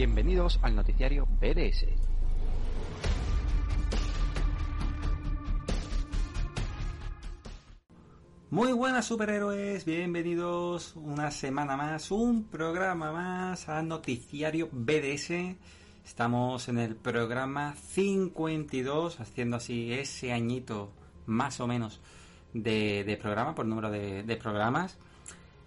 Bienvenidos al noticiario BDS. Muy buenas superhéroes, bienvenidos una semana más, un programa más al noticiario BDS. Estamos en el programa 52, haciendo así ese añito más o menos de, programa, por número de, programas.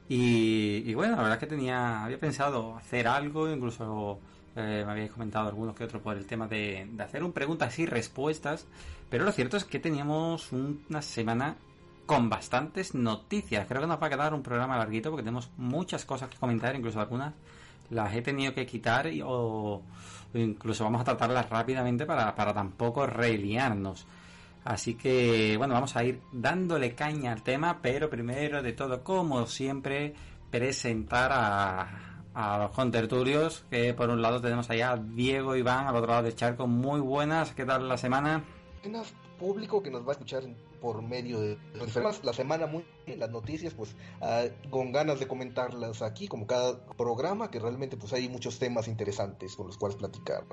Y, bueno, la verdad es que tenía, había pensado hacer algo, incluso eh, me habéis comentado algunos que otros por el tema de, hacer un preguntas y respuestas, pero lo cierto es que teníamos una semana con bastantes noticias. Creo que nos va a quedar un programa larguito porque tenemos muchas cosas que comentar, incluso algunas las he tenido que quitar o, incluso vamos a tratarlas rápidamente para, para tampoco reliarnos. Así que bueno, vamos a ir dándole caña al tema, pero primero de todo, como siempre, presentar a, a los contertulios, que por un lado tenemos allá a Diego Iván, al otro lado de Charco, muy buenas, ¿qué tal la semana? Buenas, público que nos va a escuchar por medio de la semana muy las noticias pues ah, con ganas de comentarlas aquí como cada programa que realmente pues hay muchos temas interesantes con los cuales platicar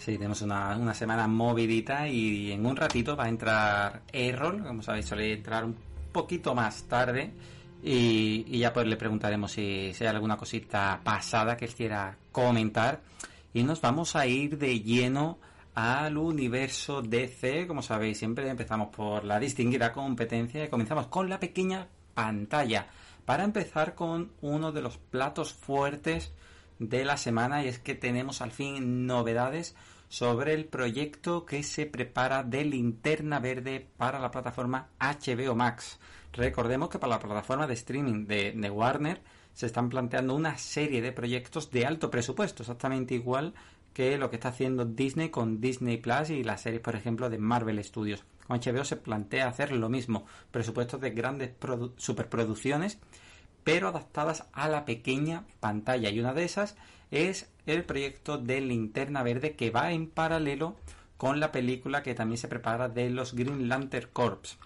Sí, tenemos una, una semana movidita y en un ratito va a entrar Errol, como sabéis suele entrar un poquito más tarde y, y ya pues le preguntaremos si, si hay alguna cosita pasada que él quiera comentar y nos vamos a ir de lleno al universo DC. Como sabéis, siempre empezamos por la distinguida competencia y comenzamos con la pequeña pantalla. Para empezar con uno de los platos fuertes de la semana y es que tenemos al fin novedades sobre el proyecto que se prepara de linterna verde para la plataforma HBO Max. Recordemos que para la plataforma de streaming de, de Warner se están planteando una serie de proyectos de alto presupuesto, exactamente igual que lo que está haciendo Disney con Disney Plus y las series, por ejemplo, de Marvel Studios. Con HBO se plantea hacer lo mismo, presupuestos de grandes superproducciones, pero adaptadas a la pequeña pantalla. Y una de esas es el proyecto de Linterna Verde que va en paralelo con la película que también se prepara de los Green Lantern Corps.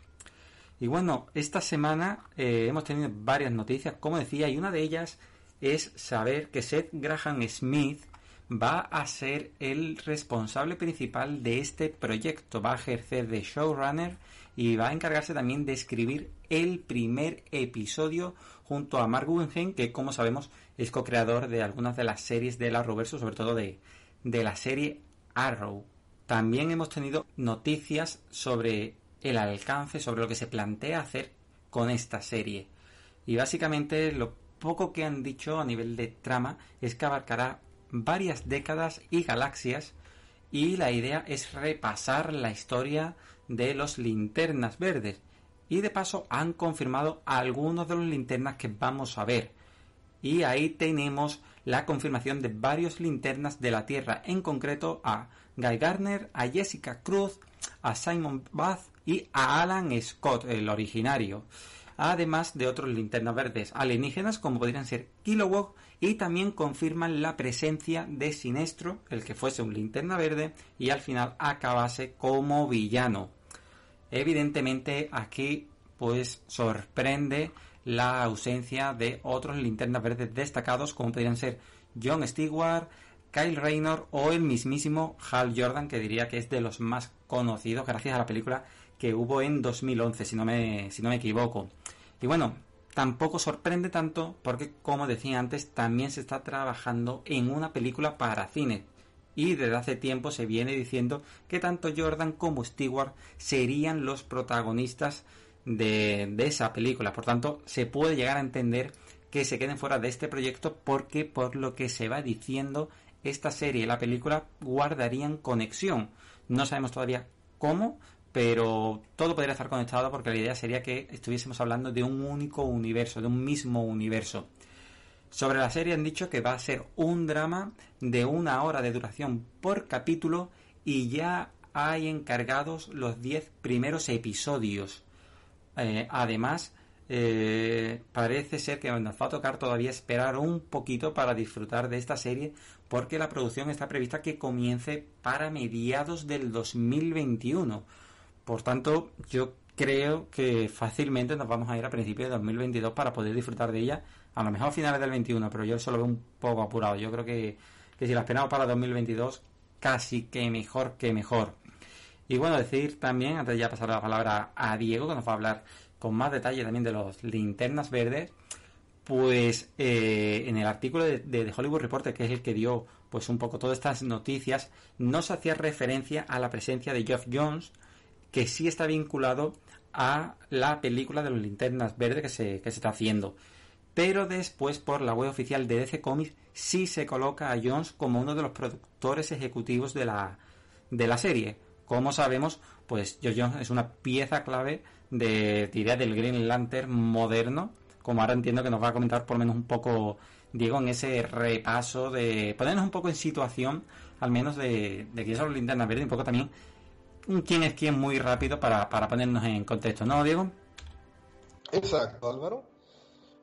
Y bueno, esta semana eh, hemos tenido varias noticias, como decía, y una de ellas es saber que Seth Graham Smith va a ser el responsable principal de este proyecto, va a ejercer de showrunner y va a encargarse también de escribir el primer episodio junto a Mark Guggenheim, que como sabemos es co-creador de algunas de las series de la sobre todo de, de la serie Arrow. También hemos tenido noticias sobre el alcance, sobre lo que se plantea hacer con esta serie. Y básicamente lo poco que han dicho a nivel de trama es que abarcará varias décadas y galaxias y la idea es repasar la historia de los linternas verdes y de paso han confirmado algunos de los linternas que vamos a ver y ahí tenemos la confirmación de varios linternas de la Tierra en concreto a Guy Garner, a Jessica Cruz, a Simon Bath y a Alan Scott, el originario además de otros linternas verdes alienígenas como podrían ser Kilowog y también confirman la presencia de Sinestro, el que fuese un linterna verde y al final acabase como villano. Evidentemente aquí pues sorprende la ausencia de otros linternas verdes destacados como podrían ser John Stewart, Kyle Raynor o el mismísimo Hal Jordan que diría que es de los más conocidos gracias a la película que hubo en 2011, si no me, si no me equivoco. Y bueno, tampoco sorprende tanto porque, como decía antes, también se está trabajando en una película para cine. Y desde hace tiempo se viene diciendo que tanto Jordan como Stewart serían los protagonistas de, esa película. Por tanto, se puede llegar a entender que se queden fuera de este proyecto porque, por lo que se va diciendo, esta serie y la película guardarían conexión. No sabemos todavía cómo, pero todo podría estar conectado porque la idea sería que estuviésemos hablando de un único universo, de un mismo universo. Sobre la serie han dicho que va a ser un drama de una hora de duración por capítulo y ya hay encargados los 10 primeros episodios. Eh, además, eh, parece ser que nos va a tocar todavía esperar un poquito para disfrutar de esta serie porque la producción está prevista que comience para mediados del 2021 por tanto, yo creo que fácilmente nos vamos a ir a principios de 2022 para poder disfrutar de ella, a lo mejor a finales del 21, pero yo eso lo veo un poco apurado. Yo creo que que si la esperamos para 2022, casi que mejor que mejor. Y bueno, decir también, antes de ya pasar la palabra a Diego, que nos va a hablar con más detalle también de los linternas verdes, pues eh, en el artículo de, Hollywood Reporter, que es el que dio pues un poco todas estas noticias, no se hacía referencia a la presencia de Geoff Jones, que sí está vinculado a la película de los linternas verdes que se, que se está haciendo. Pero después, por la web oficial de DC Comics, sí se coloca a Jones como uno de los productores ejecutivos de la, de la serie. Como sabemos, pues Geoff Jones es una pieza clave de, diría, del Green Lantern moderno, como ahora entiendo que nos va a comentar por lo menos un poco Diego en ese repaso de ponernos un poco en situación, al menos de, de que son los linternas verdes, un poco también quién es quién muy rápido para, para ponernos en contexto, ¿no, Diego? Exacto, Álvaro.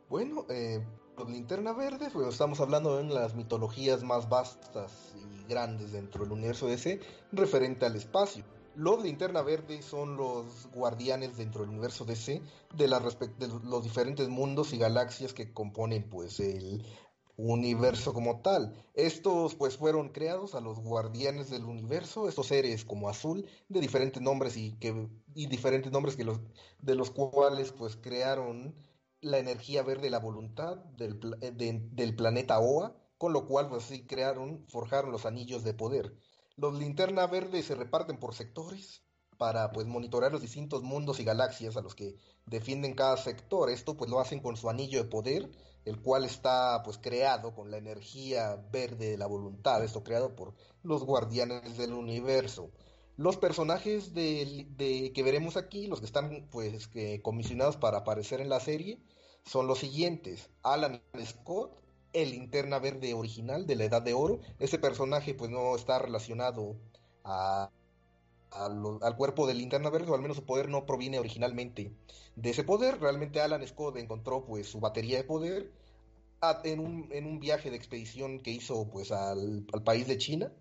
Bueno, eh, linterna verde, pues estamos hablando en las mitologías más vastas y grandes dentro del universo DC, referente al espacio. Los linterna verde son los guardianes dentro del universo DC de, de los diferentes mundos y galaxias que componen pues el universo como tal. Estos pues fueron creados a los guardianes del universo, estos seres como azul, de diferentes nombres y que y diferentes nombres que los de los cuales pues crearon la energía verde, la voluntad del, del planeta Oa, con lo cual pues sí crearon, forjaron los anillos de poder. Los linterna verde se reparten por sectores para pues monitorear los distintos mundos y galaxias a los que defienden cada sector. Esto pues lo hacen con su anillo de poder, el cual está pues creado con la energía verde de la voluntad, esto creado por los guardianes del universo. Los personajes de, que veremos aquí, los que están pues comisionados para aparecer en la serie, son los siguientes. Alan Scott, el linterna verde original de la Edad de Oro. Ese personaje pues no está relacionado al, cuerpo del linterna verde, o al menos su poder no proviene originalmente de ese poder. Realmente Alan Scott encontró pues su batería de poder en un, en un viaje de expedición que hizo pues al, país de China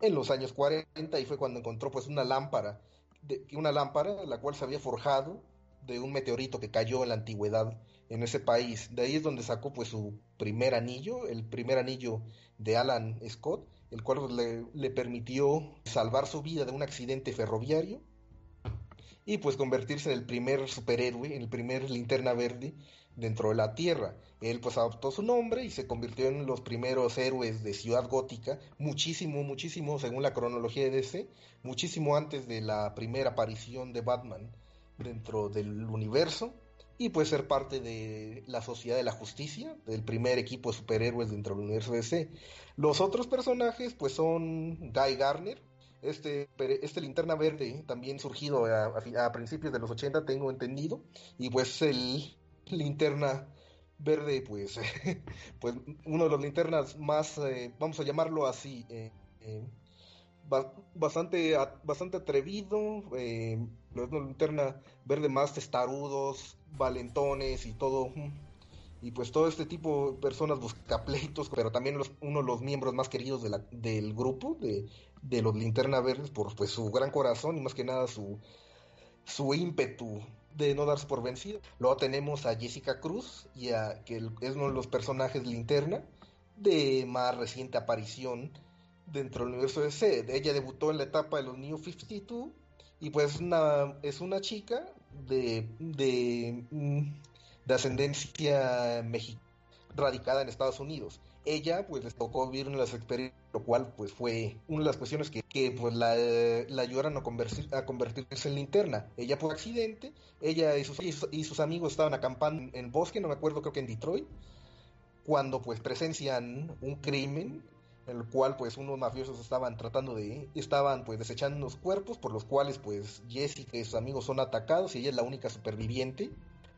en los años 40 y fue cuando encontró pues una lámpara, de, una lámpara la cual se había forjado de un meteorito que cayó en la antigüedad en ese país. De ahí es donde sacó pues su primer anillo, el primer anillo de Alan Scott, el cual le, le permitió salvar su vida de un accidente ferroviario y pues convertirse en el primer superhéroe, en el primer linterna verde dentro de la Tierra. Él pues adoptó su nombre y se convirtió en los primeros héroes de Ciudad Gótica, muchísimo, muchísimo, según la cronología de DC, muchísimo antes de la primera aparición de Batman dentro del universo y pues ser parte de la Sociedad de la Justicia, del primer equipo de superhéroes dentro del universo DC. Los otros personajes pues son Guy Garner, este, este linterna verde también surgido a, principios de los 80 tengo entendido y pues el linterna verde pues pues uno de los linternas más eh, vamos a llamarlo así eh, eh, bastante bastante atrevido los linterna verde más testarudos valentones y todo y pues todo este tipo de personas busca pleitos, pero también uno de los miembros más queridos de la, del grupo, de, de, los Linterna Verdes, por pues su gran corazón y más que nada su, su ímpetu de no darse por vencido. Luego tenemos a Jessica Cruz, y a, que es uno de los personajes Linterna, de más reciente aparición dentro del universo de C. Ella debutó en la etapa de los New 52 y pues una, es una chica de, de mm, de ascendencia mexicana radicada en Estados Unidos. Ella pues les tocó vivir de las experiencias, lo cual pues fue una de las cuestiones que, pues la, la ayudaron a, convertir, a convertirse en linterna. Ella por accidente, ella y sus, y sus amigos estaban acampando en el bosque, no me acuerdo, creo que en Detroit, cuando pues presencian un crimen en el cual pues unos mafiosos estaban tratando de estaban pues desechando unos cuerpos por los cuales pues Jessica y sus amigos son atacados y ella es la única superviviente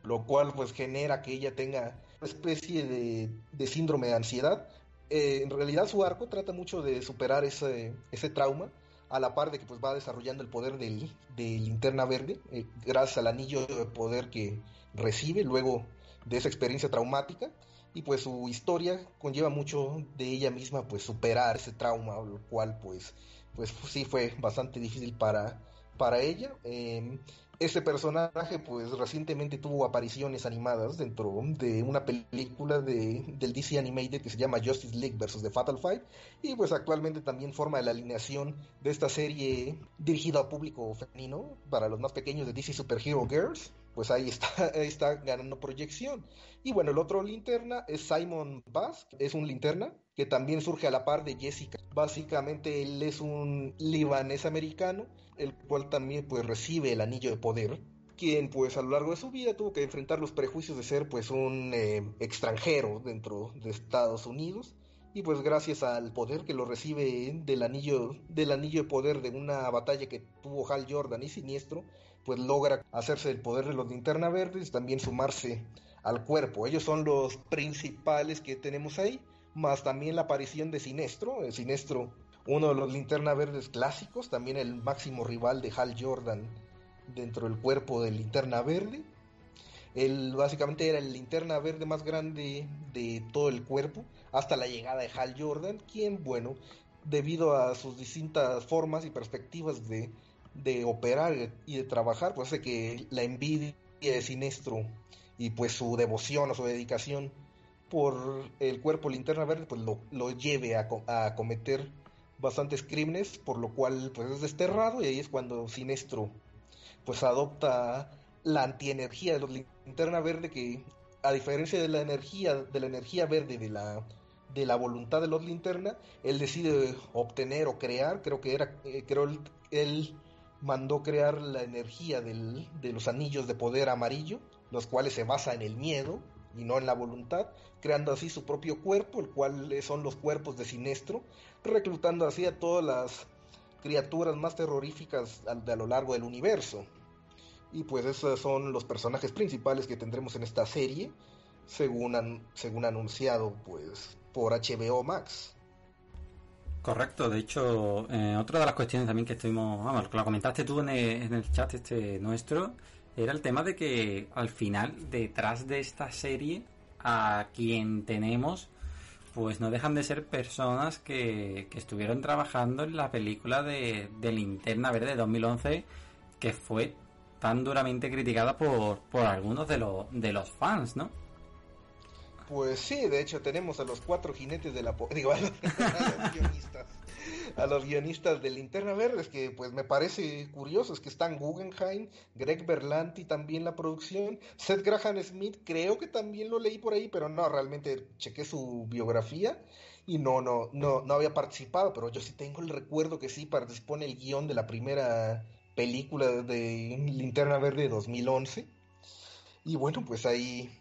lo cual pues genera que ella tenga una especie de, síndrome de ansiedad. Eh, en realidad su arco trata mucho de superar ese, ese trauma, a la par de que pues va desarrollando el poder del, linterna verde, eh, gracias al anillo de poder que recibe luego de esa experiencia traumática. Y pues su historia conlleva mucho de ella misma pues superar ese trauma, lo cual pues, pues sí fue bastante difícil para, para ella. Este personaje, pues recientemente tuvo apariciones animadas dentro de una película de, del DC Animated que se llama Justice League vs. The Fatal Fight, y pues actualmente también forma la alineación de esta serie dirigida a público femenino para los más pequeños de DC Superhero Girls. Pues ahí está, ahí está ganando proyección. Y bueno, el otro linterna es Simon Bass, es un linterna que también surge a la par de Jessica. Básicamente él es un libanés americano el cual también pues recibe el anillo de poder, quien pues a lo largo de su vida tuvo que enfrentar los prejuicios de ser pues un eh, extranjero dentro de Estados Unidos y pues gracias al poder que lo recibe del anillo del anillo de poder de una batalla que tuvo Hal Jordan y Siniestro, pues logra hacerse el poder de los linterna verdes y también sumarse al cuerpo. Ellos son los principales que tenemos ahí, más también la aparición de Sinestro. El Sinestro uno de los linterna verdes clásicos, también el máximo rival de Hal Jordan dentro del cuerpo de linterna verde. Él básicamente era el linterna verde más grande de todo el cuerpo hasta la llegada de Hal Jordan, quien, bueno, debido a sus distintas formas y perspectivas de, de operar y de trabajar, pues hace que la envidia de Sinestro y pues su devoción o su dedicación por el cuerpo linterna verde pues lo, lo lleve a, a cometer bastantes crímenes, por lo cual pues es desterrado y ahí es cuando Sinestro pues adopta la antienergía de los linterna verde que a diferencia de la energía de la energía verde de la de la voluntad de los linterna, él decide obtener o crear, creo que era eh, creo él, él, mandó crear la energía del, de los anillos de poder amarillo, los cuales se basa en el miedo y no en la voluntad, creando así su propio cuerpo, el cual son los cuerpos de Sinestro, reclutando así a todas las criaturas más terroríficas a, a lo largo del universo. Y pues esos son los personajes principales que tendremos en esta serie, según, según anunciado pues por HBO Max. Correcto, de hecho, eh, otra de las cuestiones también que estuvimos, vamos, lo comentaste tú en el, en el chat este nuestro, era el tema de que al final, detrás de esta serie, a quien tenemos, pues no dejan de ser personas que, que estuvieron trabajando en la película de, de Linterna Verde de 2011, que fue tan duramente criticada por, por algunos de, los de los fans, ¿no? Pues sí, de hecho tenemos a los cuatro jinetes de la... Digo, a los, los guionistas. A los guionistas de Linterna Verde, que pues me parece curioso, es que están Guggenheim, Greg Berlanti también la producción, Seth Graham Smith, creo que también lo leí por ahí, pero no, realmente chequé su biografía y no, no, no, no había participado, pero yo sí tengo el recuerdo que sí participó en el guion de la primera película de Linterna Verde de 2011. Y bueno, pues ahí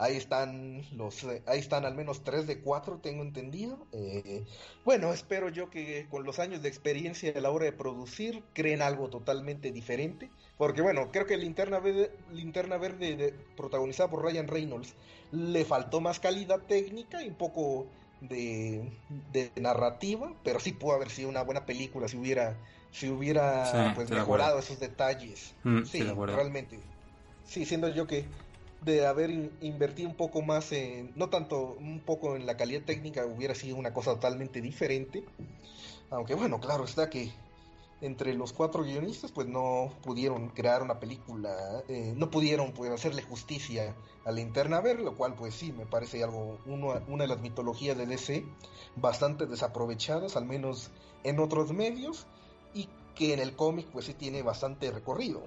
Ahí están los, ahí están al menos tres de cuatro, tengo entendido. Eh, bueno, espero yo que con los años de experiencia a la hora de producir creen algo totalmente diferente, porque bueno, creo que Linterna Verde, Linterna Verde protagonizada por Ryan Reynolds le faltó más calidad técnica y un poco de, narrativa, pero sí pudo haber sido una buena película si hubiera, si hubiera pues mejorado esos detalles. Mm, sí, realmente. Sí, siendo yo que de haber invertido un poco más en, no tanto un poco en la calidad técnica, hubiera sido una cosa totalmente diferente. Aunque bueno, claro está que entre los cuatro guionistas pues no pudieron crear una película, eh, no pudieron pues hacerle justicia a la interna ver, lo cual pues sí me parece algo, una de las mitologías de DC bastante desaprovechadas, al menos en otros medios, y que en el cómic pues sí tiene bastante recorrido.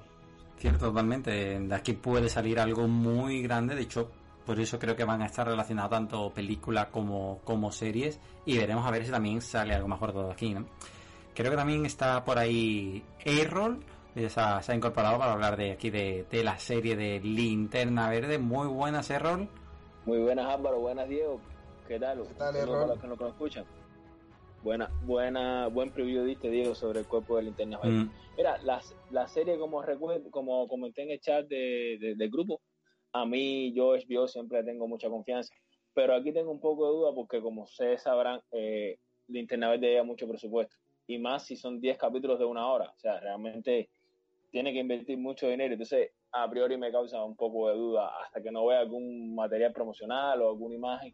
Cierto, totalmente. De aquí puede salir algo muy grande. De hecho, por eso creo que van a estar relacionados tanto películas como, como series. Y veremos a ver si también sale algo mejor de aquí, ¿no? Creo que también está por ahí Errol. Se ha, se ha incorporado para hablar de aquí de, de, la serie de Linterna Verde. Muy buenas, Errol. Muy buenas, Álvaro. Buenas, Diego. ¿Qué tal? ¿Qué tal, Errol? Para los que no escuchan. Buena, buena, buen preview diste, Diego, sobre el cuerpo del Linterna Verde. Mm. Mira, la, la serie, como recuerdo, como comenté en el chat de, de, del grupo, a mí, yo HBO siempre tengo mucha confianza. Pero aquí tengo un poco de duda porque, como ustedes sabrán, eh, Linterna Verde lleva mucho presupuesto. Y más si son 10 capítulos de una hora. O sea, realmente tiene que invertir mucho dinero. Entonces, a priori me causa un poco de duda hasta que no vea algún material promocional o alguna imagen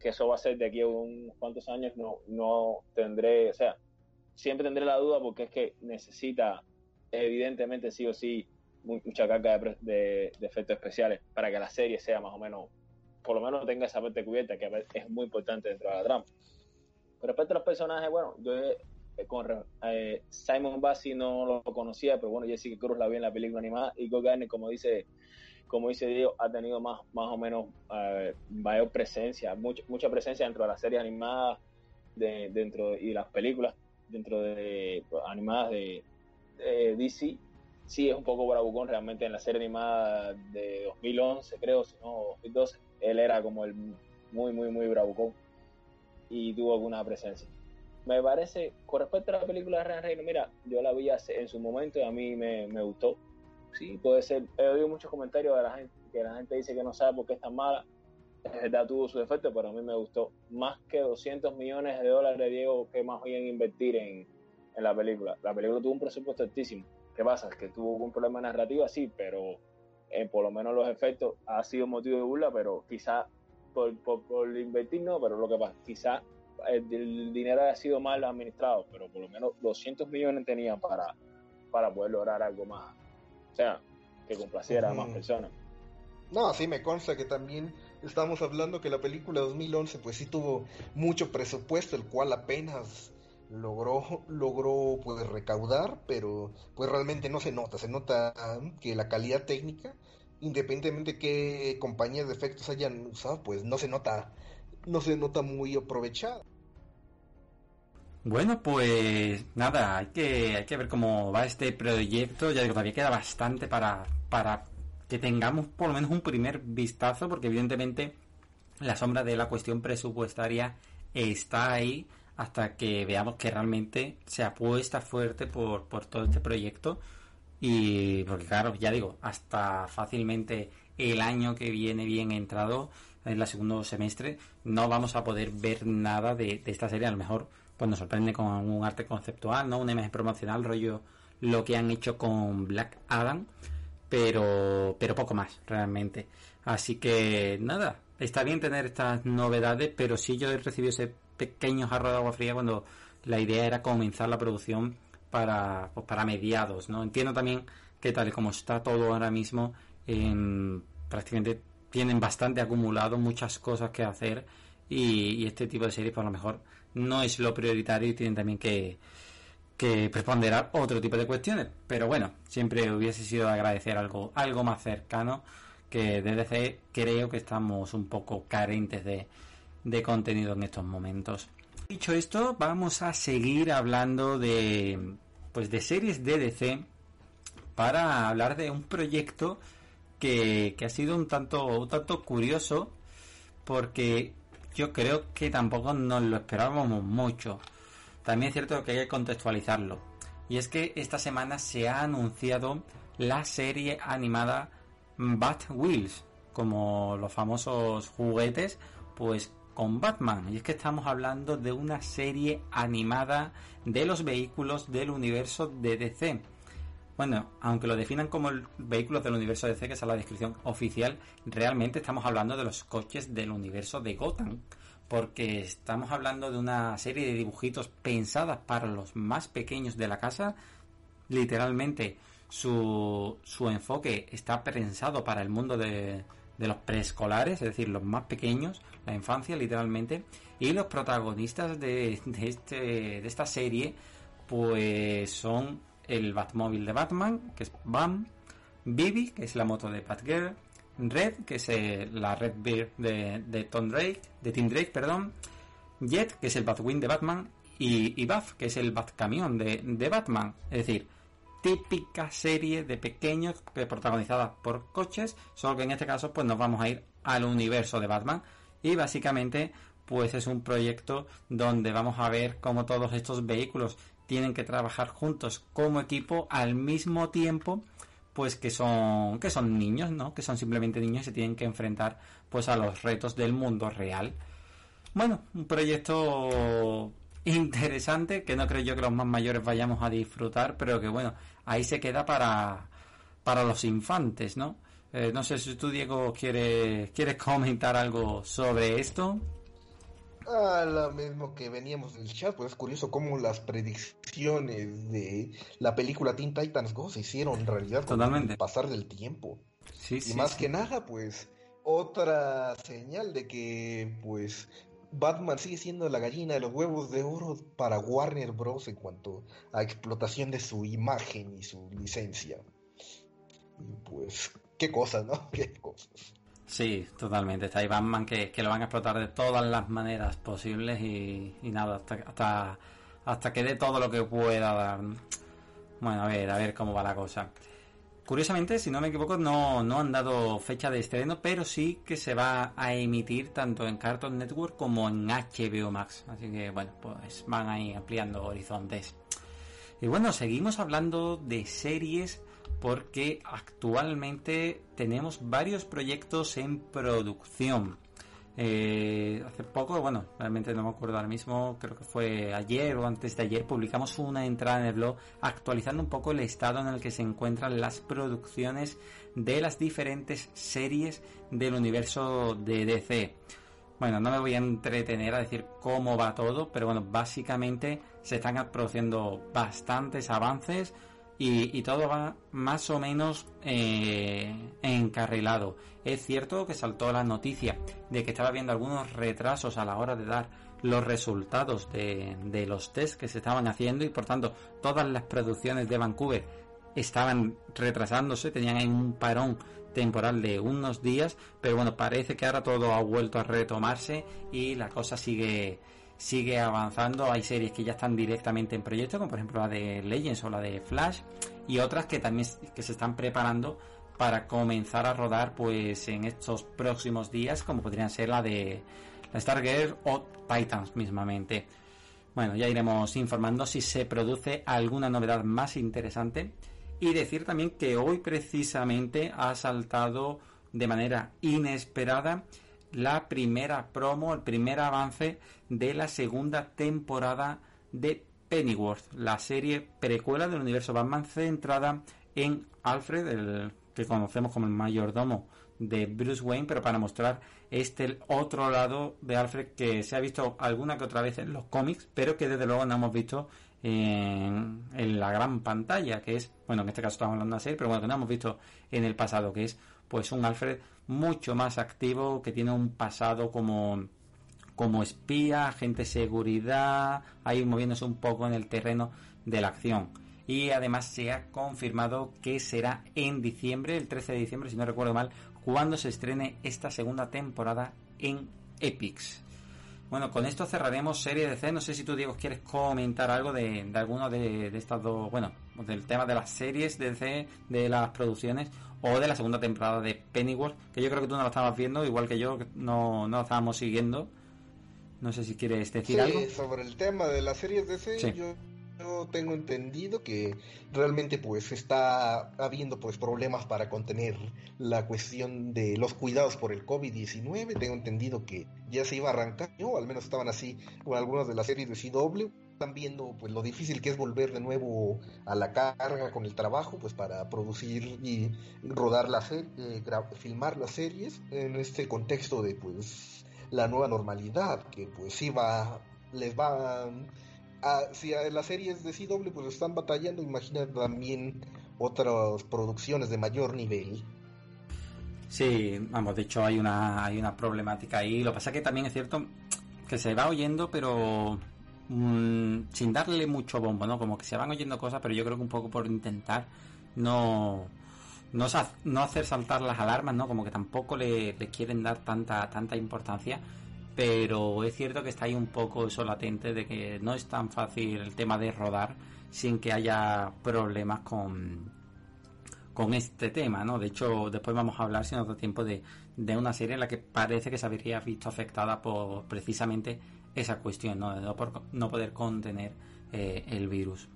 que eso va a ser de aquí a unos cuantos años, no, no tendré, o sea, siempre tendré la duda porque es que necesita evidentemente sí o sí mucha carga de, efectos especiales para que la serie sea más o menos, por lo menos tenga esa parte cubierta, que es muy importante dentro de la trama. Con respecto a los personajes, bueno, yo eh, con eh, Simon Bassi no lo conocía, pero bueno, Jessica Cruz la vi en la película animada y Go como dice como dice Diego, ha tenido más, más o menos eh, mayor presencia, mucha, mucha presencia dentro de las series animadas de, dentro y las películas dentro de pues, animadas de, DC. Sí, es un poco bravucón realmente en la serie animada de 2011, creo, si no 2012. Él era como el muy, muy, muy bravucón y tuvo alguna presencia. Me parece, con respecto a la película de Ryan Reynolds, mira, yo la vi hace, en su momento y a mí me, me gustó. Sí, puede ser. He oído muchos comentarios de la gente que la gente dice que no sabe por qué es tan mala. Es verdad, tuvo su efecto, pero a mí me gustó. Más que 200 millones de dólares, Diego, que más bien invertir en, en la película. La película tuvo un presupuesto altísimo. ¿Qué pasa? Que tuvo un problema narrativo, sí, pero eh, por lo menos los efectos ha sido motivo de burla, pero quizá por, por, invertir no, pero lo que pasa, quizá el, dinero ha sido mal administrado, pero por lo menos 200 millones tenían para, para poder lograr algo más, o sea, que complaciera a más personas. No, sí, me consta que también estamos hablando que la película 2011 pues sí tuvo mucho presupuesto, el cual apenas logró logró pues recaudar, pero pues realmente no se nota, se nota que la calidad técnica, independientemente de qué compañías de efectos hayan usado, pues no se nota no se nota muy aprovechada. Bueno, pues nada, hay que, hay que ver cómo va este proyecto. Ya digo, todavía queda bastante para, para que tengamos por lo menos un primer vistazo, porque evidentemente la sombra de la cuestión presupuestaria está ahí hasta que veamos que realmente se apuesta fuerte por, por todo este proyecto. Y porque claro, ya digo, hasta fácilmente el año que viene bien entrado, en el segundo semestre, no vamos a poder ver nada de, esta serie. A lo mejor pues nos sorprende con un arte conceptual, ¿no? Un imagen promocional, rollo lo que han hecho con Black Adam, pero, pero poco más, realmente. Así que nada, está bien tener estas novedades, pero sí yo he recibido ese pequeño jarro de agua fría cuando la idea era comenzar la producción para, pues para mediados, ¿no? Entiendo también que tal y como está todo ahora mismo, prácticamente tienen bastante acumulado, muchas cosas que hacer y, y este tipo de series por lo mejor no es lo prioritario y tienen también que, que a otro tipo de cuestiones. Pero bueno, siempre hubiese sido agradecer algo, algo más cercano que DDC creo que estamos un poco carentes de, de contenido en estos momentos. Dicho esto, vamos a seguir hablando de pues de series DDC para hablar de un proyecto que, que ha sido un tanto, un tanto curioso porque yo creo que tampoco nos lo esperábamos mucho. También es cierto que hay que contextualizarlo. Y es que esta semana se ha anunciado la serie animada Bat Wheels, como los famosos juguetes, pues con Batman. Y es que estamos hablando de una serie animada de los vehículos del universo de DC. Bueno, aunque lo definan como el vehículo del universo DC, que es la descripción oficial, realmente estamos hablando de los coches del universo de Gotham, porque estamos hablando de una serie de dibujitos pensadas para los más pequeños de la casa. Literalmente, su, su enfoque está pensado para el mundo de, de los preescolares, es decir, los más pequeños, la infancia literalmente, y los protagonistas de, de, este, de esta serie, pues son el Batmóvil de Batman, que es BAM, Bibi, que es la moto de Batgirl, Red, que es eh, la Red Beard de, de Tom Drake, de Tim Drake, perdón, Jet, que es el Batwing de Batman, y, y Buff, que es el Batcamión de, de Batman. Es decir, típica serie de pequeños que protagonizadas por coches, solo que en este caso pues nos vamos a ir al universo de Batman y básicamente pues es un proyecto donde vamos a ver cómo todos estos vehículos tienen que trabajar juntos como equipo al mismo tiempo pues que son que son niños, ¿no? Que son simplemente niños y se tienen que enfrentar pues a los retos del mundo real. Bueno, un proyecto interesante que no creo yo que los más mayores vayamos a disfrutar, pero que bueno, ahí se queda para para los infantes, ¿no? Eh, no sé si tú, Diego, quieres, quieres comentar algo sobre esto. Ah, lo mismo que veníamos del chat, pues es curioso cómo las predicciones de la película Teen Titans Go se hicieron realidad Totalmente. con el pasar del tiempo. Sí, y sí, más sí. que nada, pues, otra señal de que, pues, Batman sigue siendo la gallina de los huevos de oro para Warner Bros. en cuanto a explotación de su imagen y su licencia. Y pues, qué cosas, ¿no? Qué cosas. Sí, totalmente. Está ahí Batman que, que lo van a explotar de todas las maneras posibles y, nada, hasta, hasta, hasta que dé todo lo que pueda dar. Bueno, a ver, a ver cómo va la cosa. Curiosamente, si no me equivoco, no, no han dado fecha de estreno, pero sí que se va a emitir tanto en Cartoon Network como en HBO Max. Así que, bueno, pues van ahí ampliando horizontes. Y bueno, seguimos hablando de series porque actualmente tenemos varios proyectos en producción. Eh, hace poco, bueno, realmente no me acuerdo ahora mismo, creo que fue ayer o antes de ayer, publicamos una entrada en el blog actualizando un poco el estado en el que se encuentran las producciones de las diferentes series del universo de DC. Bueno, no me voy a entretener a decir cómo va todo, pero bueno, básicamente se están produciendo bastantes avances y, todo va más o menos eh, encarrilado. Es cierto que saltó la noticia de que estaba habiendo algunos retrasos a la hora de dar los resultados de, de los test que se estaban haciendo y por tanto todas las producciones de Vancouver estaban retrasándose, tenían ahí un parón temporal de unos días, pero bueno, parece que ahora todo ha vuelto a retomarse y la cosa sigue sigue avanzando. Hay series que ya están directamente en proyecto, como por ejemplo la de Legends o la de Flash, y otras que también que se están preparando para comenzar a rodar pues en estos próximos días, como podrían ser la de la Stargirl o Titans mismamente. Bueno, ya iremos informando si se produce alguna novedad más interesante. Y decir también que hoy precisamente ha saltado de manera inesperada la primera promo, el primer avance de la segunda temporada de Pennyworth, la serie precuela del universo Batman centrada en Alfred, el que conocemos como el mayordomo de Bruce Wayne, pero para mostrar este otro lado de Alfred que se ha visto alguna que otra vez en los cómics, pero que desde luego no hemos visto en, en, la gran pantalla, que es, bueno, en este caso estamos hablando de serie, pero bueno, que no hemos visto en el pasado, que es pues un Alfred mucho más activo, que tiene un pasado como como espía, agente de seguridad, ahí moviéndose un poco en el terreno de la acción. Y además se ha confirmado que será en diciembre, el 13 de diciembre, si no recuerdo mal, cuando se estrene esta segunda temporada en Epix. Bueno, con esto cerraremos serie de C. No sé si tú, Diego, quieres comentar algo de, de alguno de, de, estas dos, bueno, del tema de las series de DC, de las producciones, o de la segunda temporada de Pennyworth, que yo creo que tú no la estabas viendo, igual que yo, no, no la estábamos siguiendo. No sé si quieres decir sí, algo. sobre el tema de las series de DC, sí. yo, yo, tengo entendido que realmente pues está habiendo pues problemas para contener la cuestión de los cuidados por el COVID-19. Tengo entendido que ya se iba a arrancar, o al menos estaban así con algunas de las series de CW. Están viendo pues lo difícil que es volver de nuevo a la carga con el trabajo pues para producir y rodar la serie, eh, filmar las series en este contexto de pues la nueva normalidad, que pues iba, les va a, si a las series de CW pues están batallando, imagina también otras producciones de mayor nivel. Sí, vamos, de hecho hay una, hay una problemática ahí. Lo que pasa que también es cierto que se va oyendo, pero mmm, sin darle mucho bombo, ¿no? Como que se van oyendo cosas, pero yo creo que un poco por intentar no no, no hacer saltar las alarmas, ¿no? Como que tampoco le, le, quieren dar tanta, tanta importancia. Pero es cierto que está ahí un poco eso latente de que no es tan fácil el tema de rodar sin que haya problemas con, con este tema, ¿no? De hecho, después vamos a hablar, si nos da tiempo, de, de una serie en la que parece que se habría visto afectada por precisamente esa cuestión, ¿no? De no, por, no poder contener eh, el virus.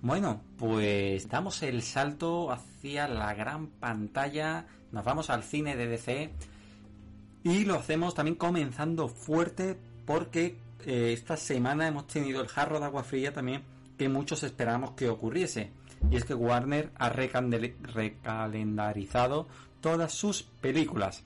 Bueno, pues damos el salto hacia la gran pantalla, nos vamos al cine de DC y lo hacemos también comenzando fuerte porque eh, esta semana hemos tenido el jarro de agua fría también que muchos esperamos que ocurriese. Y es que Warner ha recalendarizado todas sus películas.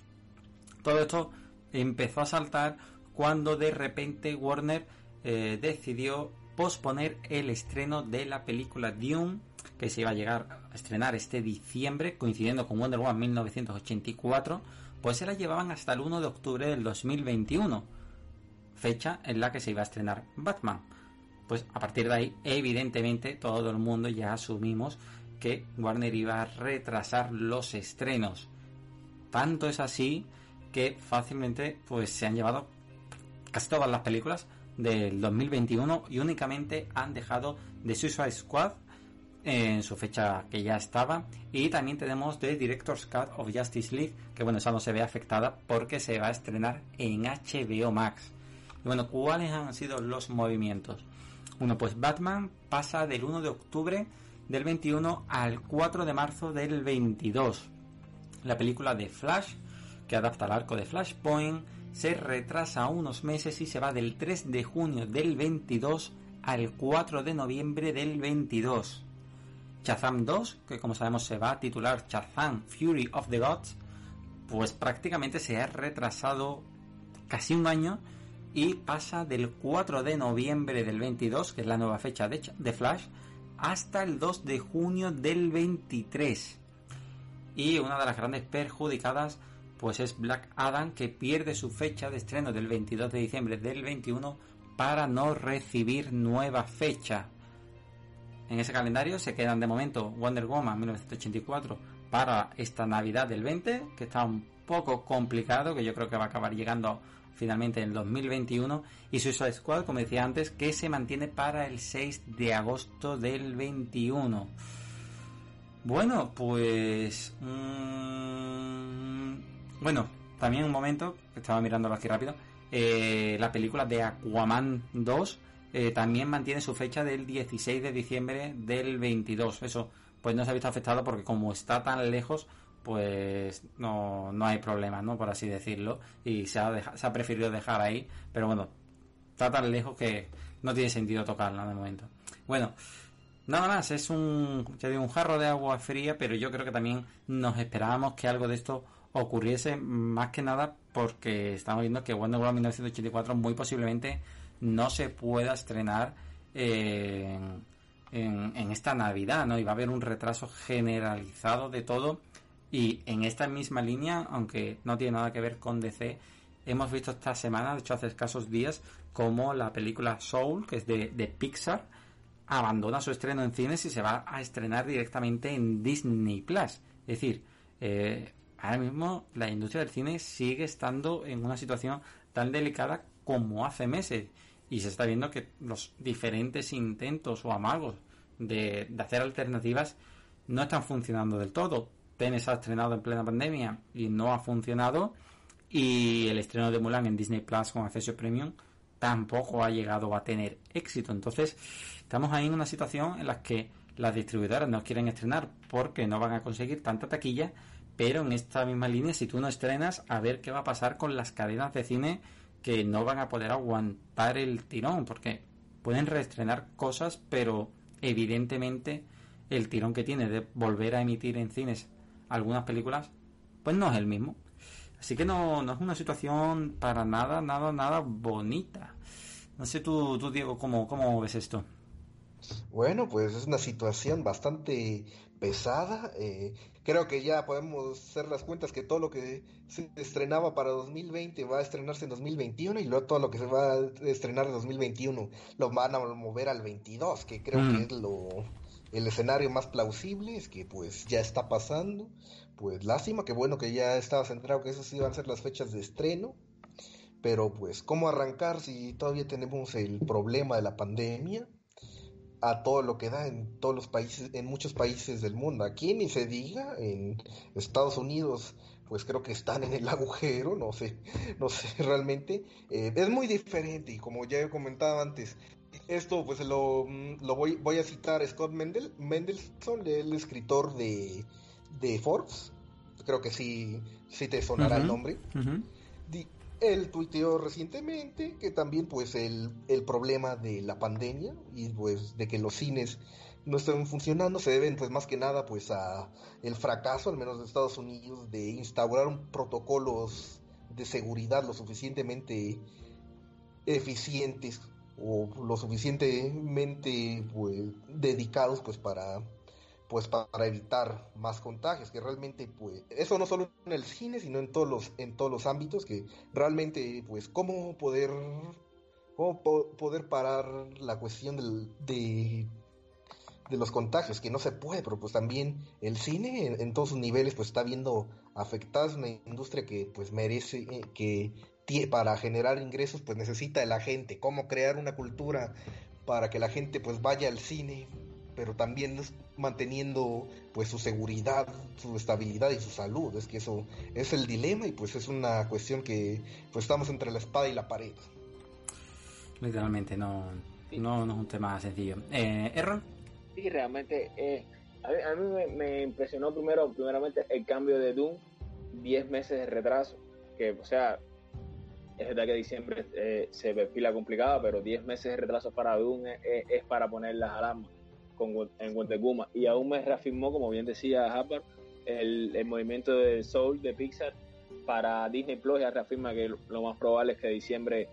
Todo esto empezó a saltar cuando de repente Warner eh, decidió posponer el estreno de la película Dune, que se iba a llegar a estrenar este diciembre, coincidiendo con Wonder Woman 1984, pues se la llevaban hasta el 1 de octubre del 2021, fecha en la que se iba a estrenar Batman. Pues a partir de ahí, evidentemente, todo el mundo ya asumimos que Warner iba a retrasar los estrenos. Tanto es así que fácilmente pues se han llevado casi todas las películas del 2021 y únicamente han dejado The Suicide Squad en su fecha que ya estaba. Y también tenemos The Director's Cut of Justice League que bueno esa no se ve afectada porque se va a estrenar en HBO Max. Y bueno cuáles han sido los movimientos bueno pues Batman pasa del 1 de octubre del 21 al 4 de marzo del 22 la película de Flash que adapta al arco de Flashpoint se retrasa unos meses y se va del 3 de junio del 22 al 4 de noviembre del 22. Shazam 2, que como sabemos se va a titular Shazam Fury of the Gods, pues prácticamente se ha retrasado casi un año y pasa del 4 de noviembre del 22, que es la nueva fecha de, de Flash, hasta el 2 de junio del 23. Y una de las grandes perjudicadas pues es Black Adam que pierde su fecha de estreno del 22 de diciembre del 21 para no recibir nueva fecha. En ese calendario se quedan de momento Wonder Woman 1984 para esta Navidad del 20, que está un poco complicado, que yo creo que va a acabar llegando finalmente en el 2021, y Suicide Squad, como decía antes, que se mantiene para el 6 de agosto del 21. Bueno, pues... Mmm, bueno, también un momento, estaba mirándolo aquí rápido, eh, la película de Aquaman 2 eh, también mantiene su fecha del 16 de diciembre del 22. Eso pues no se ha visto afectado porque como está tan lejos, pues no, no hay problema, ¿no? Por así decirlo. Y se ha, se ha preferido dejar ahí. Pero bueno, está tan lejos que no tiene sentido tocarla de momento. Bueno, nada más, es un, un jarro de agua fría, pero yo creo que también nos esperábamos que algo de esto ocurriese más que nada porque estamos viendo que Wonder Woman 1984 muy posiblemente no se pueda estrenar en, esta Navidad, ¿no? Y va a haber un retraso generalizado de todo. Y en esta misma línea, aunque no tiene nada que ver con DC, hemos visto esta semana, de hecho hace escasos días, como la película Soul, que es de, Pixar, abandona su estreno en cines y se va a estrenar directamente en Disney Plus. Es decir, eh, ahora mismo la industria del cine sigue estando en una situación tan delicada como hace meses y se está viendo que los diferentes intentos o amagos de, hacer alternativas no están funcionando del todo. Tenes ha estrenado en plena pandemia y no ha funcionado y el estreno de Mulan en Disney Plus con acceso premium tampoco ha llegado a tener éxito. Entonces, estamos ahí en una situación en la que las distribuidoras no quieren estrenar porque no van a conseguir tanta taquilla pero en esta misma línea, si tú no estrenas, a ver qué va a pasar con las cadenas de cine que no van a poder aguantar el tirón, porque pueden reestrenar cosas, pero evidentemente el tirón que tiene de volver a emitir en cines algunas películas, pues no es el mismo. Así que no, no es una situación para nada, nada, nada bonita. No sé tú, tú Diego, ¿cómo, cómo ves esto? Bueno, pues es una situación bastante pesada. Eh, creo que ya podemos hacer las cuentas que todo lo que se estrenaba para 2020 va a estrenarse en 2021 y luego todo lo que se va a estrenar en 2021 lo van a mover al 22, que creo que mm. es lo el escenario más plausible, es que pues ya está pasando. Pues lástima, que bueno que ya estaba centrado que esas iban a ser las fechas de estreno. Pero pues, ¿cómo arrancar si todavía tenemos el problema de la pandemia? A todo lo que da en todos los países, en muchos países del mundo. Aquí ni se diga, en Estados Unidos, pues creo que están en el agujero, no sé, no sé realmente. Eh, es muy diferente y como ya he comentado antes, esto pues lo, mm, lo voy, voy a citar a Scott Mendel, Mendelssohn, el escritor de, de Forbes, creo que sí, sí te sonará el nombre. Él tuiteó recientemente que también pues el, el, problema de la pandemia y pues de que los cines no estén funcionando se deben pues más que nada pues a el fracaso al menos de Estados Unidos de instaurar protocolos de seguridad lo suficientemente eficientes o lo suficientemente pues dedicados pues para pues para evitar más contagios que realmente pues eso no solo en el cine sino en todos los en todos los ámbitos que realmente pues cómo poder cómo poder parar la cuestión del, de de los contagios, que no se puede, pero pues también el cine en, todos sus niveles pues está viendo afectada, una industria que pues merece, eh, que para generar ingresos pues necesita de la gente, cómo crear una cultura para que la gente pues vaya al cine, pero también manteniendo pues su seguridad, su estabilidad y su salud, es que eso es el dilema y pues es una cuestión que pues estamos entre la espada y la pared. Literalmente, no, no, no es un tema sencillo. Eh, ¿Error? Sí, realmente, eh, a mí, me, impresionó primero, primeramente, el cambio de Doom, 10 meses de retraso, que, o sea, es verdad que diciembre eh, se perfila complicada, pero 10 meses de retraso para Doom es, para poner las alarmas con, en Wonder Y aún me reafirmó, como bien decía Harvard, el, el, movimiento de Soul de Pixar para Disney Plus ya reafirma que lo más probable es que diciembre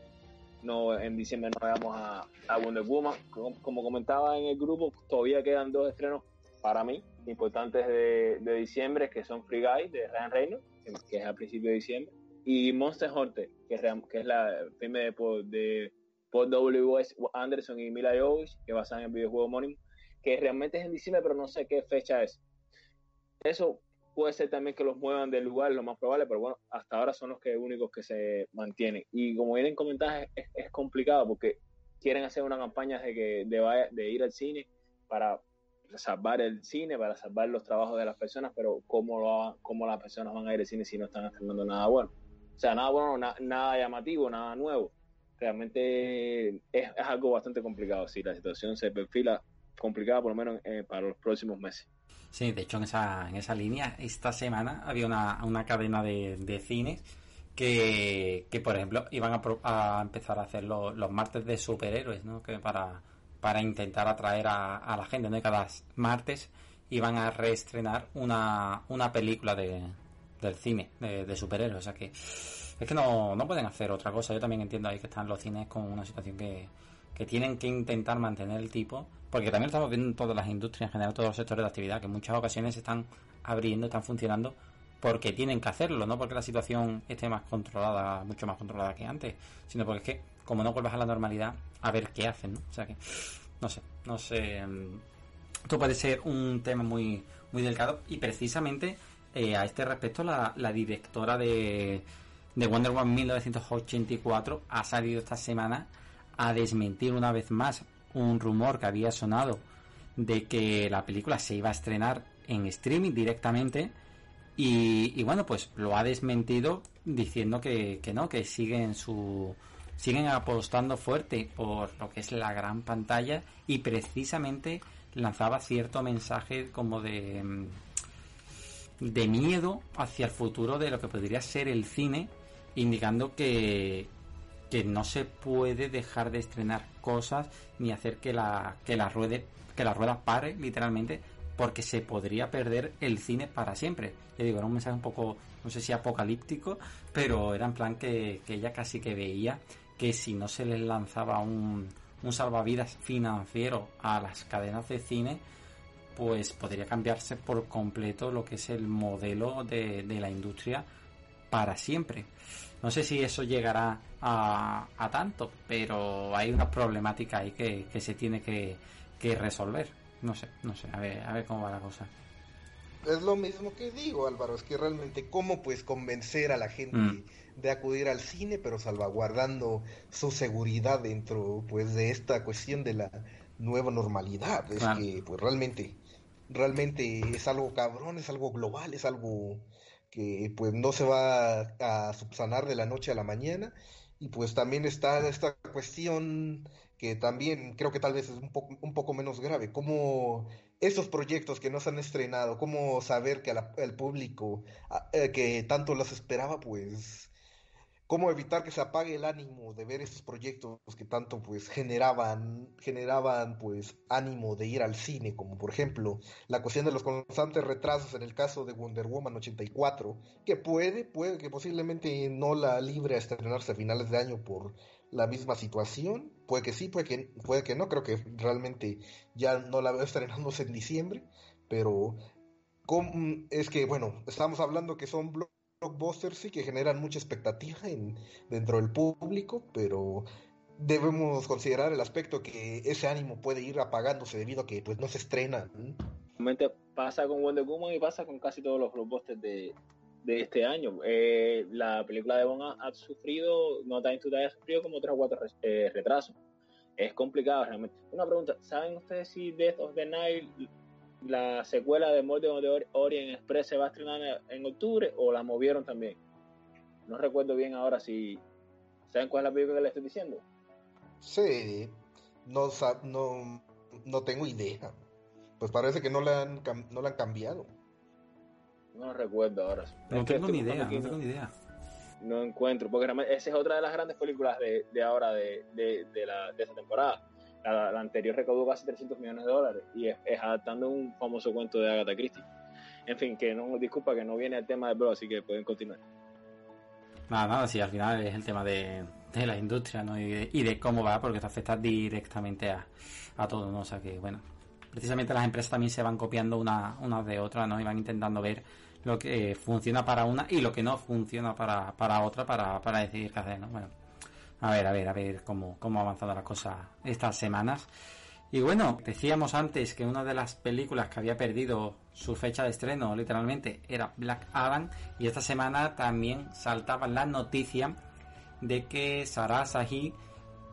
no en diciembre no veamos a, a Wonder Woman. Como, comentaba en el grupo, todavía quedan dos estrenos para mí importantes de, de diciembre, que son Free Guy de Ryan Reynolds, que, es a principios de diciembre, y Monster Hunter, que es, que es la filme de, de Paul W.S. Anderson y Mila Jovovich, que basada en el videojuego homónimo, que realmente es en diciembre, pero no sé qué fecha es. Eso puede ser también que los muevan del lugar, lo más probable, pero bueno, hasta ahora son los que únicos que se mantienen. Y como vienen comentadas, es, es complicado porque quieren hacer una campaña de, que, de, de ir al cine para salvar el cine, para salvar los trabajos de las personas, pero ¿cómo, lo, cómo las personas van a ir al cine si no están estrenando nada bueno? O sea, nada bueno, nada llamativo, nada nuevo. Realmente es, es, algo bastante complicado. Si la situación se perfila complicada, por lo menos eh, para los próximos meses. Sí, de hecho en esa, en esa línea, esta semana había una, una cadena de, de cines que, que, por ejemplo, iban a, a empezar a hacer los martes de superhéroes, ¿no? Que para, para intentar atraer a, a la gente, ¿no? cada martes iban a reestrenar una, una película de, del cine de, de superhéroes. O sea que es que no, no pueden hacer otra cosa. Yo también entiendo ahí que están los cines con una situación que, que tienen que intentar mantener el tipo, porque también estamos viendo en todas las industrias, en general todos los sectores de actividad, que en muchas ocasiones están abriendo, están funcionando porque tienen que hacerlo, no porque la situación esté más controlada, mucho más controlada que antes, sino porque es que como no vuelvas a la normalidad, a ver qué hacen, ¿no? O sea que, no sé, no sé. Mm, esto puede ser un tema muy, muy delicado y precisamente eh, a este respecto la, la directora de, de Wonder Woman 1984 ha salido esta semana a desmentir una vez más un rumor que había sonado de que la película se iba a estrenar en streaming directamente y, bueno pues lo ha desmentido diciendo que, que, no que siguen su siguen apostando fuerte por lo que es la gran pantalla y precisamente lanzaba cierto mensaje como de de miedo hacia el futuro de lo que podría ser el cine indicando que, que no se puede dejar de estrenar cosas ni hacer que la que ruede que rueda pare literalmente porque se podría perder el cine para siempre. Yo digo, era un mensaje un poco, no sé si apocalíptico, pero era en plan que, que ella casi que veía que si no se les lanzaba un, un salvavidas financiero a las cadenas de cine, pues podría cambiarse por completo lo que es el modelo de, de la industria para siempre. No sé si eso llegará a, a tanto, pero hay una problemática ahí que, que se tiene que, que, resolver. No sé, no sé, a ver, a ver cómo va la cosa. Es lo mismo que digo, Álvaro, es que realmente cómo pues convencer a la gente mm. de acudir al cine, pero salvaguardando su seguridad dentro pues de esta cuestión de la nueva normalidad. Es que pues realmente, realmente es algo cabrón, es algo global, es algo que pues no se va a subsanar de la noche a la mañana y pues también está esta cuestión que también creo que tal vez es un poco, un poco menos grave, como esos proyectos que no se han estrenado, cómo saber que el público eh, que tanto los esperaba pues cómo evitar que se apague el ánimo de ver esos proyectos que tanto pues generaban generaban pues ánimo de ir al cine como por ejemplo la cuestión de los constantes retrasos en el caso de Wonder Woman 84 que puede puede que posiblemente no la libre a estrenarse a finales de año por la misma situación. Puede que sí, puede que, puede que no. Creo que realmente ya no la veo estrenándose en diciembre. Pero es que, bueno, estamos hablando que son blockbusters sí que generan mucha expectativa en, dentro del público, pero debemos considerar el aspecto que ese ánimo puede ir apagándose debido a que pues no se estrena. Pasa con Wonder Woman y pasa con casi todos los blockbusters de, de este año. Eh, la película de Bond ha, sufrido, No Time to Die ha sufrido como tres o cuatro eh, retrasos. Es complicado realmente. Una pregunta, ¿saben ustedes si Death of the Nile, la secuela de Muerte de Orient Express se va a estrenar en octubre o la movieron también? No recuerdo bien ahora si... ¿Saben cuál es la película que le estoy diciendo? Sí, no, no, no tengo idea. Pues parece que no la han, no la han cambiado. No recuerdo ahora. No tengo ni idea, no tengo ni idea. No encuentro, porque esa es otra de las grandes películas de, de ahora, de, de, de, la, de esta temporada. La, anterior recaudó casi 300 millones de dólares y es, adaptando un famoso cuento de Agatha Christie. En fin, que no, disculpa que no viene el tema del blog, así que pueden continuar. Nada, nada, sí, al final es el tema de, de la industria ¿no? y, de, cómo va, porque te afecta directamente a, a todo, ¿no? O sea que, bueno, precisamente las empresas también se van copiando una, una de otra, ¿no? Y van intentando ver lo que funciona para una y lo que no funciona para, para otra para, para decidir qué hacer, ¿no? Bueno, a ver, a ver, a ver cómo, cómo ha avanzado la cosa estas semanas. Y bueno, decíamos antes que una de las películas que había perdido su fecha de estreno, literalmente, era Black Adam. Y esta semana también saltaba la noticia de que Sarah Sahi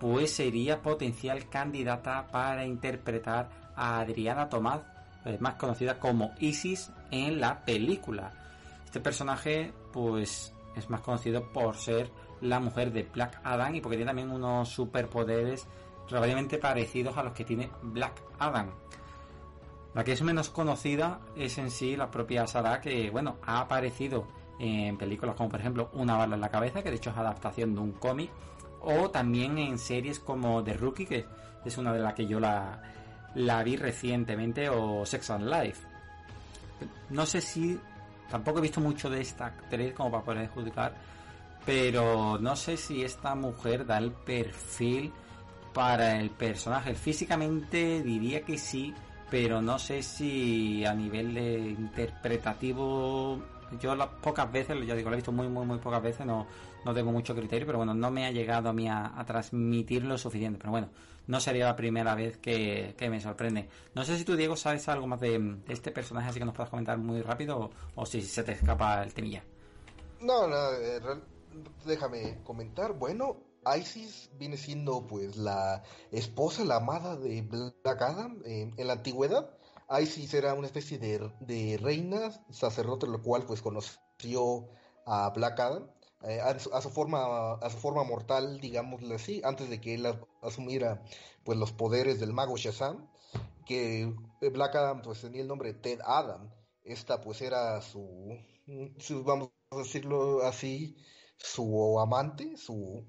pues sería potencial candidata para interpretar a Adriana Tomás, eh, más conocida como Isis en la película. Este personaje pues es más conocido por ser la mujer de Black Adam y porque tiene también unos superpoderes relativamente parecidos a los que tiene Black Adam. La que es menos conocida es en sí la propia Sarah que bueno ha aparecido en películas como por ejemplo Una bala en la cabeza que de hecho es adaptación de un cómic o también en series como The Rookie que es una de las que yo la, la vi recientemente o Sex and Life. No sé si tampoco he visto mucho de esta actriz como para poder juzgar, pero no sé si esta mujer da el perfil para el personaje. Físicamente diría que sí, pero no sé si a nivel de interpretativo yo las pocas veces, ya digo, lo he visto muy, muy, muy pocas veces, no, no tengo mucho criterio, pero bueno, no me ha llegado a mí a, transmitir lo suficiente. Pero bueno, no sería la primera vez que, me sorprende. No sé si tú, Diego, sabes algo más de, este personaje, así que nos puedas comentar muy rápido, o, si se te escapa el temilla. No, no, eh, déjame comentar. Bueno, Isis viene siendo pues la esposa, la amada de Black Adam eh, en la antigüedad Isis era una especie de, de reina, sacerdote, lo cual pues conoció a Black Adam, eh, a, su, forma, a su forma mortal, digámosle así, antes de que él asumiera pues los poderes del mago Shazam, que Black Adam pues tenía el nombre Ted Adam, esta pues era su, su vamos a decirlo así, su amante, su,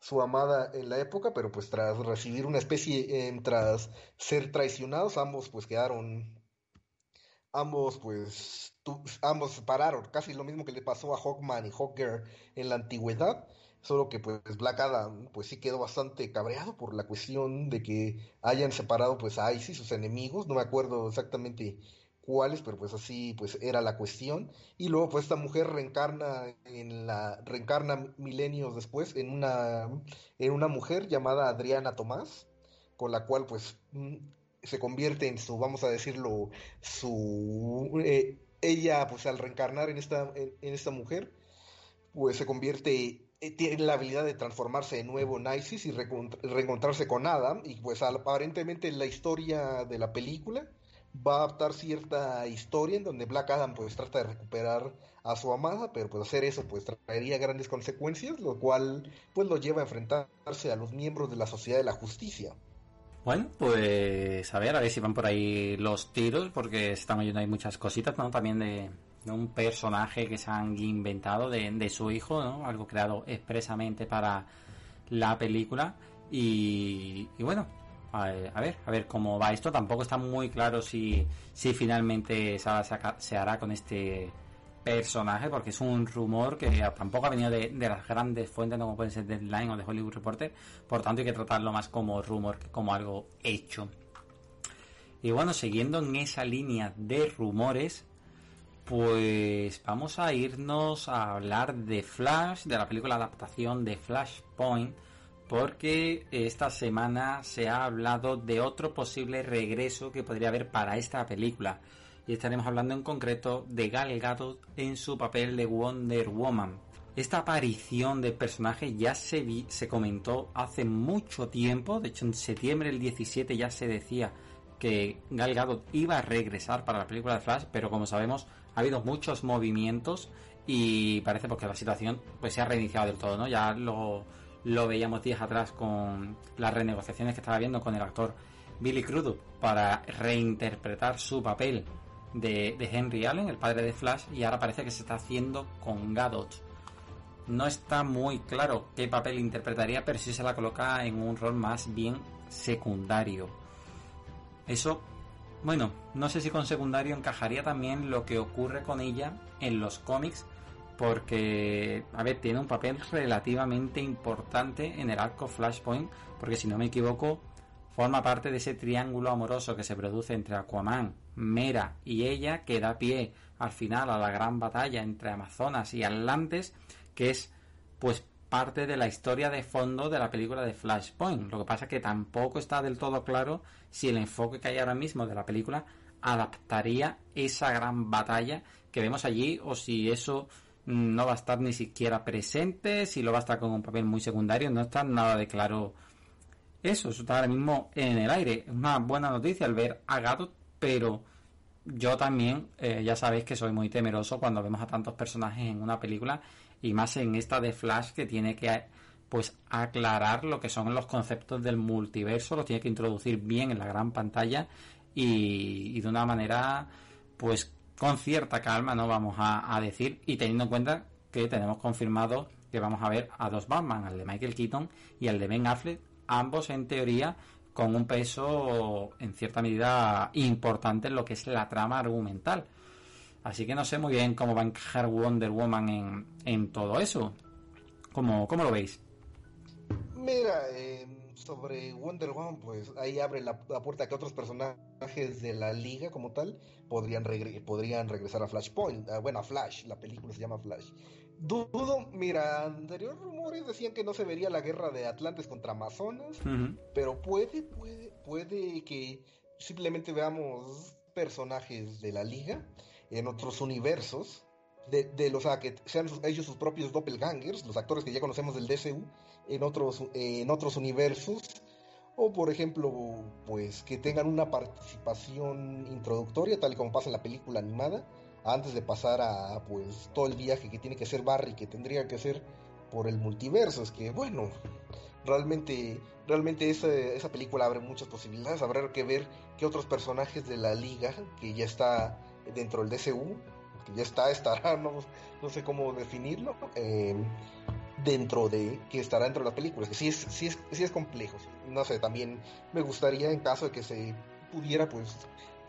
su amada en la época, pero pues tras recibir una especie, eh, tras ser traicionados, ambos pues quedaron, ambos pues, ambos pararon, casi lo mismo que le pasó a Hawkman y Hawker en la antigüedad, solo que pues Black Adam pues sí quedó bastante cabreado por la cuestión de que hayan separado pues a Isis, sus enemigos, no me acuerdo exactamente pero pues así pues era la cuestión. Y luego pues esta mujer reencarna en la reencarna milenios después en una en una mujer llamada Adriana Tomás, con la cual pues mm, se convierte en su vamos a decirlo su eh, ella pues al reencarnar en esta en, esta mujer pues se convierte eh, tiene la habilidad de transformarse de nuevo en Isis y reencontrarse con Adam y pues aparentemente la historia de la película va a adaptar cierta historia en donde Black Adam pues trata de recuperar a su amada, pero pues hacer eso pues traería grandes consecuencias, lo cual pues lo lleva a enfrentarse a los miembros de la Sociedad de la Justicia. Bueno, pues a ver, a ver si van por ahí los tiros, porque están ahí muchas cositas, ¿no? También de, un personaje que se han inventado de, de su hijo, ¿no? Algo creado expresamente para la película. Y bueno, a, ver, a ver cómo va esto. Tampoco está muy claro si, si finalmente se, hará con este personaje, porque es un rumor que tampoco ha venido de, las grandes fuentes, como pueden ser Deadline o de Hollywood Reporter, por tanto hay que tratarlo más como rumor que como algo hecho. Y bueno, siguiendo en esa línea de rumores, pues vamos a irnos a hablar de Flash, de la película adaptación de Flashpoint, porque esta semana se ha hablado de otro posible regreso que podría haber para esta película. Y estaremos hablando en concreto de Gal Gadot en su papel de Wonder Woman. Esta aparición del personaje ya se, comentó hace mucho tiempo, de hecho en septiembre del 17 ya se decía que Gal Gadot iba a regresar para la película de Flash, pero como sabemos ha habido muchos movimientos y parece porque la situación pues se ha reiniciado del todo, ¿no? Ya lo, lo veíamos días atrás con las renegociaciones que estaba viendo con el actor Billy Crudup para reinterpretar su papel de, Henry Allen, el padre de Flash, y ahora parece que se está haciendo con Gadot. No está muy claro qué papel interpretaría, pero sí se la coloca en un rol más bien secundario. Eso, bueno, no sé si con secundario encajaría también lo que ocurre con ella en los cómics porque, a ver, tiene un papel relativamente importante en el arco Flashpoint, porque si no me equivoco, forma parte de ese triángulo amoroso que se produce entre Aquaman, Mera y ella, que da pie al final a la gran batalla entre Amazonas y Atlantes, que es pues parte de la historia de fondo de la película de Flashpoint. Lo que pasa es que tampoco está del todo claro si el enfoque que hay ahora mismo de la película adaptaría esa gran batalla que vemos allí o si eso no va a estar ni siquiera presente, si lo va a estar con un papel muy secundario, no está nada de claro eso, está ahora mismo en el aire. Es una buena noticia al ver a Gato, pero yo también, eh, ya sabéis que soy muy temeroso cuando vemos a tantos personajes en una película y más en esta de Flash que tiene que pues aclarar lo que son los conceptos del multiverso, lo tiene que introducir bien en la gran pantalla y, y de una manera pues con cierta calma, no vamos a, decir, y teniendo en cuenta que tenemos confirmado que vamos a ver a dos Batman, al de Michael Keaton y al de Ben Affleck, ambos en teoría con un peso en cierta medida importante en lo que es la trama argumental. Así que no sé muy bien cómo va a encajar Wonder Woman en, todo eso. ¿Cómo, ¿Cómo, lo veis? Mira, eh, sobre Wonder Woman, pues ahí abre la, puerta a que otros personajes de la liga como tal podrían, podrían regresar a Flashpoint, bueno, a Flash, la película se llama Flash. Dudo, mira, anteriores rumores decían que no se vería la guerra de Atlantes contra Amazonas, pero puede, puede, puede que simplemente veamos personajes de la liga en otros universos, de, de los, que sean ellos sus propios doppelgangers, los actores que ya conocemos del DCU, en otros, en otros universos, o por ejemplo, pues que tengan una participación introductoria, tal como pasa en la película animada, antes de pasar a pues todo el viaje que tiene que hacer Barry, que tendría que hacer por el multiverso. Es que bueno, realmente, realmente esa, esa película abre muchas posibilidades. Habrá que ver qué otros personajes de la liga que ya está dentro del DCU, que ya está, estará, no, no sé cómo definirlo. Eh, dentro de que estará dentro de las películas, sí es, sí es, sí es complejo. No sé, también me gustaría en caso de que se pudiera pues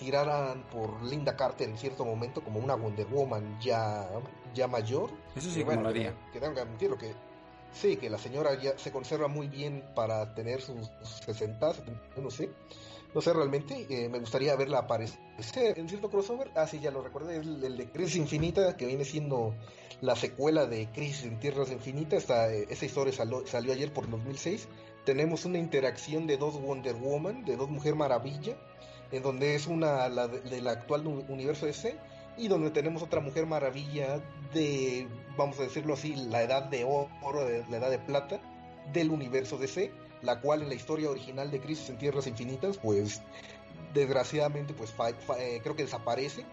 tiraran por Linda Carter en cierto momento como una Wonder Woman ya, ya mayor. Eso sí, bueno, que, que tengo que admitirlo que sí, que la señora ya se conserva muy bien para tener sus, 60, no sé. No sé realmente, eh, me gustaría verla aparecer en cierto crossover. Ah, sí, ya lo recordé, el, el de Crisis Infinita, que viene siendo la secuela de Crisis en Tierras Infinitas. esa historia salió, ayer por 2006. Tenemos una interacción de dos Wonder Woman, de dos Mujer Maravilla, en donde es una la, del actual universo DC y donde tenemos otra Mujer Maravilla de, vamos a decirlo así, la edad de oro, de, la edad de plata del universo DC, la cual en la historia original de Crisis en Tierras Infinitas, pues desgraciadamente, pues eh, creo que desaparece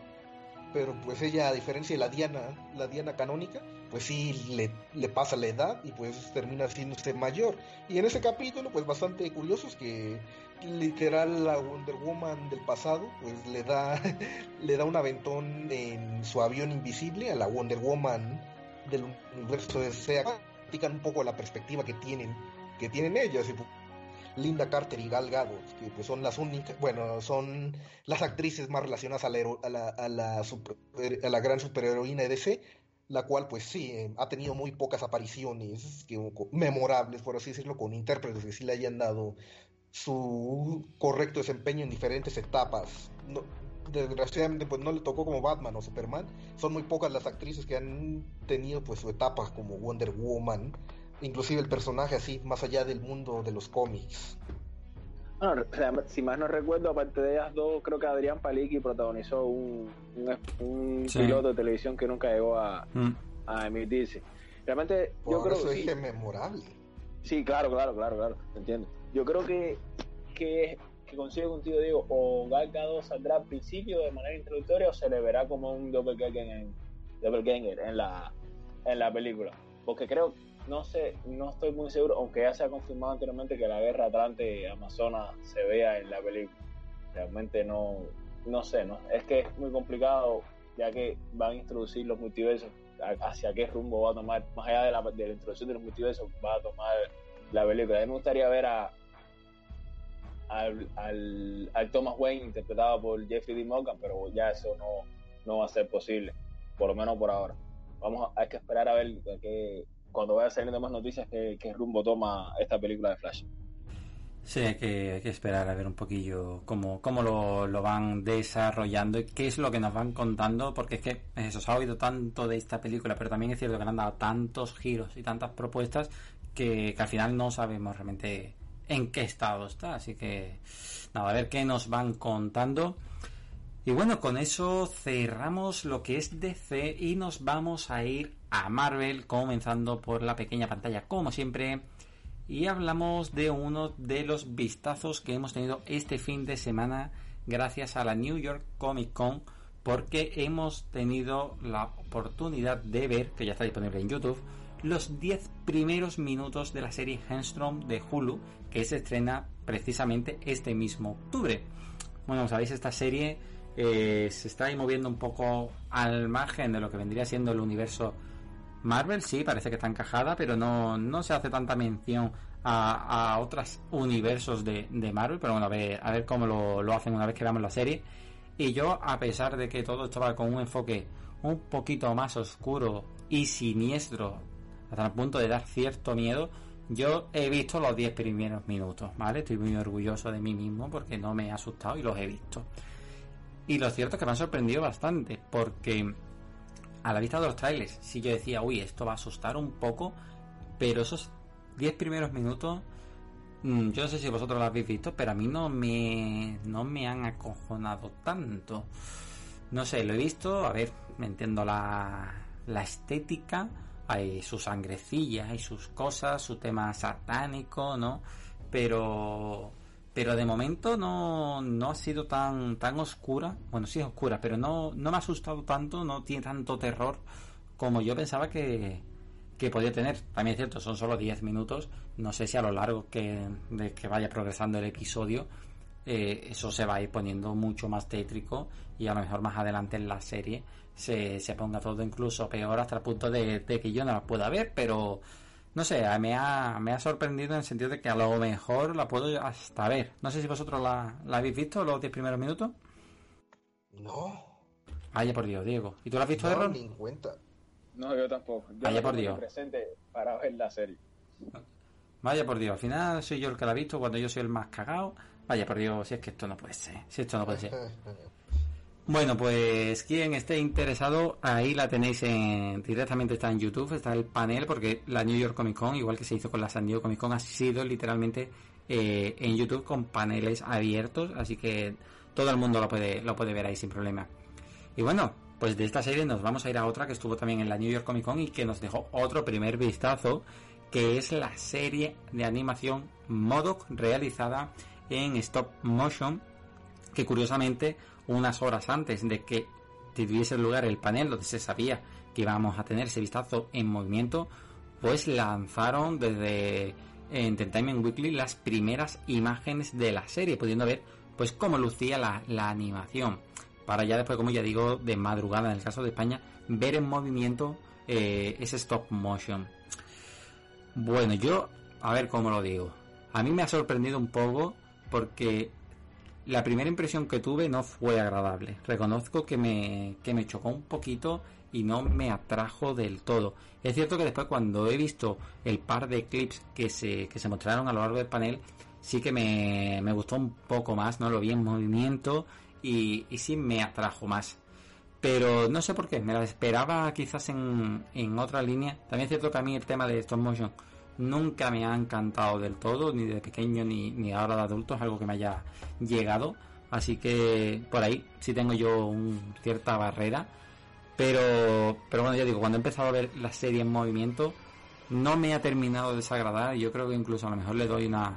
pero pues ella a diferencia de la Diana, la Diana canónica, pues sí le, le pasa la edad y pues termina usted mayor. Y en ese capítulo, pues bastante curioso es que literal la Wonder Woman del pasado, pues le da, le da un aventón en su avión invisible a la Wonder Woman del universo de SEA. Explican un poco la perspectiva que tienen, que tienen ellas. Y, Linda Carter y Gal Gadot, que pues son las únicas, bueno, son las actrices más relacionadas a la, a la, la, a la gran superheroína de DC, la cual pues sí, eh, ha tenido muy pocas apariciones que, memorables, por así decirlo, con intérpretes que sí le hayan dado su correcto desempeño en diferentes etapas. Desgraciadamente pues no le tocó como Batman o Superman. Son muy pocas las actrices que han tenido pues su etapa como Wonder Woman, inclusive el personaje así más allá del mundo de los cómics. Bueno, si más no recuerdo, aparte de ellas dos, creo que Adrián Paliki protagonizó un, un, piloto de televisión que nunca llegó a, mm. a emitirse. Realmente, yo creo que. es memorable. Sí, claro, claro, claro, claro, entiendo. Yo creo que, que que consigue contigo, digo, o Gal Gadot saldrá al principio de manera introductoria o se le verá como un doppelganger en, doppelganger en la en la película. Porque creo, no sé, no estoy muy seguro, aunque ya se ha confirmado anteriormente que la guerra Atlante-Amazonas se vea en la película. Realmente no, no sé, ¿no? Es que es muy complicado ya que van a introducir los multiversos, hacia qué rumbo va a tomar, más allá de la, introducción de los multiversos, va a tomar la película. A mí me gustaría ver a, al, al, Thomas Wayne interpretado por Jeffrey D. Morgan, pero ya eso no, no va a ser posible, por lo menos por ahora. Vamos a, hay que esperar a ver que, cuando vaya saliendo más noticias qué, rumbo toma esta película de Flash. Sí, hay que, hay que esperar a ver un poquillo cómo, cómo lo, lo, van desarrollando y qué es lo que nos van contando, porque es que eso se ha oído tanto de esta película, pero también es cierto que le han dado tantos giros y tantas propuestas que, que al final no sabemos realmente en qué estado está. Así que, nada, a ver qué nos van contando. Y bueno, con eso cerramos lo que es DC y nos vamos a ir a Marvel, comenzando por la pequeña pantalla, como siempre. Y hablamos de uno de los vistazos que hemos tenido este fin de semana gracias a la New York Comic Con, porque hemos tenido la oportunidad de ver, que ya está disponible en YouTube, los 10 primeros minutos de la serie Handstrom de Hulu, que se estrena precisamente este mismo octubre. Bueno, sabéis, esta serie eh, se está ahí moviendo un poco al margen de lo que vendría siendo el universo Marvel, sí, parece que está encajada, pero no, no se hace tanta mención a, a otros universos de, de, Marvel, pero bueno, a ver, a ver cómo lo, lo hacen una vez que veamos la serie. Y yo, a pesar de que todo estaba con un enfoque un poquito más oscuro y siniestro hasta el punto de dar cierto miedo. Yo he visto los 10 primeros minutos, ¿vale? Estoy muy orgulloso de mí mismo porque no me he asustado y los he visto. Y lo cierto es que me han sorprendido bastante porque a la vista de los trailers, si yo decía, uy, esto va a asustar un poco, pero esos 10 primeros minutos, mm, yo no sé si vosotros lo habéis visto, pero a mí no me, no me han acojonado tanto. No sé, lo he visto, a ver, me entiendo la, la estética, hay su sangrecilla y sus cosas, su tema satánico, ¿no? Pero pero de momento no, no ha sido tan tan oscura, bueno, sí es oscura, pero no no me ha asustado tanto, no tiene tanto terror como yo pensaba que, que podía tener. También es cierto, son solo 10 minutos, no sé si a lo largo que, de que vaya progresando el episodio eh, eso se va a ir poniendo mucho más tétrico y a lo mejor más adelante en la serie se, se ponga todo incluso peor hasta el punto de, que yo no la pueda ver, pero no sé, me ha, me ha sorprendido en el sentido de que a lo mejor la puedo hasta ver. No sé si vosotros la, habéis visto los 10 primeros minutos. No. Vaya por Dios, Diego. ¿Y tú la has visto, no, Ni cuenta. No, yo tampoco. Vaya por Dios. presente para ver la serie. Vaya por Dios, al final soy yo el que la ha visto cuando yo soy el más cagado. Vaya por Dios, si es que esto no puede ser. Si esto no puede ser. Bueno, pues quien esté interesado, ahí la tenéis en, directamente está en YouTube, está el panel, porque la New York Comic Con, igual que se hizo con la San Diego Comic Con, ha sido literalmente eh, en YouTube con paneles abiertos, así que todo el mundo lo puede, lo puede ver ahí sin problema. Y bueno, pues de esta serie nos vamos a ir a otra que estuvo también en la New York Comic Con y que nos dejó otro primer vistazo, que es la serie de animación Modoc realizada en stop motion, que curiosamente unas horas antes de que tuviese lugar el panel donde se sabía que íbamos a tener ese vistazo en movimiento, pues lanzaron desde Entertainment Weekly las primeras imágenes de la serie, pudiendo ver pues cómo lucía la, animación. Para ya después, como ya digo, de madrugada en el caso de España, ver en movimiento eh, ese stop motion. Bueno, yo, a ver cómo lo digo. a mí me ha sorprendido un poco porque la primera impresión que tuve no fue agradable. Reconozco que me, que me chocó un poquito y no me atrajo del todo. Es cierto que después cuando he visto el par de clips que se, que se mostraron a lo largo del panel, sí que me, me gustó un poco más, ¿no? Lo vi en movimiento y, y sí me atrajo más. Pero no sé por qué, me la esperaba quizás en, en otra línea. También es cierto que a mí el tema de stop motion nunca me ha encantado del todo, ni de pequeño ni, ni ahora de adulto, es algo que me haya llegado. Así que por ahí sí tengo yo un, cierta barrera. Pero, pero bueno, ya digo, cuando he empezado a ver la serie en movimiento, no me ha terminado de desagradar. Yo creo que incluso a lo mejor le doy una,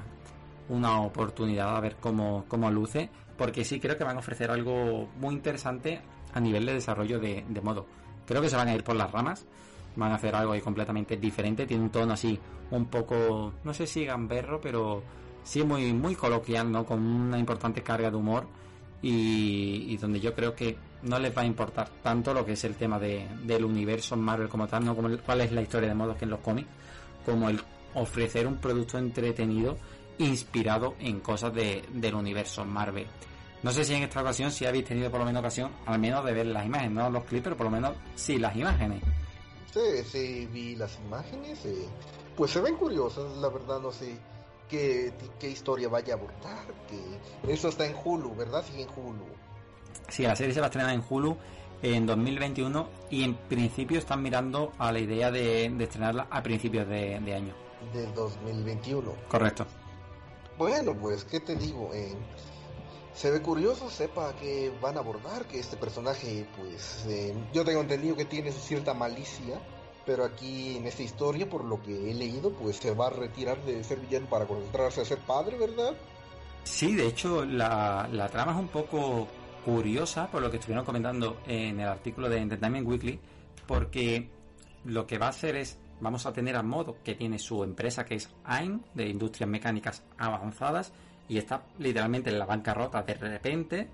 una oportunidad a ver cómo, cómo luce. Porque sí creo que van a ofrecer algo muy interesante a nivel de desarrollo de, de modo. Creo que se van a ir por las ramas van a hacer algo ahí completamente diferente. Tiene un tono así, un poco, no sé si gamberro, pero sí muy, muy coloquial, ¿no? Con una importante carga de humor y, donde yo creo que no les va a importar tanto lo que es el tema de, del universo Marvel como tal, ¿no? Como cuál es la historia de modos que en los cómics, como el ofrecer un producto entretenido inspirado en cosas de, del universo Marvel. No sé si en esta ocasión si habéis tenido por lo menos ocasión, al menos de ver las imágenes, no los clips, pero por lo menos sí las imágenes. Sí, sí, vi las imágenes. Eh, pues se ven curiosas, la verdad, no sé qué, qué historia vaya a abordar. Que eso está en Hulu, ¿verdad? Sí, en Hulu. Sí, la serie se va a estrenar en Hulu en 2021 y en principio están mirando a la idea de, estrenarla a principios de, año. Del 2021. Correcto. Bueno, pues, ¿qué te digo? Eh, se ve curioso, sepa que van a abordar, que este personaje, pues, eh, yo tengo entendido que tiene cierta malicia, pero aquí en esta historia, por lo que he leído, pues se va a retirar de ser villano para concentrarse a ser padre, ¿verdad? Sí, de hecho, la, la trama es un poco curiosa, por lo que estuvieron comentando en el artículo de Entertainment Weekly, porque lo que va a hacer es, vamos a tener a modo que tiene su empresa que es AIM, de Industrias Mecánicas Avanzadas, y está literalmente en la bancarrota de repente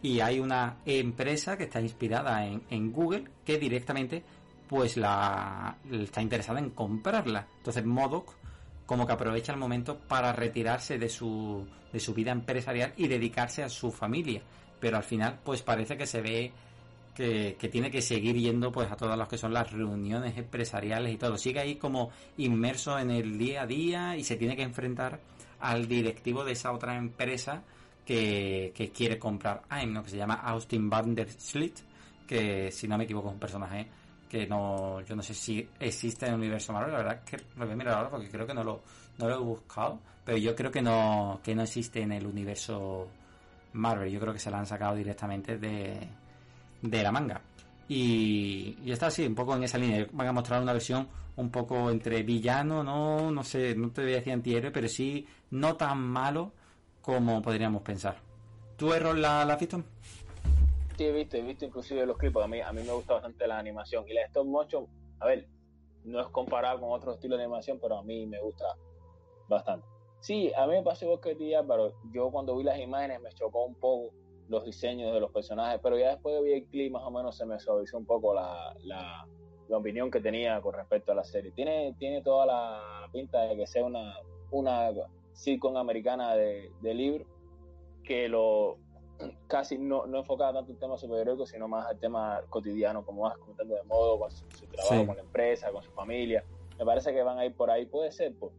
y hay una empresa que está inspirada en, Google que directamente pues la está interesada en comprarla. Entonces Modoc como que aprovecha el momento para retirarse de su, de su vida empresarial y dedicarse a su familia. Pero al final pues parece que se ve que, que, tiene que seguir yendo pues a todas las que son las reuniones empresariales y todo. Sigue ahí como inmerso en el día a día y se tiene que enfrentar al directivo de esa otra empresa que, quiere comprar AIM, ¿no? que se llama Austin Vanderslit, que si no me equivoco es un personaje que no yo no sé si existe en el universo Marvel, la verdad que lo voy a mirar ahora porque creo que no lo, no lo he buscado, pero yo creo que no, que no existe en el universo Marvel, yo creo que se la han sacado directamente de, de la manga. Y, está así, un poco en esa línea. Van a mostrar una versión un poco entre villano, no, no sé, no te voy a decir antihéroe, pero sí no tan malo como podríamos pensar. ¿Tú, Errol, la, la? Sí, he visto, he visto inclusive los clips, a mí, a mí me gusta bastante la animación. Y la stop motion, a ver, no es comparado con otro estilo de animación, pero a mí me gusta bastante. Sí, a mí me pasó que día, pero yo cuando vi las imágenes me chocó un poco los diseños de los personajes, pero ya después de el clip más o menos se me suavizó un poco la, la, la opinión que tenía con respecto a la serie. Tiene, tiene toda la pinta de que sea una, una sitcom americana de, de libro que lo casi no, no enfocaba tanto en temas superhéroicos, sino más al tema cotidiano, como vas comentando de modo, con su, trabajo, con la empresa, con su familia. Me parece que van a ir por ahí. Puede ser, pues,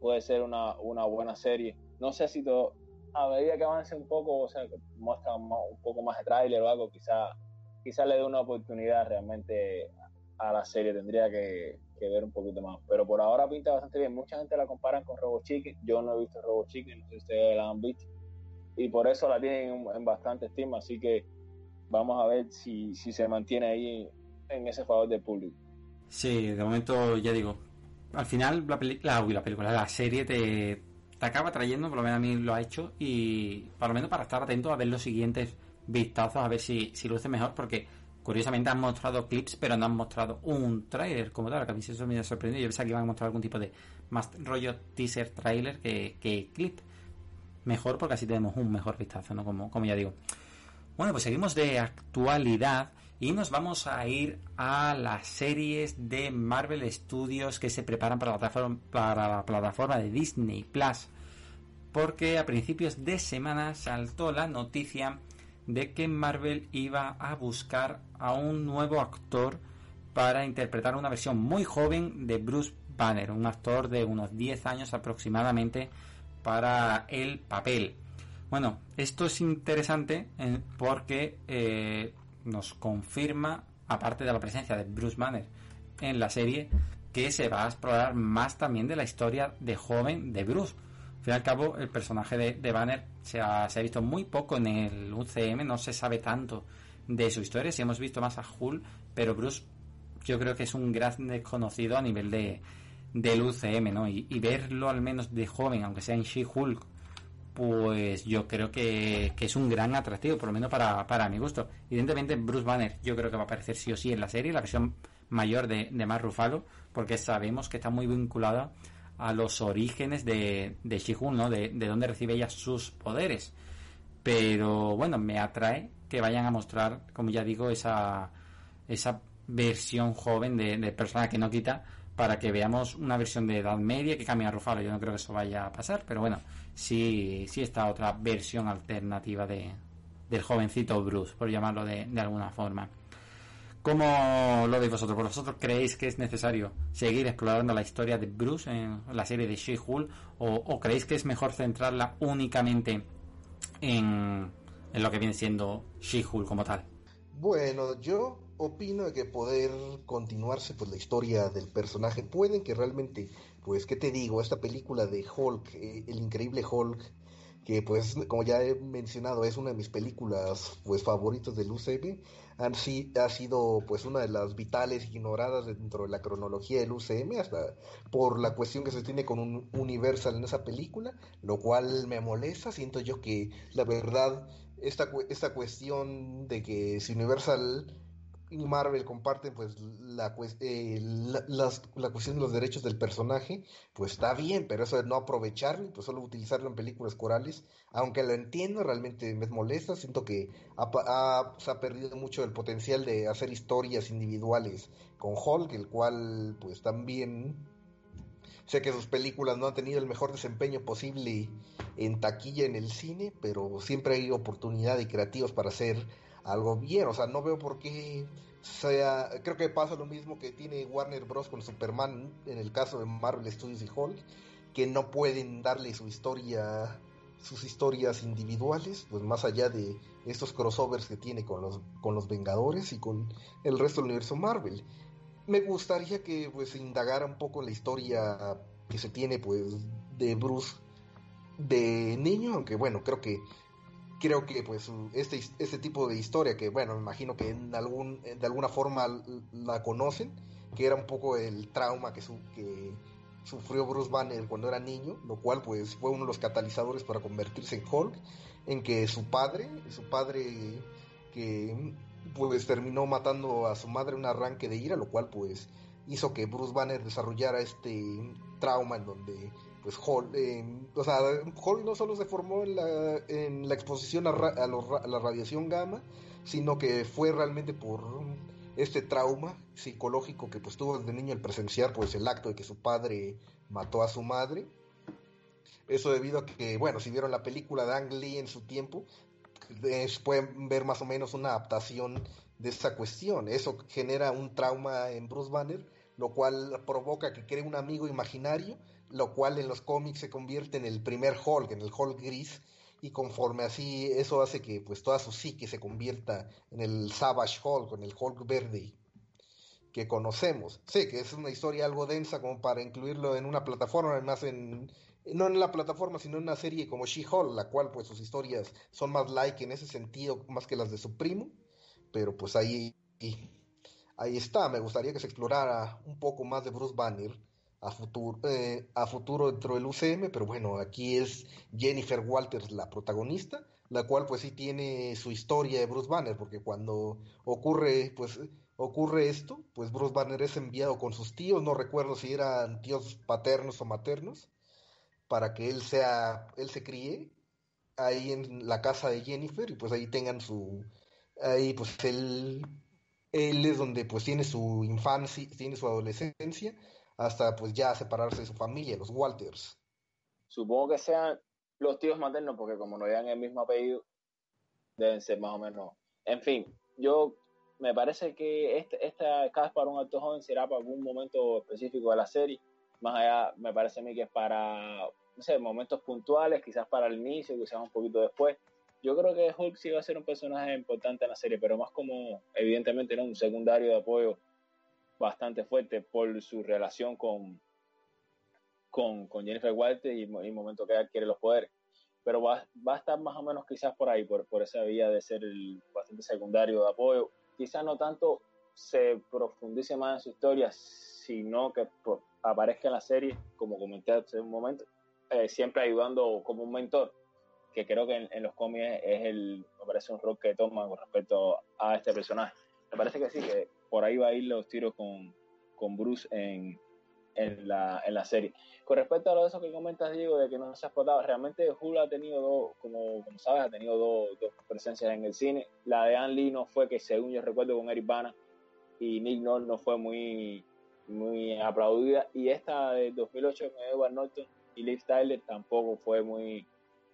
puede ser una, una buena serie. No sé si todo, a medida que avance un poco, o sea, que muestra un poco más de tráiler o algo, quizá, quizá le dé una oportunidad realmente a la serie, tendría que, ver un poquito más. Pero por ahora pinta bastante bien. Mucha gente la comparan con Robo Chicken. Yo no he visto Robo Chicken, no sé si ustedes la han visto. Y por eso la tienen en, bastante estima. Así que vamos a ver si, si se mantiene ahí en ese favor del público. Sí, de momento ya digo. Al final la, la, la película, la serie te, te acaba trayendo, por lo menos a mí lo ha hecho. Y por lo menos para estar atento a ver los siguientes vistazos, a ver si, si luce mejor. Porque Curiosamente han mostrado clips, pero no han mostrado un trailer como tal, que a mí eso me ha sorprendido. Yo pensaba que iban a mostrar algún tipo de más rollo teaser trailer que, que clip. Mejor porque así tenemos un mejor vistazo, ¿no? Como, como ya digo. Bueno, pues seguimos de actualidad y nos vamos a ir a las series de Marvel Studios que se preparan para la plataforma, de Disney Plus. Porque a principios de semana saltó la noticia de que Marvel iba a buscar a un nuevo actor para interpretar una versión muy joven de Bruce Banner, un actor de unos 10 años aproximadamente para el papel. Bueno, esto es interesante eh, porque eh, nos confirma, aparte de la presencia de Bruce Banner en la serie, que se va a explorar más también de la historia de joven de Bruce. Al fin y al cabo, el personaje de, Banner se ha, se ha, visto muy poco en el UCM, no se sabe tanto de su historia, si hemos visto más a Hulk, pero Bruce yo creo que es un gran desconocido a nivel de, del UCM, ¿no? Y, y verlo al menos de joven, aunque sea en She-Hulk pues yo creo que, es un gran atractivo, por lo menos para, mi gusto. Evidentemente, Bruce Banner yo creo que va a aparecer sí o sí en la serie, la versión mayor de, de Mark Ruffalo, porque sabemos que está muy vinculada a los orígenes de, de She-Hulk, ¿no? De, de dónde recibe ella sus poderes. Pero bueno, me atrae que vayan a mostrar, como ya digo, esa, esa versión joven de, de persona que no quita para que veamos una versión de edad media que cambie a Rufalo. Yo no creo que eso vaya a pasar, pero bueno, sí, sí está otra versión alternativa de, del jovencito Bruce, por llamarlo de, alguna forma. ¿Cómo lo veis vosotros? ¿Vosotros creéis que es necesario seguir explorando la historia de Bruce en la serie de She-Hulk? O, creéis que es mejor centrarla únicamente en, en lo que viene siendo She-Hulk como tal? Bueno, yo opino que poder continuarse pues la historia del personaje pueden que realmente pues qué te digo esta película de Hulk eh, el increíble Hulk que pues como ya he mencionado es una de mis películas pues favoritas del UCM han, ha sido pues una de las vitales ignoradas dentro de la cronología del UCM hasta por la cuestión que se tiene con un Universal en esa película lo cual me molesta siento yo que la verdad esta, esta cuestión de que si Universal Marvel comparten pues la, eh, la, cuestión de los derechos del personaje, pues está bien, pero eso de no aprovecharlo, pues solo utilizarlo en películas corales, aunque lo entiendo, realmente me molesta, siento que se ha perdido mucho el potencial de hacer historias individuales con Hulk, el cual pues también sé que sus películas no han tenido el mejor desempeño posible en taquilla en el cine, pero siempre hay oportunidad y creativos para hacer algo bien. O sea, no veo por qué sea. Creo que pasa lo mismo que tiene Warner Bros. con Superman en el caso de Marvel Studios y Hulk, que no pueden darle su historia, sus historias individuales, pues más allá de estos crossovers que tiene con los, con los Vengadores y con el resto del universo Marvel. Me gustaría que pues indagara un poco la historia que se tiene pues de Bruce de niño, aunque bueno, creo que creo que pues este, este tipo de historia que bueno me imagino que en algún de alguna forma la conocen que era un poco el trauma que, su, que sufrió Bruce Banner cuando era niño lo cual pues fue uno de los catalizadores para convertirse en Hulk en que su padre su padre que pues terminó matando a su madre un arranque de ira lo cual pues hizo que Bruce Banner desarrollara este trauma en donde pues Hall, o sea, Hall no solo se formó en la, en la exposición a, la radiación gamma, sino que fue realmente por este trauma psicológico que pues tuvo desde niño el presenciar pues el acto de que su padre mató a su madre. Eso debido a que, bueno, si vieron la película de Ang Lee en su tiempo, pueden ver más o menos una adaptación de esa cuestión. Eso genera un trauma en Bruce Banner, lo cual provoca que cree un amigo imaginario lo cual en los cómics se convierte en el primer Hulk, en el Hulk gris, y conforme así eso hace que pues toda su psique se convierta en el Savage Hulk, en el Hulk verde que conocemos. Sé que es una historia algo densa como para incluirlo en una plataforma, además en no en la plataforma, sino en una serie como She-Hulk, la cual pues sus historias son más like en ese sentido más que las de su primo, pero pues ahí ahí está, me gustaría que se explorara un poco más de Bruce Banner a futuro, eh, a futuro dentro del UCM, pero bueno, aquí es Jennifer Walters la protagonista, la cual pues sí tiene su historia de Bruce Banner, porque cuando ocurre, pues ocurre esto, pues Bruce Banner es enviado con sus tíos, no recuerdo si eran tíos paternos o maternos, para que él sea, él se críe ahí en la casa de Jennifer y pues ahí tengan su, ahí pues él él es donde pues tiene su infancia, tiene su adolescencia, hasta pues ya separarse de su familia, los Walters. Supongo que sean los tíos maternos, porque como no llevan el mismo apellido, deben ser más o menos. En fin, yo me parece que este, esta casa para un alto joven será para algún momento específico de la serie. Más allá, me parece a mí que es para, no sé, momentos puntuales, quizás para el inicio, quizás un poquito después. Yo creo que Hulk sí va a ser un personaje importante en la serie, pero más como, evidentemente, ¿no? un secundario de apoyo bastante fuerte por su relación con, con, con Jennifer Walter y, el momento que ella quiere los poderes. Pero va, va, a estar más o menos quizás por ahí, por, por esa vía de ser el bastante secundario de apoyo. Quizás no tanto se profundice más en su historia, sino que aparezca en la serie, como comenté hace un momento, eh, siempre ayudando como un mentor, que creo que en, los cómics es el, me parece un rol que toma con respecto a este personaje. Me parece que sí, que por ahí va a ir los tiros con, con Bruce en, en, la, en la serie. Con respecto a lo de eso que comentas, Diego, de que no se ha explotado, realmente Hulu ha tenido dos, como, como sabes, ha tenido dos, dos, presencias en el cine. La de Anne Lee no fue que, según yo recuerdo, con Eric Bana y Nick Nolte no fue muy, muy aplaudida. Y esta de 2008 con Edward Norton y Liv Tyler tampoco fue muy,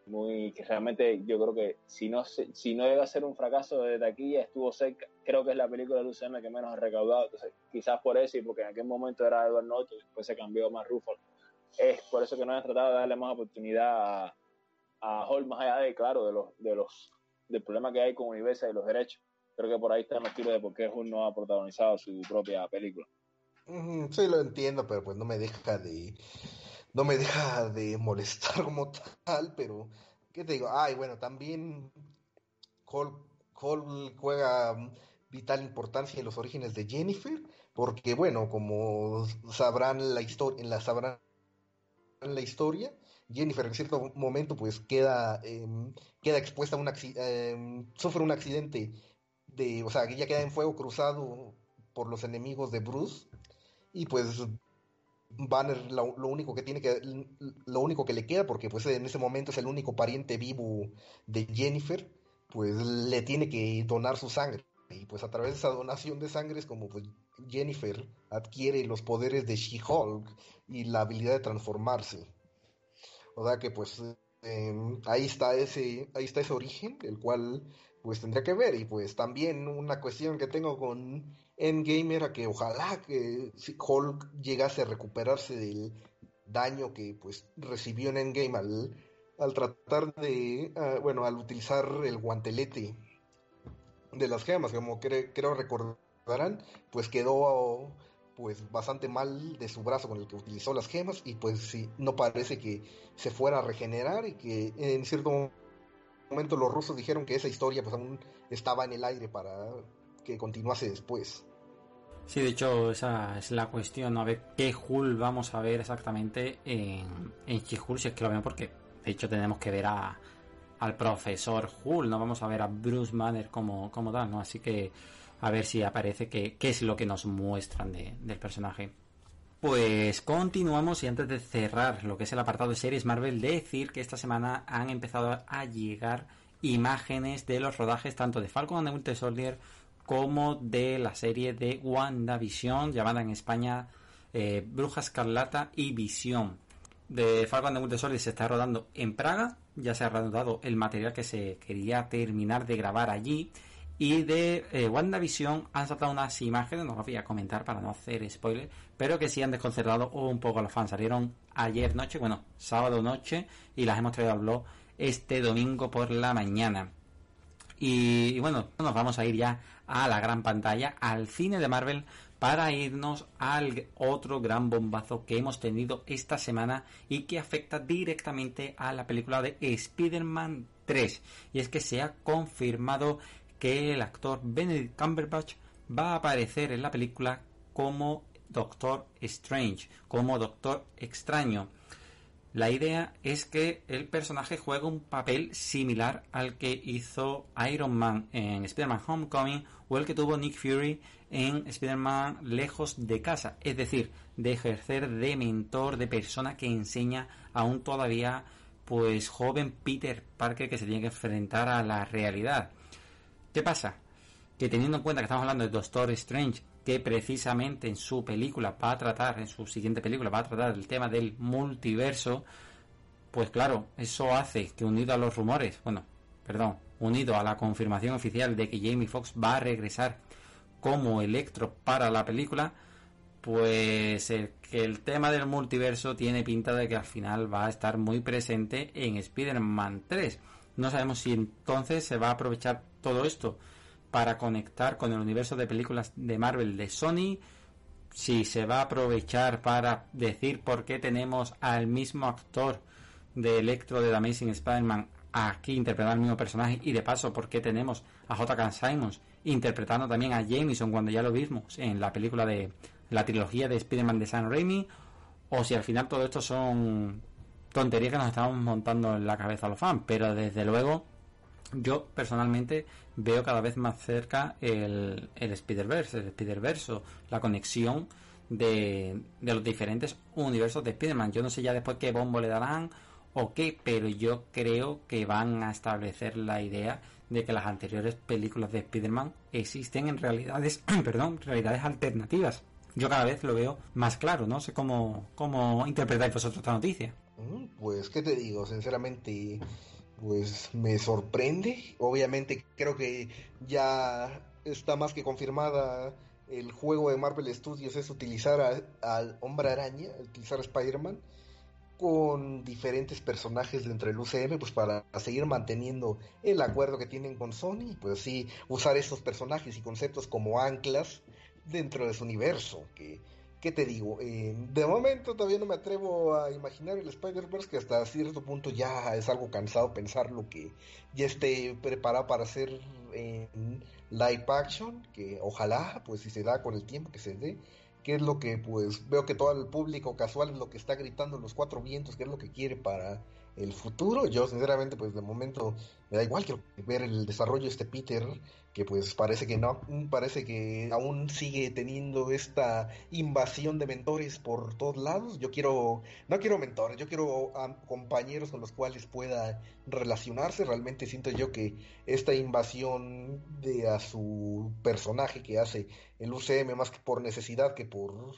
muy que realmente yo creo que si no si no llega a ser un fracaso de taquilla estuvo cerca. Creo que es la película de UCM que menos ha recaudado entonces quizás por eso y porque en aquel momento era Edward Norton después se cambió más Ruffalo es por eso que no han tratado de darle más oportunidad a, a Hall más allá de claro de los de los del problema que hay con Universal y los derechos. Creo que por ahí están los tiros de por qué Hall no ha protagonizado su propia película. Sí lo entiendo pero pues no me deja de no me deja de molestar como tal, pero ¿qué te digo? Ay, bueno, también Cole, juega vital importancia en los orígenes de Jennifer, porque bueno, como sabrán la historia, en la sabrán la historia, Jennifer en cierto momento pues queda em, queda expuesta a un eh, sufre un accidente de, o sea, ella queda en fuego cruzado por los enemigos de Bruce y pues Banner lo, único que tiene que lo único que le queda porque pues en ese momento es el único pariente vivo de Jennifer pues le tiene que donar su sangre. Y pues a través de esa donación de sangre es como pues Jennifer adquiere los poderes de She-Hulk y la habilidad de transformarse. O sea que pues em, ahí está ese ahí está ese origen el cual pues tendría que ver. Y pues también una cuestión que tengo con Endgame era que ojalá que Hulk llegase a recuperarse del daño que pues recibió en Endgame al, al tratar de, ah, bueno, al utilizar el guantelete de las gemas, como creo recordarán, pues quedó pues bastante mal de su brazo con el que utilizó las gemas y pues sí, no parece que se fuera a regenerar y que en cierto momento los rusos dijeron que esa historia pues aún estaba en el aire para que continuase después. Sí, de hecho, esa es la cuestión, a ver qué Hull vamos a ver exactamente en, en She-Hulk, si es que lo vemos, porque de hecho tenemos que ver a, al profesor Hull, no vamos a ver a Bruce Banner como, como tal, ¿no? Así que a ver si aparece qué es lo que nos muestran del personaje. Pues continuamos y antes de cerrar lo que es el apartado de series Marvel, decir que esta semana han empezado a llegar imágenes de los rodajes tanto de Falcon and the como de la serie de WandaVision, llamada en España eh, Bruja Escarlata y Visión. De Falcon de Winter se está rodando en Praga, ya se ha rodado el material que se quería terminar de grabar allí. Y de eh, WandaVision han saltado unas imágenes, no las voy a comentar para no hacer spoiler, pero que sí han desconcertado un poco a los fans. Salieron ayer noche, bueno, sábado noche, y las hemos traído al blog este domingo por la mañana. Y, bueno, nos vamos a ir ya a la gran pantalla, al cine de Marvel, para irnos al otro gran bombazo que hemos tenido esta semana y que afecta directamente a la película de Spider-Man 3. Y es que se ha confirmado que el actor Benedict Cumberbatch va a aparecer en la película como Doctor Strange, como Doctor Extraño. La idea es que el personaje juegue un papel similar al que hizo Iron Man en Spider-Man Homecoming o el que tuvo Nick Fury en Spider-Man Lejos de Casa. Es decir, de ejercer de mentor, de persona que enseña a un todavía pues joven Peter Parker que se tiene que enfrentar a la realidad. ¿Qué pasa? que teniendo en cuenta que estamos hablando de Doctor Strange, que precisamente en su película va a tratar, en su siguiente película va a tratar el tema del multiverso, pues claro, eso hace que unido a los rumores, bueno, perdón, unido a la confirmación oficial de que Jamie Foxx va a regresar como Electro para la película, pues el, que el tema del multiverso tiene pinta de que al final va a estar muy presente en Spider-Man 3. No sabemos si entonces se va a aprovechar todo esto para conectar con el universo de películas de Marvel de Sony, si se va a aprovechar para decir por qué tenemos al mismo actor de Electro de The Amazing Spider-Man aquí interpretando el mismo personaje y de paso por qué tenemos a J.K. Simons interpretando también a Jameson cuando ya lo vimos en la película de la trilogía de Spider-Man de Sam Raimi o si al final todo esto son tonterías que nos estamos montando en la cabeza a los fans pero desde luego yo personalmente veo cada vez más cerca el, el Spider-Verse, el Spider-Verso, la conexión de, de, los diferentes universos de Spider-Man. Yo no sé ya después qué bombo le darán o qué, pero yo creo que van a establecer la idea de que las anteriores películas de Spider-Man existen en realidades, perdón, realidades alternativas. Yo cada vez lo veo más claro, no sé cómo, cómo interpretáis vosotros esta noticia. Mm, pues, ¿qué te digo? Sinceramente, pues me sorprende. Obviamente creo que ya está más que confirmada el juego de Marvel Studios es utilizar al hombre araña, utilizar a Spider-Man con diferentes personajes dentro del UCM, pues para seguir manteniendo el acuerdo que tienen con Sony, pues sí, usar esos personajes y conceptos como anclas dentro de su universo, que ¿qué te digo? Eh, de momento todavía no me atrevo a imaginar el Spider-Verse, que hasta cierto punto ya es algo cansado pensar lo que ya esté preparado para hacer en live action, que ojalá, pues si se da con el tiempo que se dé, que es lo que pues veo que todo el público casual es lo que está gritando los cuatro vientos, que es lo que quiere para el futuro. Yo sinceramente pues de momento me da igual, quiero ver el desarrollo de este Peter que pues parece que no, parece que aún sigue teniendo esta invasión de mentores por todos lados. Yo quiero, no quiero mentores, yo quiero compañeros con los cuales pueda relacionarse. Realmente siento yo que esta invasión de a su personaje que hace el UCM más que por necesidad que por,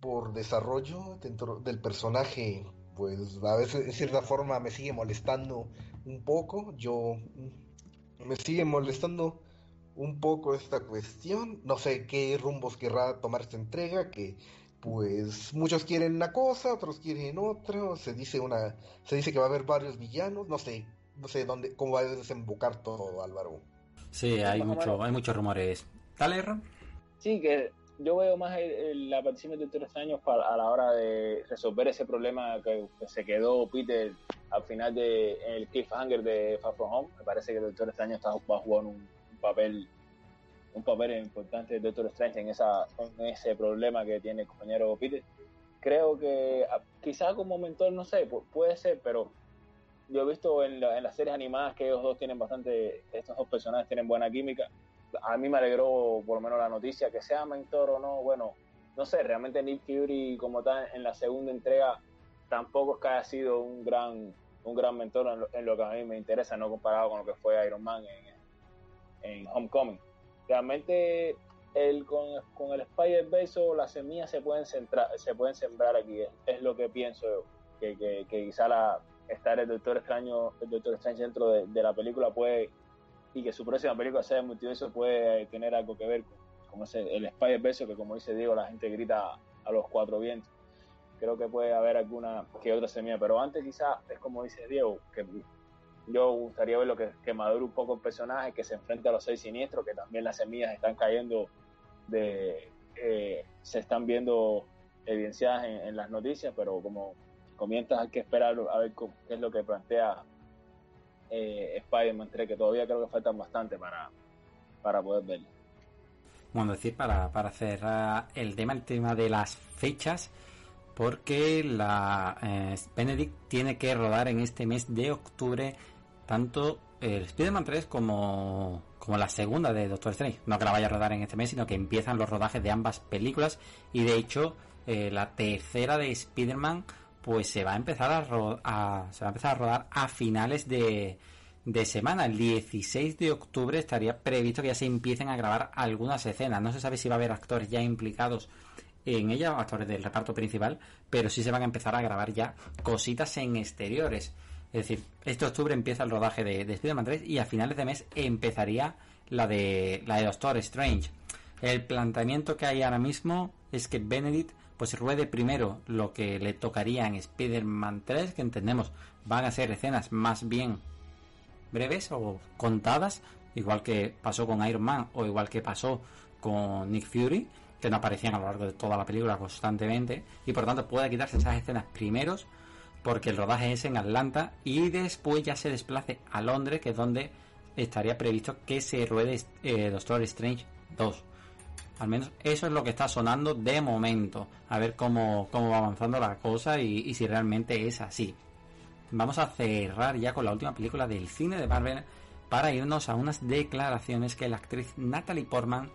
por desarrollo dentro del personaje, pues a veces de cierta forma me sigue molestando un poco. Yo me sigue molestando un poco esta cuestión. No sé qué rumbos querrá tomar esta entrega, que pues muchos quieren una cosa, otros quieren otra, se dice una, se dice que va a haber varios villanos, no sé, no sé dónde, cómo va a desembocar todo, Álvaro. Sí, hay mucho, hay muchos rumores. ¿Dale, Ron? Sí, que yo veo más la aparición de tres años para, a la hora de resolver ese problema que, se quedó Peter al final de el cliffhanger de Far From Home. Me parece que el Doctor Extraño está, va a jugar un, papel un papel importante de Doctor Strange en, esa, en ese problema que tiene el compañero Peter. Creo que quizás como mentor, no sé, puede ser, pero yo he visto en, en las series animadas que ellos dos tienen bastante, estos dos personajes tienen buena química a mí me alegró por lo menos la noticia, que sea mentor o no, bueno, no sé, realmente Nick Fury como tal en la segunda entrega tampoco es que haya sido un gran un gran mentor en lo, que a mí me interesa, no comparado con lo que fue Iron Man en, Homecoming. Realmente el, con, con el Spider-Verse las semillas se pueden, centrar, se pueden sembrar aquí, es, lo que pienso yo, que, que, quizá la, estar el Doctor Extraño, el Doctor Strange dentro de, de la película puede y que su próxima película sea de multiverso puede tener algo que ver con el Spider-Verse, que como dice Diego, la gente grita a los cuatro vientos. Creo que puede haber alguna que otra semilla, pero antes quizás es como dice Diego, que yo gustaría ver lo que, que madure un poco el personaje, que se enfrente a los seis siniestros, que también las semillas están cayendo. Eh, se están viendo evidenciadas en, las noticias, pero como comienzas hay que esperar a ver qué es lo que plantea eh, Spider-Man 3, que todavía creo que faltan bastante para, para poder verlo. Bueno, decir, para, para cerrar el tema, el tema de las fechas, porque la eh, Benedict tiene que rodar en este mes de octubre tanto el Spider-Man 3 como, como la segunda de Doctor Strange. No que la vaya a rodar en este mes, sino que empiezan los rodajes de ambas películas y de hecho eh, la tercera de Spider-Man pues se va a empezar a, se va a empezar a rodar a finales de, de semana. El 16 de octubre estaría previsto que ya se empiecen a grabar algunas escenas. No se sabe si va a haber actores ya implicados en ella, actores del reparto principal, pero sí se van a empezar a grabar ya cositas en exteriores. Es decir, este octubre empieza el rodaje de, de Spider-Man 3 y a finales de mes empezaría la de la de Doctor Strange. El planteamiento que hay ahora mismo es que Benedict pues ruede primero lo que le tocaría en Spider-Man 3, que entendemos van a ser escenas más bien breves o contadas, igual que pasó con Iron Man o igual que pasó con Nick Fury, que no aparecían a lo largo de toda la película constantemente, y por tanto puede quitarse esas escenas primeros, porque el rodaje es en Atlanta, y después ya se desplace a Londres, que es donde estaría previsto que se ruede eh, Doctor Strange 2. Al menos eso es lo que está sonando de momento. A ver cómo, cómo va avanzando la cosa y, si realmente es así. Vamos a cerrar ya con la última película del cine de Marvel para irnos a unas declaraciones que la actriz Natalie Portman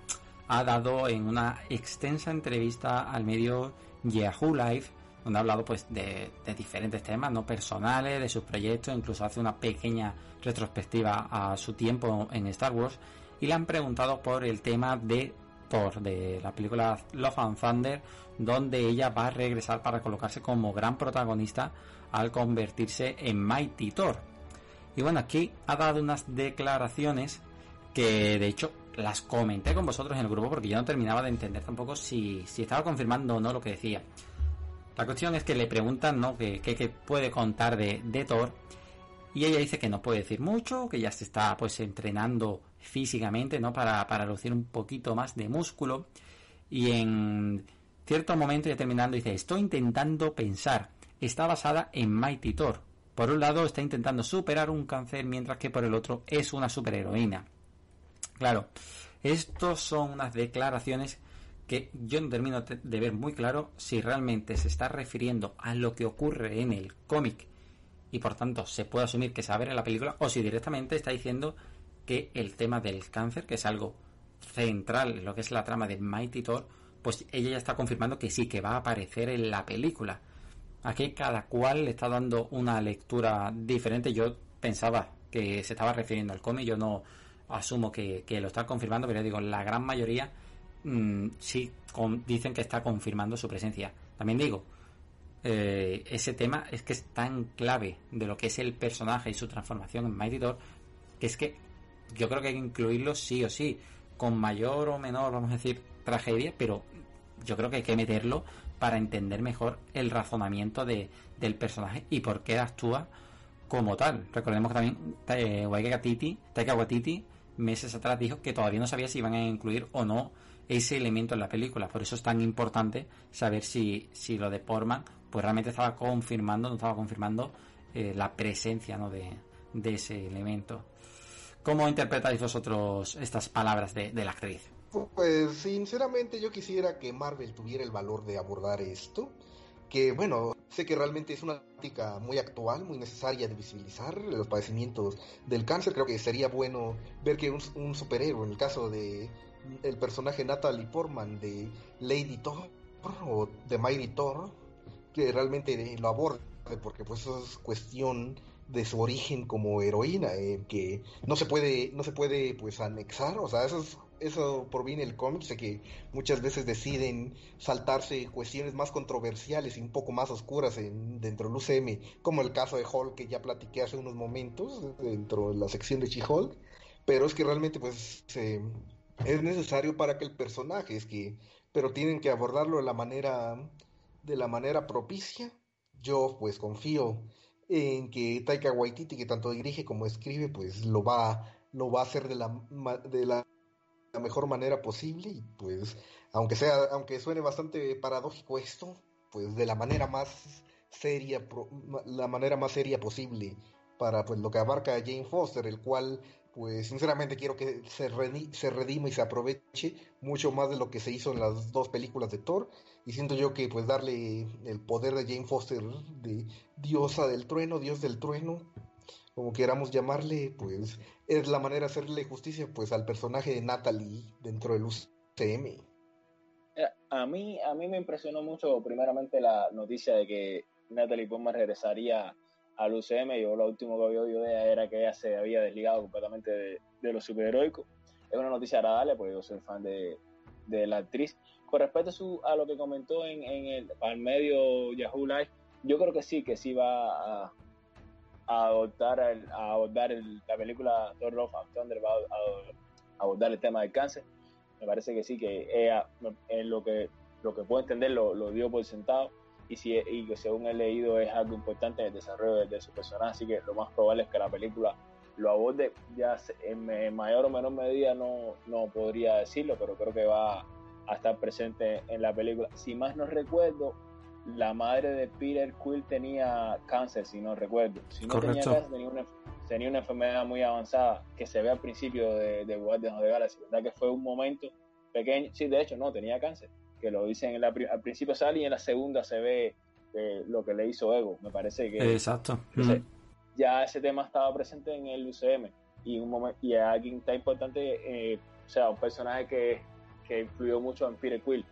ha dado en una extensa entrevista al medio Yahoo Live donde ha hablado pues de, diferentes temas no personales de sus proyectos incluso hace una pequeña retrospectiva a su tiempo en Star Wars y le han preguntado por el tema de De la película Love and Thunder, donde ella va a regresar para colocarse como gran protagonista al convertirse en Mighty Thor. Y bueno, aquí ha dado unas declaraciones que de hecho las comenté con vosotros en el grupo porque yo no terminaba de entender tampoco si, si estaba confirmando o no lo que decía. La cuestión es que le preguntan ¿no? qué, qué puede contar de, de Thor y ella dice que no puede decir mucho, que ya se está pues entrenando físicamente, ¿no? Para, para lucir un poquito más de músculo. Y en cierto momento, ya terminando, dice, estoy intentando pensar. Está basada en Mighty Thor. Por un lado, está intentando superar un cáncer, mientras que por el otro es una superheroína. Claro, estos son unas declaraciones que yo no termino de ver muy claro si realmente se está refiriendo a lo que ocurre en el cómic y por tanto se puede asumir que se va a ver en la película o si directamente está diciendo que el tema del cáncer, que es algo central en lo que es la trama de Mighty Thor, pues ella ya está confirmando que sí, que va a aparecer en la película. Aquí cada cual le está dando una lectura diferente. Yo pensaba que se estaba refiriendo al cómic, yo no asumo que, lo está confirmando, pero digo, la gran mayoría mmm, sí dicen que está confirmando su presencia. También digo, eh, ese tema es que es tan clave de lo que es el personaje y su transformación en Mighty Thor, que es que yo creo que hay que incluirlo sí o sí, con mayor o menor, vamos a decir, tragedia, pero yo creo que hay que meterlo para entender mejor el razonamiento de, del personaje y por qué actúa como tal. Recordemos que también eh, Taika Waititi, meses atrás dijo que todavía no sabía si iban a incluir o no ese elemento en la película. Por eso es tan importante saber si, si lo de Portman pues realmente estaba confirmando, no estaba confirmando eh, la presencia ¿no? de, de ese elemento. ¿Cómo interpretáis vosotros estas palabras de, la actriz? Pues sinceramente yo quisiera que Marvel tuviera el valor de abordar esto, que bueno, sé que realmente es una práctica muy actual, muy necesaria de visibilizar los padecimientos del cáncer, creo que sería bueno ver que un, un superhéroe, en el caso de el personaje Natalie Portman de Lady Thor o de Mighty Thor, que realmente lo aborde, porque pues eso es cuestión de su origen como heroína, eh, que no se puede, no se puede pues anexar, o sea, eso es, eso proviene del cómic, sé que muchas veces deciden saltarse cuestiones más controversiales y un poco más oscuras en, dentro del UCM, como el caso de Hulk que ya platiqué hace unos momentos dentro de la sección de She-Hulk, pero es que realmente pues es necesario para que el personaje, es que, pero tienen que abordarlo de la manera, de la manera propicia. Yo pues confío en que Taika Waititi, que tanto dirige como escribe, pues lo va, lo va a hacer de la, de la, mejor manera posible y pues aunque sea, aunque suene bastante paradójico esto, pues de la manera más seria, la manera más seria posible para pues lo que abarca a Jane Foster, el cual pues sinceramente quiero que se, se redima y se aproveche mucho más de lo que se hizo en las dos películas de Thor y siento yo que pues darle el poder de Jane Foster de diosa del trueno, dios del trueno, como queramos llamarle, pues es la manera de hacerle justicia pues al personaje de Natalie dentro del UCM. Eh, a mí, a mí me impresionó mucho primeramente la noticia de que Natalie Portman regresaría al UCM. Yo lo último que había oído de ella era que ella se había desligado completamente de, de lo superheroico. Es una noticia agradable porque yo soy fan de, de la actriz. Con respecto a, su, a lo que comentó en, en el al medio Yahoo Live, yo creo que sí, que sí va a, a adoptar, el, a abordar el, la película Thor Love and Thunder, va a, a, abordar el tema del cáncer. Me parece que sí, que ella, en lo que, lo que puedo entender, lo, lo dio por sentado y, si, y que según he leído es algo importante en el desarrollo de, de, su personaje, así que lo más probable es que la película lo aborde, ya en, en mayor o menor medida no, no podría decirlo, pero creo que va a estar presente en la película. Si más no recuerdo, la madre de Peter Quill tenía cáncer, si no recuerdo. Si no Correcto. tenía cáncer, tenía una, tenía una enfermedad muy avanzada que se ve al principio de, de Guardians of the Galaxy, ¿verdad? Que fue un momento pequeño. Sí, de hecho, no, tenía cáncer, que lo dicen en la, al principio sale y en la segunda se ve eh, lo que le hizo Ego, me parece que. Exacto. Entonces, mm. Ya ese tema estaba presente en el UCM y un momento y alguien tan importante, eh, o sea, un personaje que, que influyó mucho en Peter Quill,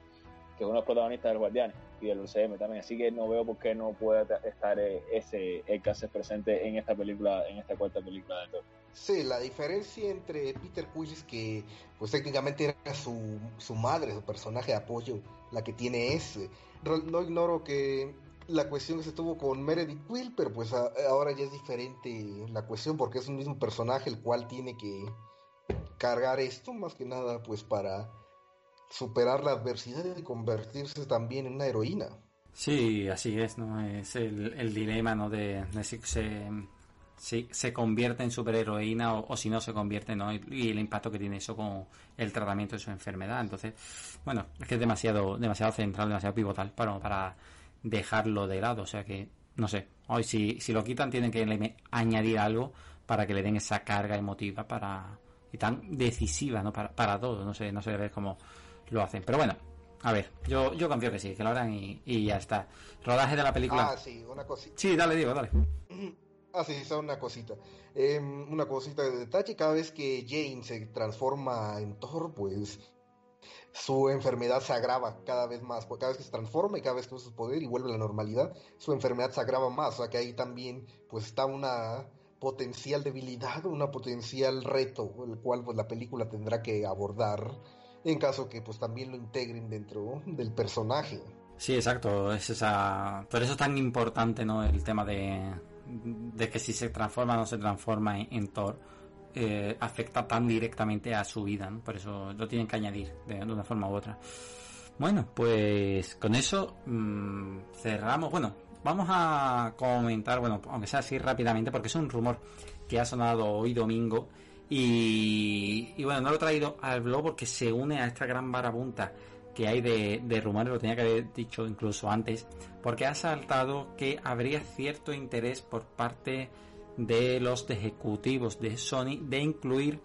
que es uno de los protagonistas de los Guardianes y del UCM también. Así que no veo por qué no pueda estar ese el presente en esta película, en esta cuarta película de Thor. Sí, la diferencia entre Peter Quill es que, pues técnicamente era su, su madre, su personaje de apoyo, la que tiene ese. No ignoro que la cuestión que se tuvo con Meredith Quill, pero pues ahora ya es diferente la cuestión porque es un mismo personaje el cual tiene que cargar esto, más que nada pues para superar la adversidad y convertirse también en una heroína. Sí, así es, ¿no? Es el, el dilema, ¿no? De, de si se convierte en superheroína o, o, si no se convierte, ¿no? Y, y, el impacto que tiene eso con el tratamiento de su enfermedad. Entonces, bueno, es que es demasiado, demasiado central, demasiado pivotal para, para dejarlo de lado. O sea que, no sé, hoy si, si lo quitan tienen que añadir algo para que le den esa carga emotiva para y tan decisiva, ¿no? Para, para todo. No sé, no sé ver cómo lo hacen. Pero bueno, a ver, yo, yo confío que sí, que lo harán y, y ya está. Rodaje de la película. Ah, sí, una cosita. Sí, dale, digo, dale. Ah, sí, es una cosita. Eh, una cosita de detalle, cada vez que Jane se transforma en Thor, pues su enfermedad se agrava cada vez más. Cada vez que se transforma y cada vez que usa su poder y vuelve a la normalidad, su enfermedad se agrava más. O sea que ahí también pues está una potencial debilidad, una potencial reto, el cual pues la película tendrá que abordar en caso que pues también lo integren dentro del personaje. Sí, exacto, es esa por eso es tan importante, ¿no? el tema de de que si se transforma o no se transforma en, Thor eh, afecta tan directamente a su vida, por eso lo tienen que añadir de, una forma u otra. Bueno, pues con eso mmm, cerramos. Bueno, vamos a comentar, bueno, aunque sea así rápidamente, porque es un rumor que ha sonado hoy domingo y, y bueno, no lo he traído al blog porque se une a esta gran barabunta que hay de, de, rumores, lo tenía que haber dicho incluso antes, porque ha saltado que habría cierto interés por parte de los ejecutivos de Sony de incluir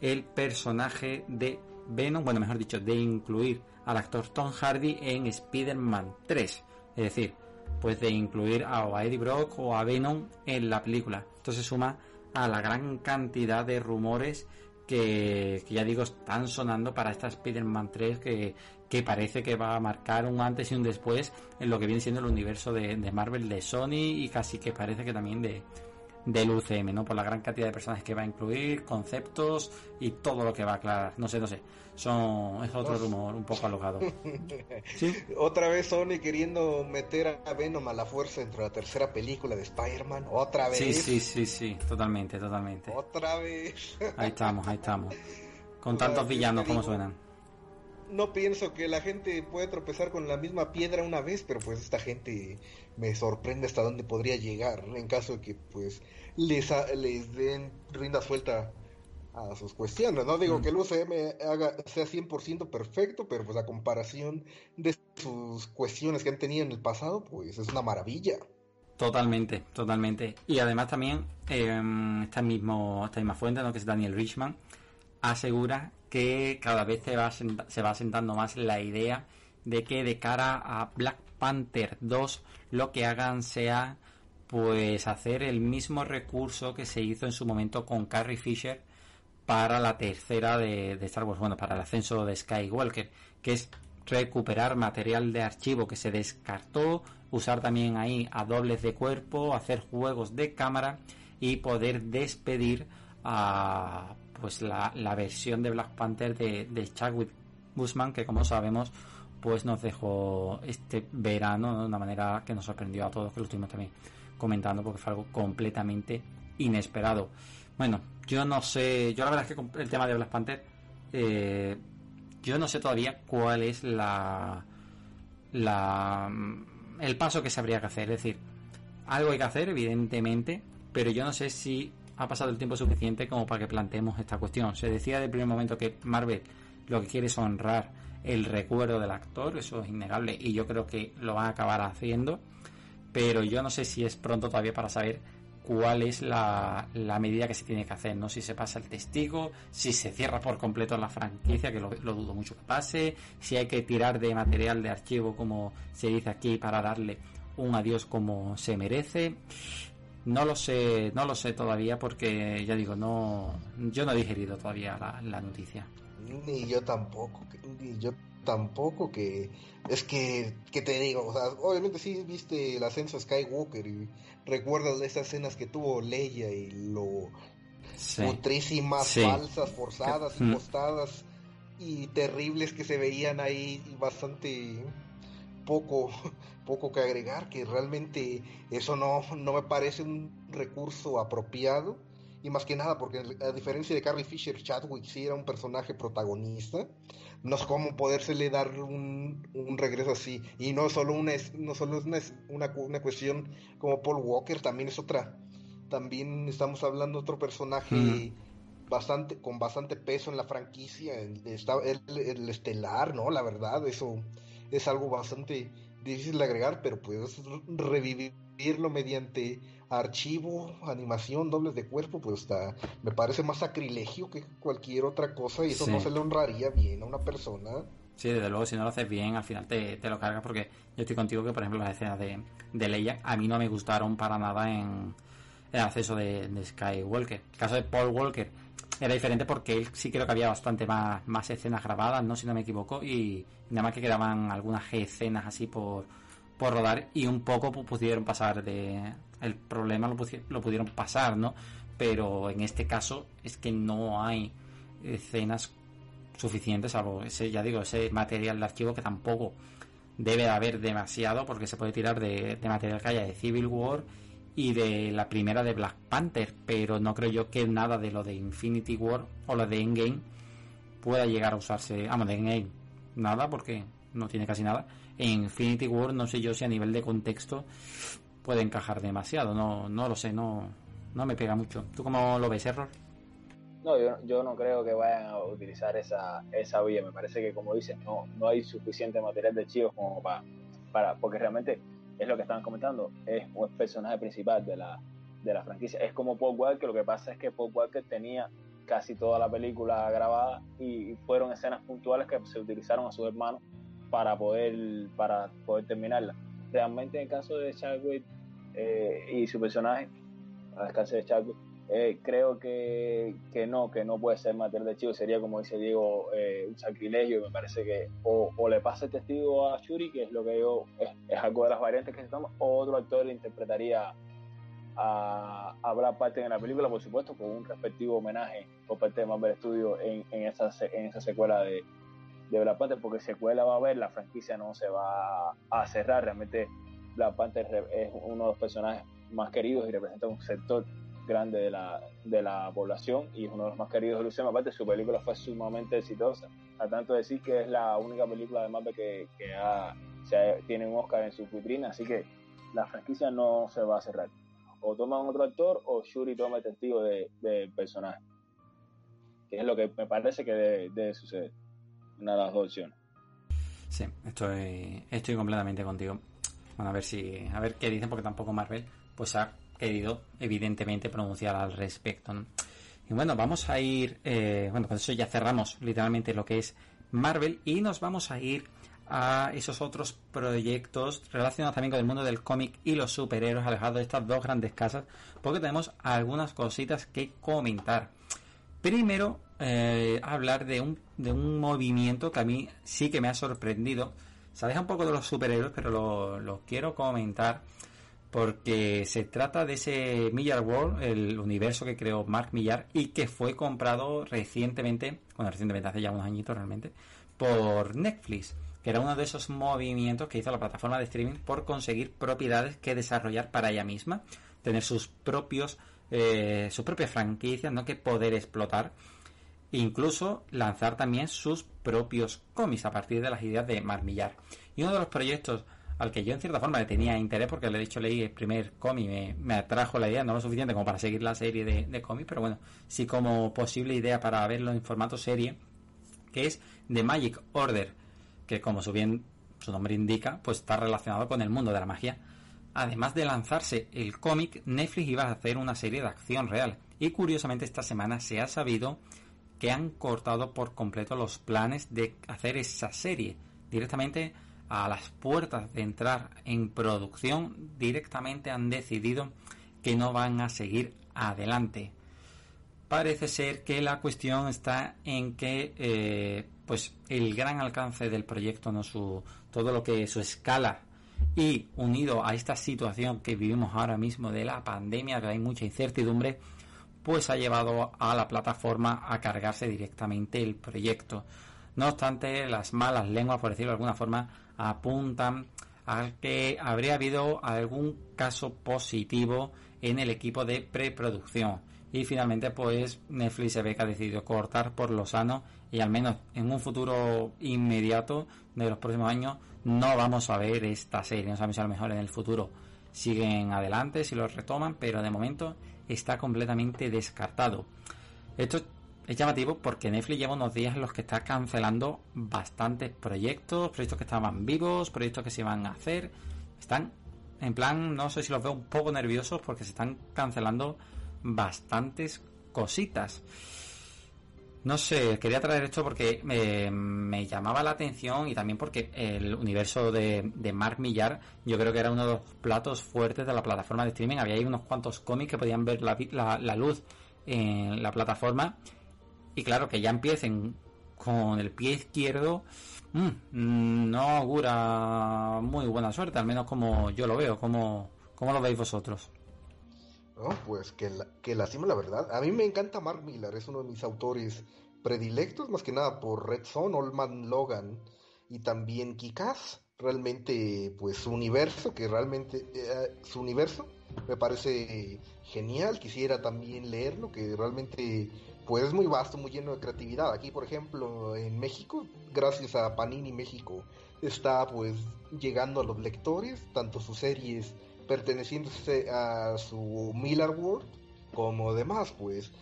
el personaje de Venom, bueno, mejor dicho, de incluir al actor Tom Hardy en Spider-Man 3, es decir, pues de incluir a Eddie Brock o a Venom en la película. Entonces suma a la gran cantidad de rumores que, que, ya digo están sonando para esta Spider-Man 3 que, que, parece que va a marcar un antes y un después en lo que viene siendo el universo de, de Marvel de Sony y casi que parece que también de del UCM, ¿no? Por la gran cantidad de personajes que va a incluir, conceptos y todo lo que va a aclarar. No sé, no sé. Son, es otro rumor un poco alocado. ¿Sí? Otra vez Sony queriendo meter a Venom a la fuerza dentro de la tercera película de Spider-Man. Otra vez. Sí, sí, sí, sí. Totalmente, totalmente. Otra vez. Ahí estamos, ahí estamos. Con tantos villanos como suenan. No pienso que la gente puede tropezar con la misma piedra una vez, pero pues esta gente me sorprende hasta dónde podría llegar en caso de que pues les, les den rinda suelta a sus cuestiones. No digo mm. que el UCM haga, sea 100% perfecto, pero pues la comparación de sus cuestiones que han tenido en el pasado, pues es una maravilla. Totalmente, totalmente. Y además también eh, esta, mismo, esta misma fuente, ¿no? que es Daniel Richman, asegura que cada vez se va, se va sentando más la idea de que de cara a Black Panther 2 lo que hagan sea pues hacer el mismo recurso que se hizo en su momento con Carrie Fisher para la tercera de, de Star Wars, bueno, para el ascenso de Skywalker, que es recuperar material de archivo que se descartó usar también ahí a dobles de cuerpo, hacer juegos de cámara y poder despedir a pues la, versión de Black Panther de, de Chadwick Guzman que como sabemos pues nos dejó este verano de una manera que nos sorprendió a todos que lo estuvimos también comentando porque fue algo completamente inesperado. Bueno yo no sé yo la verdad es que el tema de Black Panther eh, yo no sé todavía cuál es la la el paso que se habría que hacer. Es decir algo hay que hacer evidentemente pero yo no sé si ha pasado el tiempo suficiente como para que planteemos esta cuestión. Se decía de primer momento que Marvel lo que quiere es honrar el recuerdo del actor, eso es innegable y yo creo que lo van a acabar haciendo, pero yo no sé si es pronto todavía para saber cuál es la, medida que se tiene que hacer, ¿no? Si se pasa el testigo, si se cierra por completo la franquicia, que lo, dudo mucho que pase, si hay que tirar de material de archivo, como se dice aquí, para darle un adiós como se merece. No lo sé, no lo sé todavía porque ya digo, no, yo no he digerido todavía la, noticia. Ni yo tampoco, ni yo tampoco que es que, que te digo, o sea, obviamente sí viste el ascenso a Skywalker y recuerdas de esas escenas que tuvo Leia y lo putrísimas, falsas, forzadas, mm. impostadas y terribles que se veían ahí bastante poco poco que agregar, que realmente eso no, no me parece un recurso apropiado. Y más que nada, porque a diferencia de Carrie Fisher, Chadwick sí era un personaje protagonista. No es como podérsele dar un, un regreso así. Y no solo, una, no solo es una, una, cuestión como Paul Walker, también es otra. También estamos hablando de otro personaje bastante con bastante peso en la franquicia. El, el, el estelar, ¿no? La verdad, eso es algo bastante difícil de agregar, pero puedes revivirlo mediante archivo, animación, dobles de cuerpo, pues está, me parece más sacrilegio que cualquier otra cosa y eso no se le honraría bien a una persona. Sí, desde luego, si no lo haces bien, al final te, te lo cargas porque yo estoy contigo que, por ejemplo, las escenas de, de Leia a mí no me gustaron para nada en el acceso de, de Skywalker. El caso de Paul Walker era diferente porque él sí creo que había bastante más, más escenas grabadas, ¿no? Si no me equivoco, y nada más que quedaban algunas escenas así por, por rodar y un poco pudieron pasar de... El problema lo, lo pudieron pasar, ¿no? Pero en este caso es que no hay escenas suficientes, algo ese, ya digo, ese material de archivo que tampoco debe haber demasiado porque se puede tirar de material que haya de Civil War y de la primera de Black Panther, pero no creo yo que nada de lo de Infinity War o lo de Endgame pueda llegar a usarse, vamos, de Endgame nada porque no tiene casi nada. En Infinity War no sé yo si a nivel de contexto puede encajar demasiado, no no lo sé, no no me pega mucho. ¿Tú cómo lo ves, Error? No, yo, yo no creo que vayan a utilizar esa, esa vía. Me parece que, como dices, no, no hay suficiente material de chivos como para, para. Porque realmente es lo que estaban comentando, es un personaje principal de la, de la franquicia. Es como Paul Walker, lo que pasa es que Paul Walker tenía casi toda la película grabada y fueron escenas puntuales que se utilizaron a sus hermanos para poder, para poder terminarla. Realmente en el caso de Chadwick eh, y su personaje, a descanso de Chadwick, eh, creo que, que, no, que no puede ser material de chivo, sería como dice Diego, eh, un sacrilegio, me parece que o, le pasa el testigo a Shuri, que es lo que yo, es, algo de las variantes que se toman, o otro actor le interpretaría a, a Panther en la película, por supuesto, con un respectivo homenaje por parte de Marvel Studios en, en, esa, en esa secuela de, de Black Panther, porque secuela va a haber, la franquicia no se va a cerrar, realmente Black Panther es uno de los personajes más queridos y representa un sector grande de la, de la población y es uno de los más queridos de Lucien. Aparte, su película fue sumamente exitosa. A tanto decir que es la única película de Marvel que, que tiene un Oscar en su vitrina, así que la franquicia no se va a cerrar. O toman otro actor o Shuri toma el testigo del de personaje. Que es lo que me parece que debe, suceder. Una de las dos opciones. Sí, estoy, estoy completamente contigo. Bueno, a ver si, a ver qué dicen, porque tampoco Marvel, pues ha querido evidentemente pronunciar al respecto. Y bueno, vamos a ir, eh, bueno, con eso ya cerramos literalmente lo que es Marvel y nos vamos a ir a esos otros proyectos relacionados también con el mundo del cómic y los superhéroes alejados de estas dos grandes casas porque tenemos algunas cositas que comentar. Primero, eh, hablar de un, de un movimiento que a mí sí que me ha sorprendido se aleja un poco de los superhéroes, pero lo, quiero comentar porque se trata de ese Millar World, el universo que creó Mark Millar y que fue comprado recientemente, bueno, recientemente, hace ya unos añitos realmente, por Netflix, que era uno de esos movimientos que hizo la plataforma de streaming por conseguir propiedades que desarrollar para ella misma, tener sus propios, eh, sus propias franquicias, ¿no? que poder explotar incluso lanzar también sus propios cómics a partir de las ideas de Marmillar. Y uno de los proyectos al que yo en cierta forma le tenía interés, porque le he dicho leí el primer cómic, me, atrajo la idea, no lo suficiente como para seguir la serie de, de cómics, pero bueno, sí como posible idea para verlo en formato serie, que es The Magic Order, que como su bien su nombre indica, pues está relacionado con el mundo de la magia. Además de lanzarse el cómic, Netflix iba a hacer una serie de acción real. Y curiosamente esta semana se ha sabido que han cortado por completo los planes de hacer esa serie. Directamente a las puertas de entrar en producción, directamente han decidido que no van a seguir adelante. Parece ser que la cuestión está en que eh, pues el gran alcance del proyecto, no su todo lo que su escala y unido a esta situación que vivimos ahora mismo de la pandemia, que hay mucha incertidumbre, pues ha llevado a la plataforma a cargarse directamente el proyecto. No obstante, las malas lenguas, por decirlo de alguna forma, apuntan a que habría habido algún caso positivo en el equipo de preproducción. Y finalmente, pues Netflix se ve que ha decidido cortar por lo sano y al menos en un futuro inmediato de los próximos años no vamos a ver esta serie. No sabemos si a lo mejor en el futuro siguen adelante, si lo retoman, pero de momento está completamente descartado. Esto es llamativo porque Netflix lleva unos días en los que está cancelando bastantes proyectos, proyectos que estaban vivos, proyectos que se iban a hacer. Están en plan, no sé si los veo un poco nerviosos porque se están cancelando bastantes cositas. No sé, quería traer esto porque me, llamaba la atención y también porque el universo de, de, Mark Millar yo creo que era uno de los platos fuertes de la plataforma de streaming. Había ahí unos cuantos cómics que podían ver la, la, luz en la plataforma y claro, que ya empiecen con el pie izquierdo mm, no augura muy buena suerte, al menos como yo lo veo, como, como lo veis vosotros. No, pues que, la, que lástima la verdad. A mí me encanta Mark Millar, es uno de mis autores predilectos, más que nada por Red Son, Old Logan y también Kikaz. Realmente, pues su universo, que realmente eh, su universo me parece genial. Quisiera también leerlo, que realmente pues es muy vasto, muy lleno de creatividad. Aquí, por ejemplo, en México, gracias a Panini México, está pues llegando a los lectores, tanto sus series perteneciéndose a su Miller World como demás, pues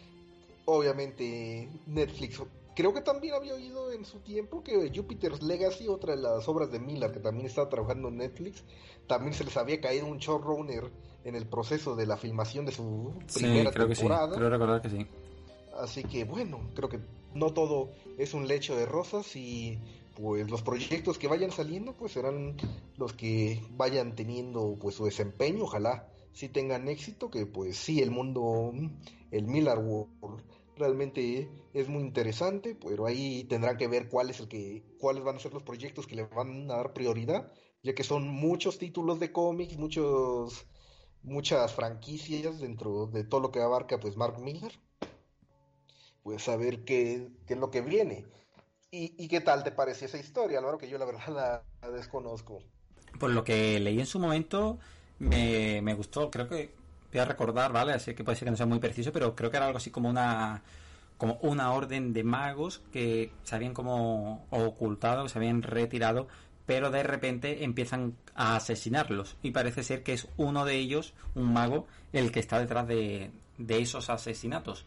obviamente Netflix creo que también había oído en su tiempo que Jupiter's Legacy, otra de las obras de Miller que también estaba trabajando en Netflix, también se les había caído un showrunner en el proceso de la filmación de su primera creo temporada. Que sí. Creo recordar que sí. Así que bueno, creo que no todo es un lecho de rosas y pues los proyectos que vayan saliendo pues serán los que vayan teniendo pues su desempeño, ojalá sí tengan éxito, que pues sí el mundo, el Miller World realmente es muy interesante, pero ahí tendrán que ver cuál es el que, cuáles van a ser los proyectos que le van a dar prioridad, ya que son muchos títulos de cómics, muchos, muchas franquicias dentro de todo lo que abarca pues Mark Miller, pues a ver qué, qué es lo que viene. ¿Y, qué tal te parece esa historia, Álvaro? Que yo la verdad la, desconozco. Por lo que leí en su momento, me, me, gustó. Creo que voy a recordar, ¿vale? Así que puede ser que no sea muy preciso, pero creo que era algo así como una como una orden de magos que se habían como ocultado, se habían retirado, pero de repente empiezan a asesinarlos. Y parece ser que es uno de ellos, un mago, el que está detrás de, de esos asesinatos.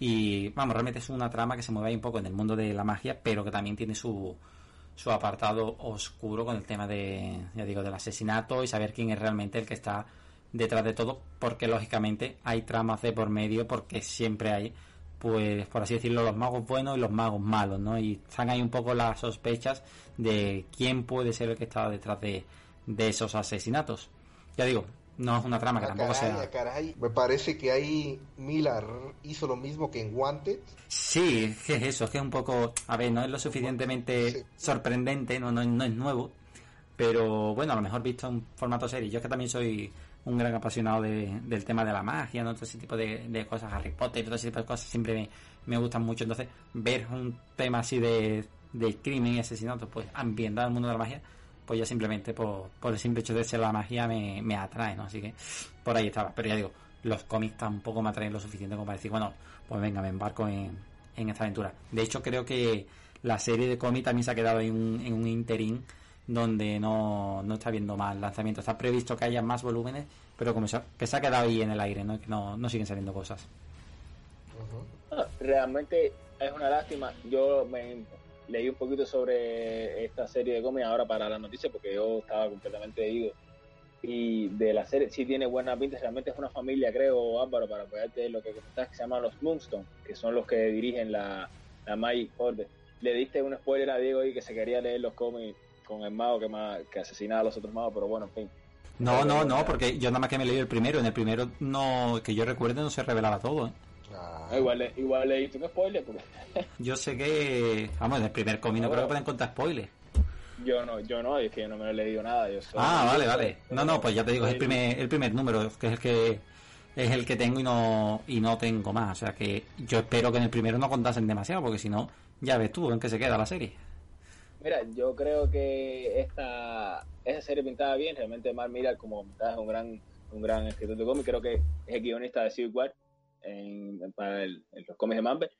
Y vamos, realmente es una trama que se mueve ahí un poco en el mundo de la magia, pero que también tiene su, su apartado oscuro con el tema de, ya digo, del asesinato y saber quién es realmente el que está detrás de todo, porque lógicamente hay tramas de por medio, porque siempre hay, pues, por así decirlo, los magos buenos y los magos malos, ¿no? Y están ahí un poco las sospechas de quién puede ser el que está detrás de, de esos asesinatos. Ya digo, no es una trama que ah, tampoco sea. Ah, Me parece que ahí Miller hizo lo mismo que en Wanted. Sí, es que es eso, es que es un poco. A ver, no es lo suficientemente sorprendente, no, no, no es nuevo. Pero bueno, a lo mejor visto en formato serie. Yo es que también soy un gran apasionado del tema de la magia, ¿no? todo ese tipo de, cosas, Harry Potter, todo ese tipo de cosas siempre me, me gustan mucho. Entonces, ver un tema así de, de crimen y asesinato, pues ambientado al mundo de la magia, pues ya simplemente por, por el simple hecho de ser la magia me, me atrae, ¿no? Así que por ahí estaba. Pero ya digo, los cómics tampoco me atraen lo suficiente como para decir, bueno, pues venga, me embarco en, en esta aventura. De hecho, creo que la serie de cómics también se ha quedado en un, en un interín donde no, no está habiendo más lanzamientos. Está previsto que haya más volúmenes, pero como se, que se ha quedado ahí en el aire, ¿no? que no, no siguen saliendo cosas. Realmente es una lástima. Yo me leí un poquito sobre esta serie de cómics ahora para la noticia porque yo estaba completamente ido. Y de la serie sí tiene buena pinta, realmente es una familia, creo, Álvaro, para apoyarte lo que comentas, que se llama los Moonstone, que son los que dirigen la, la My Order. Le diste un spoiler a Diego y que se quería leer los cómics con el mago que, que asesinaba a los otros magos, pero bueno, en fin. No, no, no, porque yo nada más que me leí el primero. En el primero, no que yo recuerde, no se revelaba todo. ¿eh? Ah. igual, igual leíste un spoiler. yo sé que, vamos, en el primer cómic no creo que pueden contar spoilers. Yo no, yo no, es que yo no me lo he leído nada. Yo ah, vale, vale. No, no, pues ya te digo, es el primer, el primer número, que es el que es el que tengo y no y no tengo más. O sea que yo espero que en el primero no contasen demasiado, porque si no, ya ves tú en qué se queda la serie. Mira, yo creo que esta esa serie pintaba bien, realmente Mark Miller como es un gran un gran escritor de cómics, creo que es el guionista de Civil War en, para los cómics de Marvel,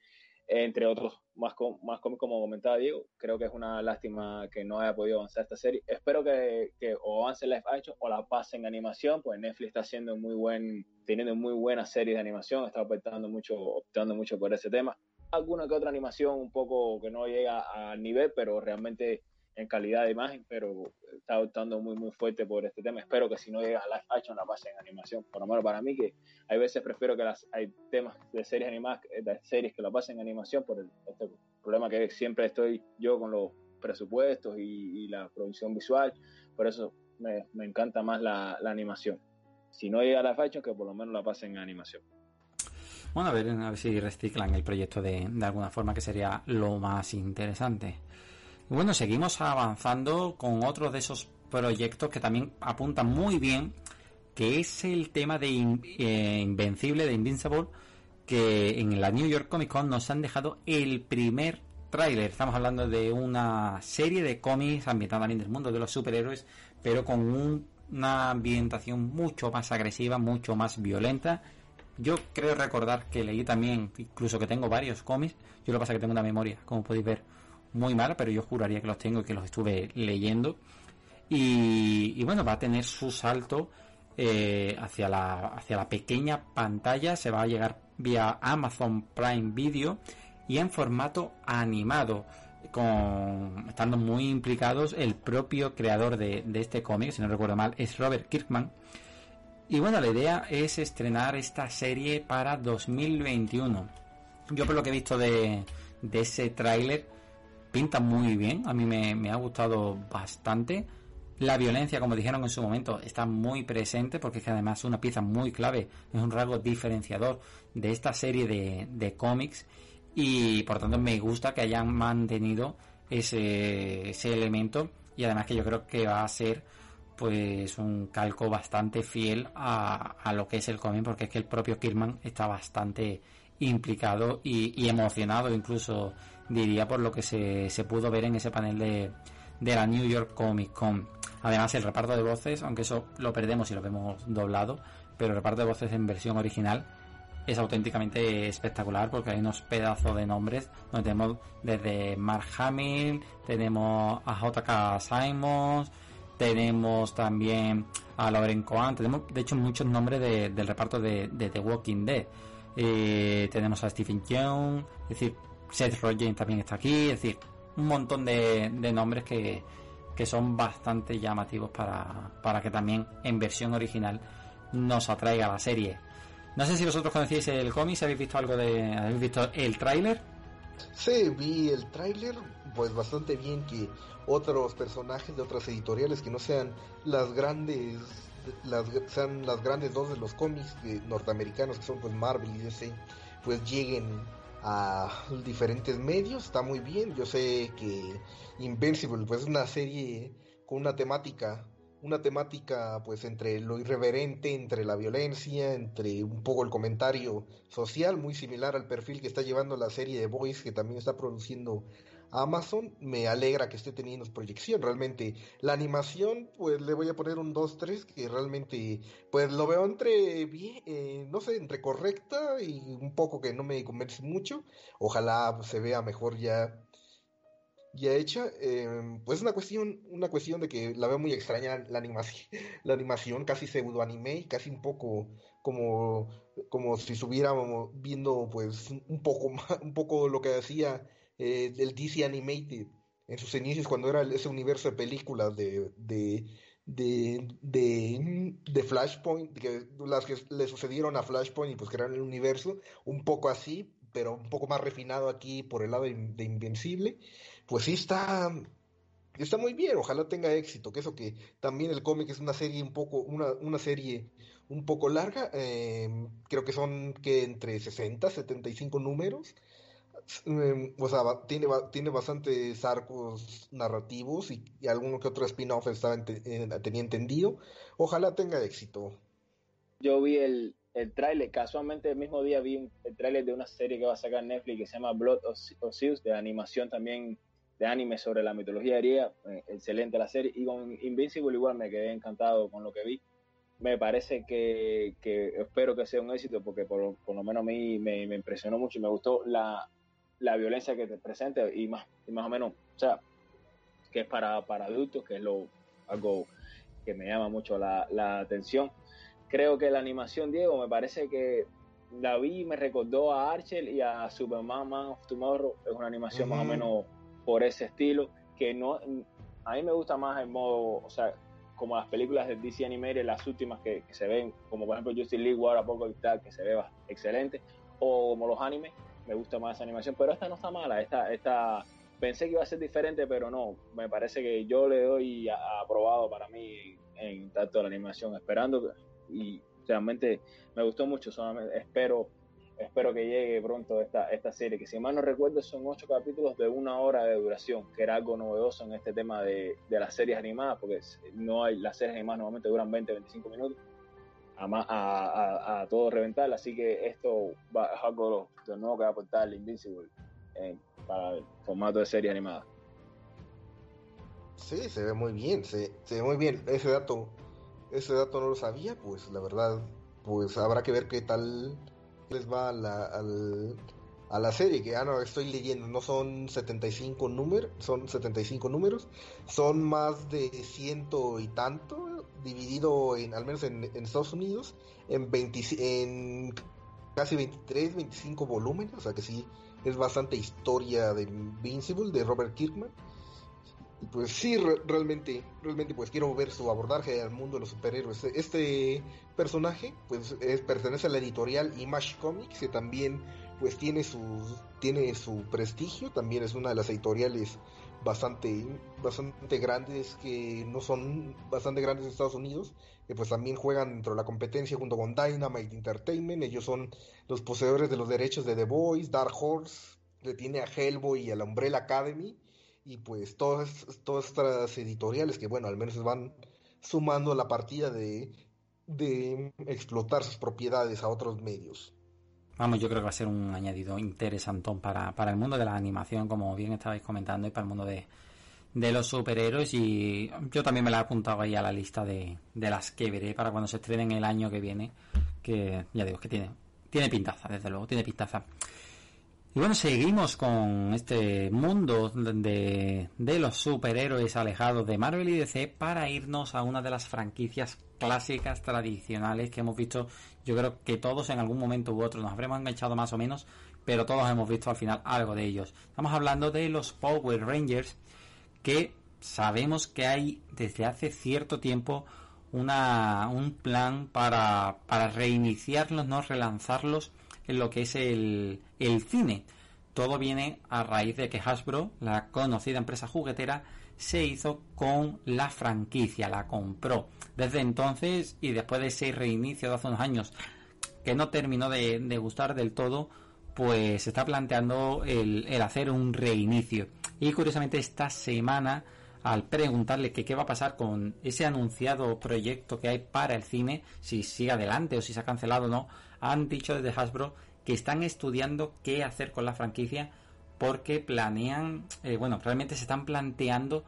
entre otros más, más cómics como comentaba Diego, creo que es una lástima que no haya podido avanzar esta serie. Espero que, que o avance live action o la pase en animación, pues Netflix está haciendo muy buen, teniendo muy buenas series de animación, está optando mucho, optando mucho por ese tema alguna que otra animación un poco que no llega al nivel, pero realmente en calidad de imagen, pero está optando muy muy fuerte por este tema. Espero que si no llega a live action la pase en animación. Por lo menos para mí que hay veces prefiero que las hay temas de series animadas, de series que la pasen en animación por el este problema que siempre estoy yo con los presupuestos y, la producción visual. Por eso me, encanta más la, la animación. Si no llega a live action, que por lo menos la pasen en animación. Bueno, a ver, a ver si reciclan el proyecto de, de alguna forma, que sería lo más interesante. Bueno, seguimos avanzando con otro de esos proyectos que también apuntan muy bien, que es el tema de eh, Invencible, de Invincible, que en la New York Comic Con nos han dejado el primer tráiler. Estamos hablando de una serie de cómics ambientada también del mundo de los superhéroes, pero con una ambientación mucho más agresiva, mucho más violenta yo creo recordar que leí también, incluso que tengo varios cómics. Yo lo que pasa es que tengo una memoria, como podéis ver, muy mala, pero yo juraría que los tengo y que los estuve leyendo. Y, bueno, va a tener su salto eh, hacia, la, hacia la pequeña pantalla. Se va a llegar vía Amazon Prime Video y en formato animado. Con, estando muy implicados el propio creador de, de este cómic, si no recuerdo mal, es Robert Kirkman y bueno, la idea es estrenar esta serie para 2021. Yo por lo que he visto de, ese tráiler, pinta muy bien. A mí me, ha gustado bastante. La violencia, como dijeron en su momento, está muy presente porque es que además es una pieza muy clave, es un rasgo diferenciador de esta serie de, de cómics y por tanto me gusta que hayan mantenido ese, ese elemento y además que yo creo que va a ser pues un calco bastante fiel a, a, lo que es el cómic porque es que el propio Kirman está bastante implicado y, emocionado incluso diría por lo que se, pudo ver en ese panel de, de la New York Comic Con. Además el reparto de voces aunque eso lo perdemos y lo vemos doblado pero el reparto de voces en versión original es auténticamente espectacular porque hay unos pedazos de nombres. Donde tenemos desde Mark Hamill tenemos a JK Simons tenemos también a Lauren Cohen, tenemos de hecho muchos nombres del reparto de, The Walking Dead. Eh, tenemos a Stephen Young, es decir, Seth Rogen también está aquí, es decir, un montón de, nombres que, son bastante llamativos para, para que también en versión original nos atraiga la serie. No sé si vosotros conocéis el cómic, si habéis visto algo de. ¿Habéis visto el tráiler? Sí, vi el tráiler, pues bastante bien que otros personajes de otras editoriales que no sean las grandes las sean las grandes dos de los cómics norteamericanos que son pues Marvel y DC pues lleguen a diferentes medios está muy bien. Yo sé que Invincible pues es una serie con una temática una temática pues entre lo irreverente, entre la violencia, entre un poco el comentario social, muy similar al perfil que está llevando la serie de Boys que también está produciendo Amazon. Me alegra que esté teniendo proyección. Realmente la animación pues le voy a poner un 2-3 que realmente pues lo veo entre bien, eh, no sé, entre correcta y un poco que no me convence mucho. Ojalá se vea mejor ya ya hecha, eh, pues una cuestión, una cuestión de que la veo muy extraña la animación, la animación casi pseudo anime, casi un poco como, como si estuviéramos viendo pues un poco un poco lo que hacía eh, el DC Animated en sus inicios cuando era ese universo de películas de, de, de, de, Flashpoint, que, las que le sucedieron a Flashpoint y pues crearon el universo, un poco así, pero un poco más refinado aquí por el lado de Invencible pues sí está, está muy bien, ojalá tenga éxito, que eso que también el cómic es una serie un poco, una, una serie un poco larga, em, creo que son que entre 60, 75 números, o sea, tiene, tiene bastantes arcos narrativos y, alguno que otro spin-off tenía entendido, ojalá tenga éxito. Yo vi el, el tráiler, casualmente el mismo día vi el tráiler de una serie que va a sacar Netflix que se llama Blood of Zeus, de animación también de anime sobre la mitología griega, eh, excelente la serie, y con Invincible igual me quedé encantado con lo que vi. Me parece que, que espero que sea un éxito porque por, por lo menos a mí me, me, impresionó mucho y me gustó la, la violencia que te presenta y más, y más o menos, o sea, que es para, para adultos, que es lo, algo que me llama mucho la, la atención. Creo que la animación, Diego, me parece que la vi me recordó a Archer y a Superman Man of Tomorrow. Es una animación más o menos por ese estilo, que no, a mí me gusta más el modo, o sea, como las películas de DC Animated, las últimas que, se ven, como por ejemplo Justice League, War Apocalypse, que se ve excelente, o como los animes, me gusta más esa animación, pero esta no está mala, esta, esta pensé que iba a ser diferente, pero no, me parece que yo le doy aprobado para mí en tanto la animación, esperando y realmente me gustó mucho, solamente espero espero que llegue pronto esta, esta serie, que si mal no recuerdo son ocho capítulos de una hora de duración, que era algo novedoso en este tema de, de las series animadas, porque no hay, las series animadas normalmente duran 20, 25 minutos, a, todo reventar, así que esto va, es algo de nuevo que va a aportar el Invincible eh, para el formato de serie animada. Sí, se ve muy bien, se, se ve muy bien. Ese dato, ese dato no lo sabía, pues la verdad, pues habrá que ver qué tal les va a la, a la serie, que ya no estoy leyendo, no son 75 números, son 75 números, son más de ciento y tanto, dividido en, al menos en, Estados Unidos, en, 20, en casi 23, 25 volúmenes, o sea que sí, es bastante historia de Invincible, de Robert Kirkman. Y pues sí, realmente, realmente pues quiero ver su abordaje al mundo de los superhéroes. Este personaje pues pertenece a la editorial Image Comics, que también pues tiene sus tiene su prestigio, también es una de las editoriales bastante bastante grandes que no son bastante grandes en Estados Unidos, que pues también juegan dentro de la competencia junto con Dynamite Entertainment, ellos son los poseedores de los derechos de The Boys, Dark Horse, le tiene a Hellboy y a la Umbrella Academy y pues todas, todas estas editoriales que bueno, al menos van sumando la partida de, de explotar sus propiedades a otros medios. Vamos, yo creo que va a ser un añadido interesantón para, para el mundo de la animación, como bien estabais comentando, y para el mundo de, de los superhéroes. Y yo también me la he apuntado ahí a la lista de, de las que veré para cuando se estrenen el año que viene. Que ya digo, que tiene, tiene pintaza, desde luego, tiene pintaza. Y bueno, seguimos con este mundo de, de, los superhéroes alejados de Marvel y DC para irnos a una de las franquicias clásicas tradicionales que hemos visto. Yo creo que todos en algún momento u otro nos habremos enganchado más o menos, pero todos hemos visto al final algo de ellos. Estamos hablando de los Power Rangers que sabemos que hay desde hace cierto tiempo una, un plan para, para reiniciarlos, no relanzarlos en lo que es el, el cine. Todo viene a raíz de que Hasbro, la conocida empresa juguetera, se hizo con la franquicia, la compró. Desde entonces y después de ese reinicio de hace unos años que no terminó de, gustar del todo, pues se está planteando el, hacer un reinicio. Y curiosamente esta semana al preguntarle que qué va a pasar con ese anunciado proyecto que hay para el cine, si sigue adelante o si se ha cancelado o no, han dicho desde Hasbro que están estudiando qué hacer con la franquicia porque planean, eh, bueno, realmente se están planteando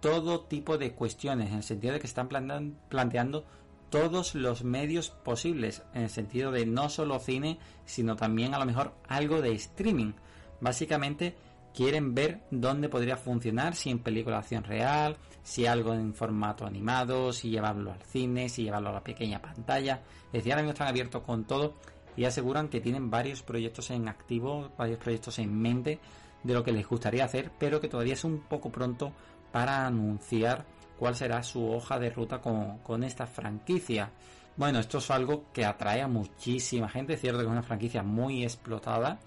todo tipo de cuestiones, en el sentido de que están planteando todos los medios posibles, en el sentido de no solo cine, sino también a lo mejor algo de streaming. Básicamente quieren ver dónde podría funcionar, si en película de acción real, si algo en formato animado, si llevarlo al cine, si llevarlo a la pequeña pantalla. Es decir, ahora mismo están abiertos con todo y aseguran que tienen varios proyectos en activo, varios proyectos en mente de lo que les gustaría hacer, pero que todavía es un poco pronto para anunciar cuál será su hoja de ruta con, esta franquicia. Bueno, esto es algo que atrae a muchísima gente, es cierto que es una franquicia muy explotada,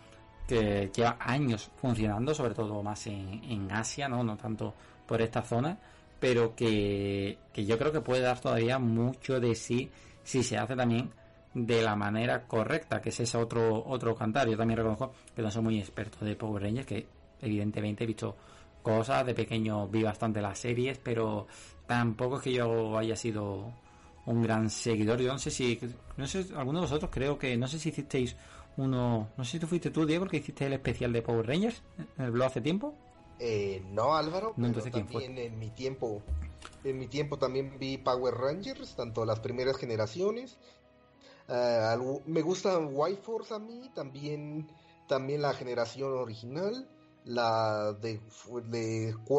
que lleva años funcionando, sobre todo más en, Asia, ¿no? no tanto por esta zona, pero que, que yo creo que puede dar todavía mucho de sí si se hace también de la manera correcta, que es ese otro, otro cantar. Yo también reconozco que no soy muy experto de Power Rangers, que evidentemente he visto cosas, de pequeño vi bastante las series, pero tampoco es que yo haya sido un gran seguidor. Yo no sé si, no sé, alguno de vosotros creo que, no sé si hicisteis uno, no sé si tú fuiste tú, Diego, que hiciste el especial de Power Rangers en el blog hace tiempo. Eh, no, Álvaro, no, entonces, ¿quién fue? en mi tiempo, en mi tiempo también vi Power Rangers, tanto las primeras generaciones. Uh, me gusta White Force a mí, también, también la generación original la de,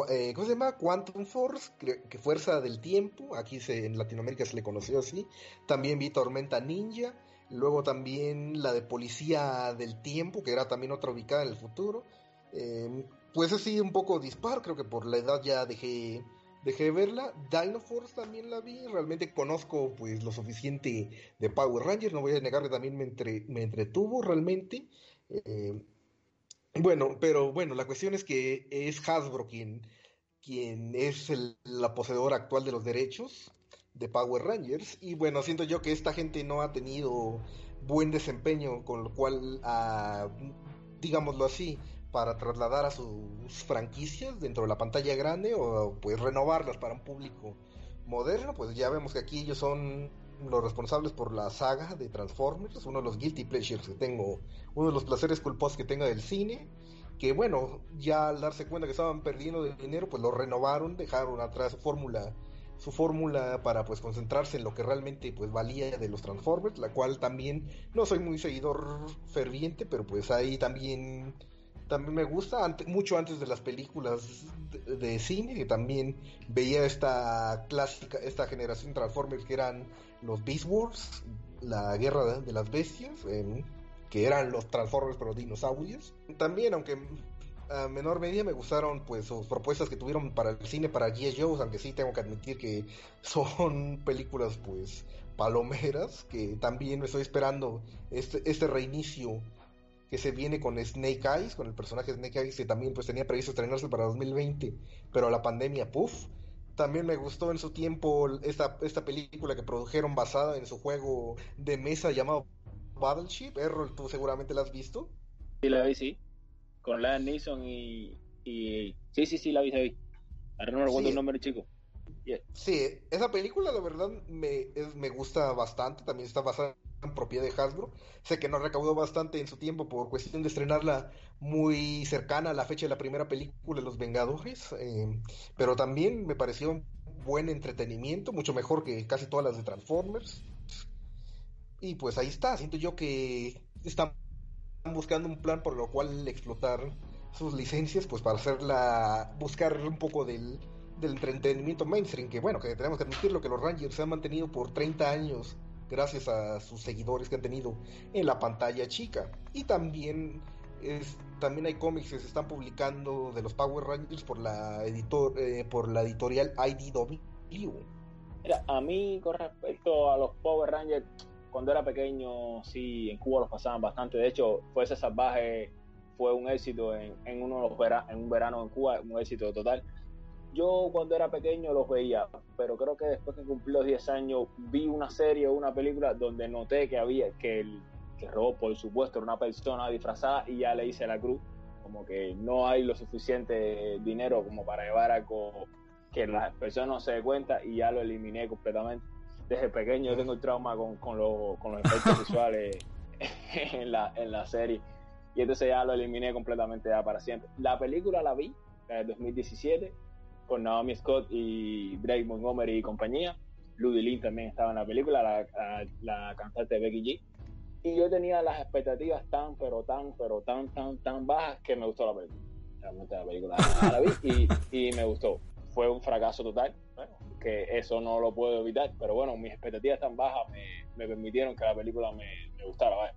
eh, ¿cómo se llama? Quantum Force, que, Fuerza del Tiempo, aquí se, en Latinoamérica se le conoció así, también vi Tormenta Ninja, luego también la de Policía del Tiempo, que era también otra ubicada en el futuro, em, pues así un poco dispar, creo que por la edad ya dejé, dejé de verla, Dino Force también la vi, realmente conozco pues lo suficiente de Power Rangers, no voy a negar que también me, me entretuvo realmente, eh, bueno, pero bueno, la cuestión es que es Hasbro quien, quien es el, la poseedora actual de los derechos de Power Rangers. Y bueno, siento yo que esta gente no ha tenido buen desempeño, con lo cual, ah, digámoslo así, para trasladar a sus franquicias dentro de la pantalla grande o pues renovarlas para un público moderno, pues ya vemos que aquí ellos son los responsables por la saga de Transformers, uno de los guilty pleasures que tengo, uno de los placeres culposos que tengo del cine, que bueno, ya al darse cuenta que estaban perdiendo de dinero, pues lo renovaron, dejaron atrás su fórmula su fórmula para pues concentrarse en lo que realmente pues valía de los Transformers, la cual también no soy muy seguidor ferviente, pero pues ahí también también me gusta, mucho antes de las películas de, cine, que también veía esta clásica, esta generación Transformers que eran los Beast Wars, la guerra de, las bestias, que eran los Transformers pero dinosaurios. También, aunque a menor medida me gustaron pues sus propuestas que tuvieron para el cine para G.I. Joe, aunque sí tengo que admitir que son películas pues palomeras, que también me estoy esperando este, este reinicio que se viene con Snake Eyes, con el personaje Snake Eyes, que también pues tenía previsto estrenarse para 2020, pero la pandemia, puff. También me gustó en su tiempo esta, esta película que produjeron basada en su juego de mesa llamado Battleship. Errol, tú seguramente la has visto. Sí, la vi, sí. Con Liam Neeson y, y... Sí, sí, sí, la vi, ahí. Ahora no recuerdo el nombre, chico. Sí, esa película la verdad me, me gusta bastante, también está basada propiedad de Hasbro. Sé que no recaudó bastante en su tiempo por cuestión de estrenarla muy cercana a la fecha de la primera película Los Vengadores, eh, pero también me pareció un buen entretenimiento, mucho mejor que casi todas las de Transformers. Y pues ahí está, siento yo que están buscando un plan por lo cual explotar sus licencias, pues para hacerla, buscar un poco del del entretenimiento mainstream, que bueno, que tenemos que admitirlo, que los Rangers se han mantenido por 30 años gracias a sus seguidores que han tenido en la pantalla chica. Y también también hay cómics que se están publicando de los Power Rangers por la editor eh, por la editorial IDW. Mira, a mí con respecto a los Power Rangers, cuando era pequeño, sí, en Cuba los pasaban bastante. De hecho, Fuerza Salvaje fue un éxito en, en uno de los en un verano en Cuba, un éxito total yo cuando era pequeño los veía, pero creo que después que cumplí los 10 años vi una serie o una película donde noté que había, que el que robó, por supuesto, era una persona disfrazada y ya le hice la cruz, como que no hay lo suficiente dinero como para llevar algo que la persona no se dé cuenta y ya lo eliminé completamente. Desde pequeño tengo el trauma con, con, los efectos visuales en la, en la serie y entonces ya lo eliminé completamente ya para siempre. La película la vi, en 2017, con Naomi Scott y Drake Montgomery y compañía. Ludy Lynn también estaba en la película, la, la, cantante Becky G. Y yo tenía las expectativas tan, pero tan, pero tan, tan, tan bajas que me gustó la película. Realmente la película la vi y, y me gustó fue un fracaso total, que eso no lo puedo evitar, pero bueno, mis expectativas tan bajas me, permitieron que la película me, gustara,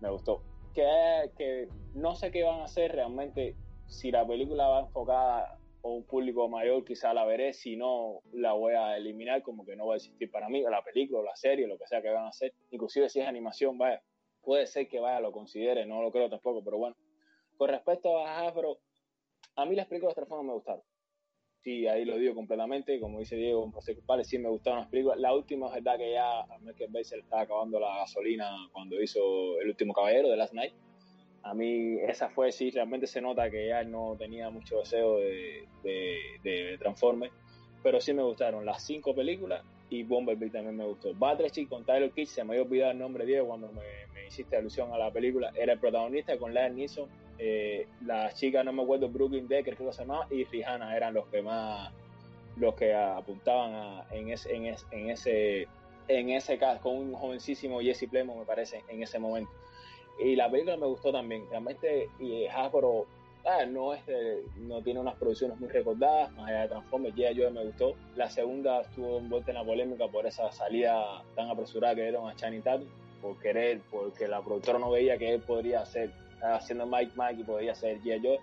me gustó. Que, que no sé qué van a hacer realmente, si la película va enfocada a un público mayor, quizá la veré, si no, la voy a eliminar, como que no va a existir para mí, la película, la serie, lo que sea que van a hacer, inclusive si es animación, vaya, puede ser que vaya, lo considere, no lo creo tampoco, pero bueno. Con respecto a Afro, a mí las películas de Transformers me gustaron sí, ahí lo digo completamente. Como dice Diego, vale, sí me gustaron las películas. La última es verdad que ya a Michael Bay se le estaba acabando la gasolina cuando hizo El último caballero de Last Night. A mí esa fue, sí, realmente se nota que ya no tenía mucho deseo de, de. Pero sí me gustaron las cinco películas y Bumblebee también me gustó. Battleship con Tyler Kitsch, se me había olvidado el nombre Diego cuando me, me hiciste alusión a la película. Era el protagonista con Liam Neeson eh, las chicas, no me acuerdo, Brooklyn Decker, creo que se llamaba, y Rihanna eran los que más, los que apuntaban en, ese, en, ese, en ese caso, con un jovencísimo Jesse Plemons, me parece, en ese momento. Y la película me gustó también, realmente, y Hasbro ah, no, es no tiene unas producciones muy recordadas, más allá de Transformers, ya yo me gustó. La segunda estuvo envuelta en la polémica por esa salida tan apresurada que dieron a Channing Tatum, por querer, porque la productora no veía que él podría hacer haciendo Mike Mike y podía ser G.I. Joe.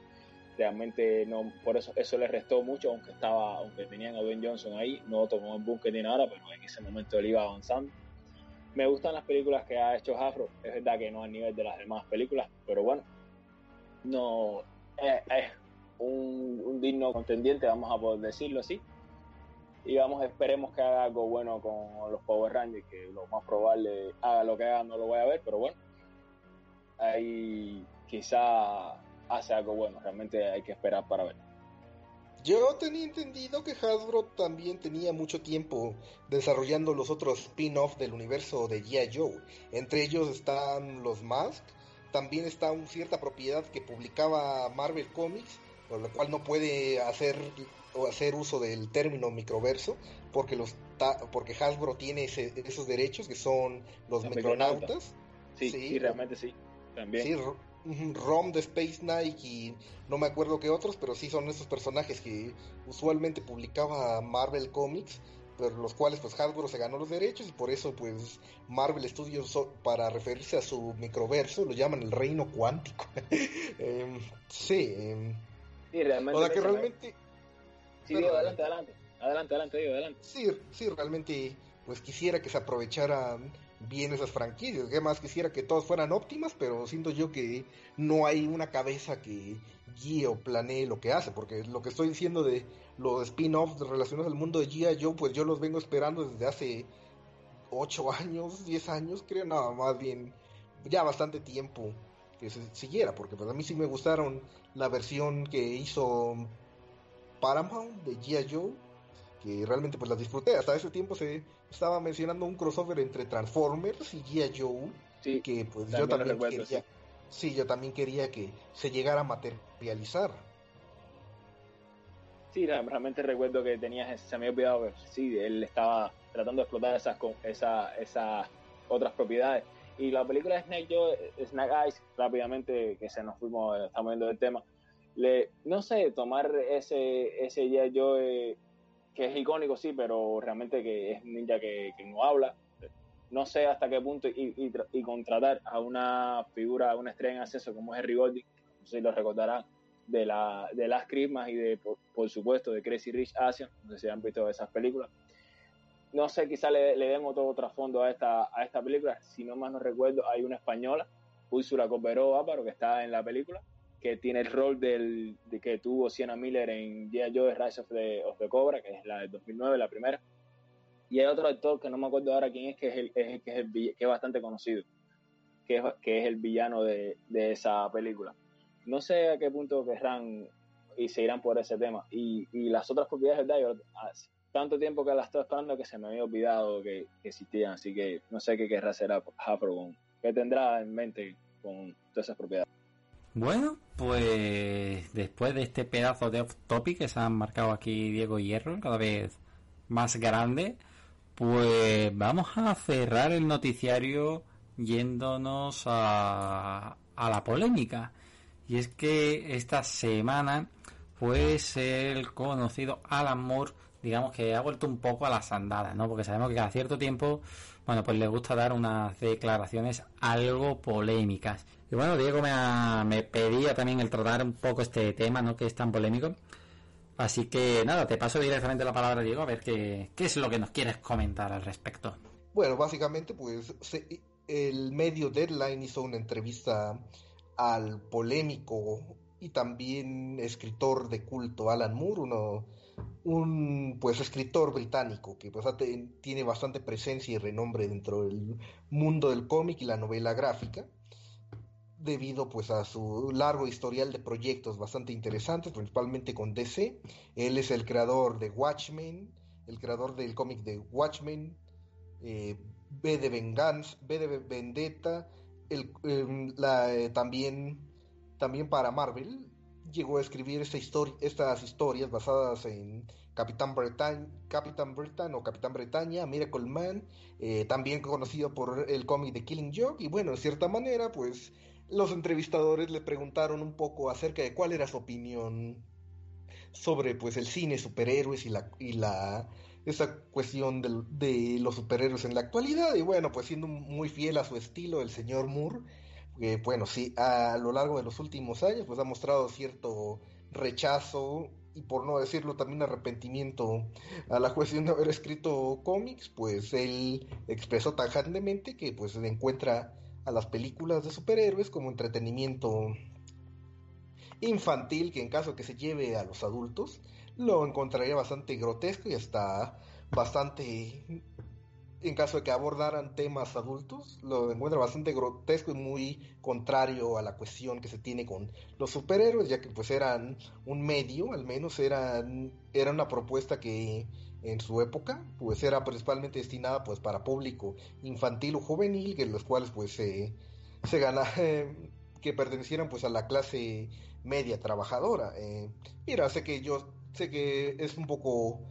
Realmente no, por eso eso le restó mucho, aunque estaba, aunque tenían a Ben Johnson ahí, no tomó el boom que tiene ahora, pero en ese momento él iba avanzando. Me gustan las películas que ha hecho Afro, es verdad que no a nivel de las demás películas, pero bueno, no es, un, un, digno contendiente, vamos a poder decirlo así. Y vamos, esperemos que haga algo bueno con los Power Rangers, que lo más probable haga lo que haga, no lo voy a ver, pero bueno, ahí quizá hace algo bueno. Realmente hay que esperar para ver. Yo tenía entendido que Hasbro también tenía mucho tiempo desarrollando los otros spin-off del universo de G.I. Joe. Entre ellos están los Mask, también está una cierta propiedad que publicaba Marvel Comics, por lo cual no puede hacer o hacer uso del término microverso, porque los porque Hasbro tiene esos derechos que son los, micronautas. Sí, sí, realmente sí. También. Sí, Rom de Space Knight y no me acuerdo qué otros, pero sí son esos personajes que usualmente publicaba Marvel Comics, pero los cuales pues Hasbro se ganó los derechos y por eso pues Marvel Studios para referirse a su microverso lo llaman el reino cuántico. Em, sí. Em, sí, realmente. O sea que realmente... Sí, adelante, adelante. Adelante, adelante, adelante. Sí, sí, realmente pues quisiera que se aprovecharan bien esas franquicias. Que más quisiera que todas fueran óptimas, pero siento yo que no hay una cabeza que guíe o planee lo que hace, porque lo que estoy diciendo de los spin-offs relacionados al mundo de G.I. Joe, pues yo los vengo esperando desde hace 8 años, 10 años, creo, nada más bien ya bastante tiempo que se siguiera, porque pues a mí sí me gustaron la versión que hizo Paramount de G.I. Joe que realmente pues las disfruté. Hasta ese tiempo se estaba mencionando un crossover entre Transformers y G.I. Joe, que pues yo también quería, sí. yo también quería que se llegara a materializar. Sí, realmente recuerdo que tenías, se me había olvidado, sí, él estaba tratando de explotar esas, esa, esas otras propiedades. Y la película de Snake Joe, Snake Eyes, rápidamente, que se nos fuimos, estamos viendo el tema, le, no sé, tomar ese, ese G.I. Joe que es icónico, sí, pero realmente que es un ninja que, no habla. No sé hasta qué punto y, contratar a una figura, a una estrella en acceso como es Harry Golding, no sé si lo recordarán, de, la, de las Christmas y de, por, supuesto, de Crazy Rich Asian, no sé si han visto esas películas. No sé, quizá le, le den otro trasfondo a esta, a esta película, si no más no recuerdo, hay una española, Úrsula Corberó pero que está en la película, que tiene el rol del, de que tuvo Sienna Miller en G.I. Joe Rise of the, of the, Cobra, que es la del 2009, la primera. Y hay otro actor que no me acuerdo ahora quién es, que es, el, que, es que bastante conocido, que es, que es el villano de, de, esa película. No sé a qué punto querrán y se irán por ese tema. Y, y las otras propiedades de Diver, tanto tiempo que las estoy esperando que se me había olvidado que, existían, así que no sé qué querrá hacer Hasbro, qué tendrá en mente con todas esas propiedades. Bueno, pues después de este pedazo de off topic que se han marcado aquí Diego y Hierro, cada vez más grande, pues vamos a cerrar el noticiario yéndonos a, a la polémica. Y es que esta semana, pues el conocido Alan Moore, digamos que ha vuelto un poco a las andadas, ¿no? Porque sabemos que cada cierto tiempo, bueno, pues le gusta dar unas declaraciones algo polémicas. Y bueno, Diego me, me pedía también el tratar un poco este tema, ¿no? Que es tan polémico. Así que nada, te paso directamente la palabra, Diego, a ver qué, qué es lo que nos quieres comentar al respecto. Bueno, básicamente, pues el medio Deadline hizo una entrevista al polémico y también escritor de culto Alan Moore, uno, un pues escritor británico que pues, tiene bastante presencia y renombre dentro del mundo del cómic y la novela gráfica debido pues a su largo historial de proyectos bastante interesantes, principalmente con DC. Él es el creador de Watchmen, el creador del cómic de Watchmen, eh, B de Venganza, B de Vendetta, el, em, eh, también, también para Marvel llegó a escribir esta historia, estas historias basadas en Capitán Bretaña, Capitán Britain o Capitán Bretaña, Miracle Man, eh, también conocido por el cómic de Killing Joke, y bueno, en cierta manera, pues los entrevistadores le preguntaron un poco acerca de cuál era su opinión sobre pues el cine, superhéroes y la, y la esa cuestión de, los superhéroes en la actualidad. Y bueno pues siendo muy fiel a su estilo el señor Moore eh, bueno sí a lo largo de los últimos años pues ha mostrado cierto rechazo y por no decirlo también arrepentimiento a la cuestión de haber escrito cómics pues él expresó tajantemente que pues se encuentra a las películas de superhéroes como entretenimiento infantil que en caso que se lleve a los adultos lo encontraría bastante grotesco y hasta bastante en caso de que abordaran temas adultos, lo encuentra bastante grotesco y muy contrario a la cuestión que se tiene con los superhéroes, ya que pues eran un medio, al menos eran, era una propuesta que en su época, pues era principalmente destinada pues para público infantil o juvenil, que los cuales pues se gana, que pertenecieran pues a la clase media trabajadora. Eh, mira, sé que yo sé que es un poco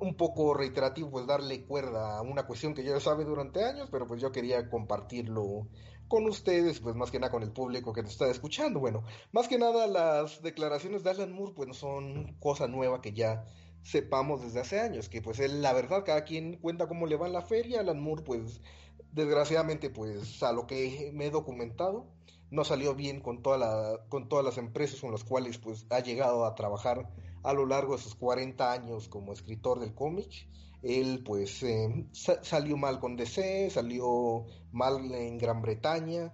un poco reiterativo pues darle cuerda a una cuestión que ya sabe durante años, pero pues yo quería compartirlo con ustedes, pues más que nada con el público que nos está escuchando. Bueno, más que nada las declaraciones de Alan Moore pues no son cosa nueva que ya sepamos desde hace años, que pues la verdad, cada quien cuenta cómo le va en la feria, Alan Moore, pues desgraciadamente, pues a lo que me he documentado, no salió bien con, con todas las empresas con las cuales pues ha llegado a trabajar a lo largo de sus 40 años como escritor del cómic. Él pues eh, salió mal con DC, salió mal en Gran Bretaña,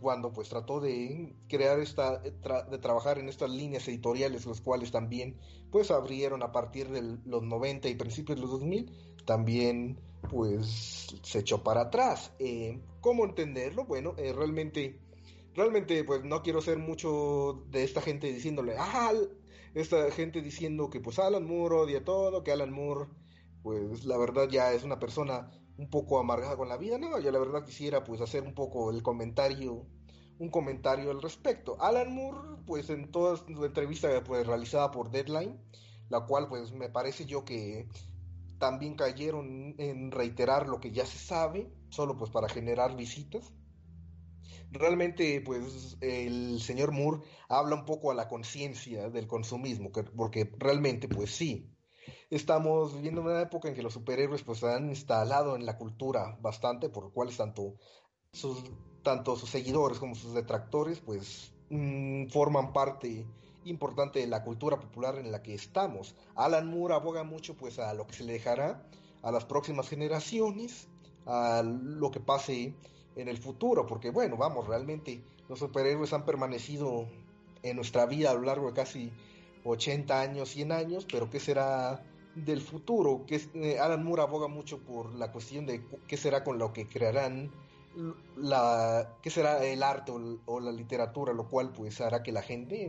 cuando pues trató de crear esta, de trabajar en estas líneas editoriales, los cuales también pues abrieron a partir de los 90 y principios de los 2000, también pues se echó para atrás. Eh, ¿Cómo entenderlo? Bueno, eh, realmente, realmente pues no quiero ser mucho de esta gente diciéndole, ah, esta gente diciendo que pues Alan Moore odia todo, que Alan Moore pues la verdad ya es una persona un poco amargada con la vida. No, yo la verdad quisiera pues hacer un poco el comentario, un comentario al respecto. Alan Moore, pues en toda su entrevista pues, realizada por Deadline, la cual pues me parece yo que también cayeron en reiterar lo que ya se sabe, solo pues para generar visitas. Realmente pues el señor Moore habla un poco a la conciencia del consumismo, porque realmente pues sí, estamos viviendo una época en que los superhéroes pues se han instalado en la cultura bastante, por lo cual tanto sus, tanto sus seguidores como sus detractores pues mm, forman parte importante de la cultura popular en la que estamos. Alan Moore aboga mucho pues a lo que se le dejará a las próximas generaciones, a lo que pase en el futuro, porque bueno, vamos, realmente los superhéroes han permanecido en nuestra vida a lo largo de casi 80 años, 100 años, pero ¿qué será del futuro? Que eh, Alan Moore aboga mucho por la cuestión de qué será con lo que crearán la qué será el arte o, la literatura, lo cual pues hará que la gente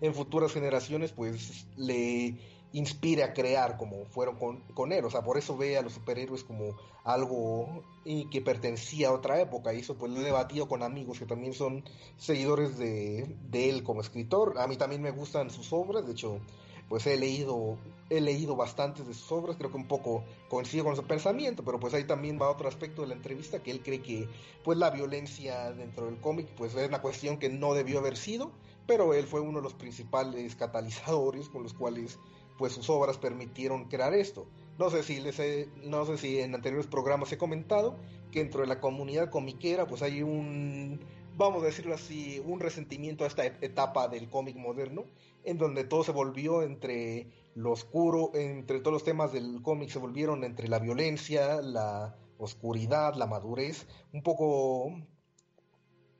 en futuras generaciones pues le inspire a crear como fueron con, él. O sea, por eso ve a los superhéroes como algo y que pertenecía a otra época. Y eso pues lo he debatido con amigos que también son seguidores de, de él como escritor. A mí también me gustan sus obras. De hecho, pues he leído he leído bastantes de sus obras, creo que un poco coincido con su pensamiento, pero pues ahí también va otro aspecto de la entrevista que él cree que pues la violencia dentro del cómic pues es una cuestión que no debió haber sido, pero él fue uno de los principales catalizadores con los cuales pues sus obras permitieron crear esto. No sé si les no sé si en anteriores programas he comentado que dentro de la comunidad comiquera pues hay un vamos a decirlo así, un resentimiento a esta etapa del cómic moderno, en donde todo se volvió entre lo oscuro, entre todos los temas del cómic se volvieron entre la violencia, la oscuridad, la madurez, un poco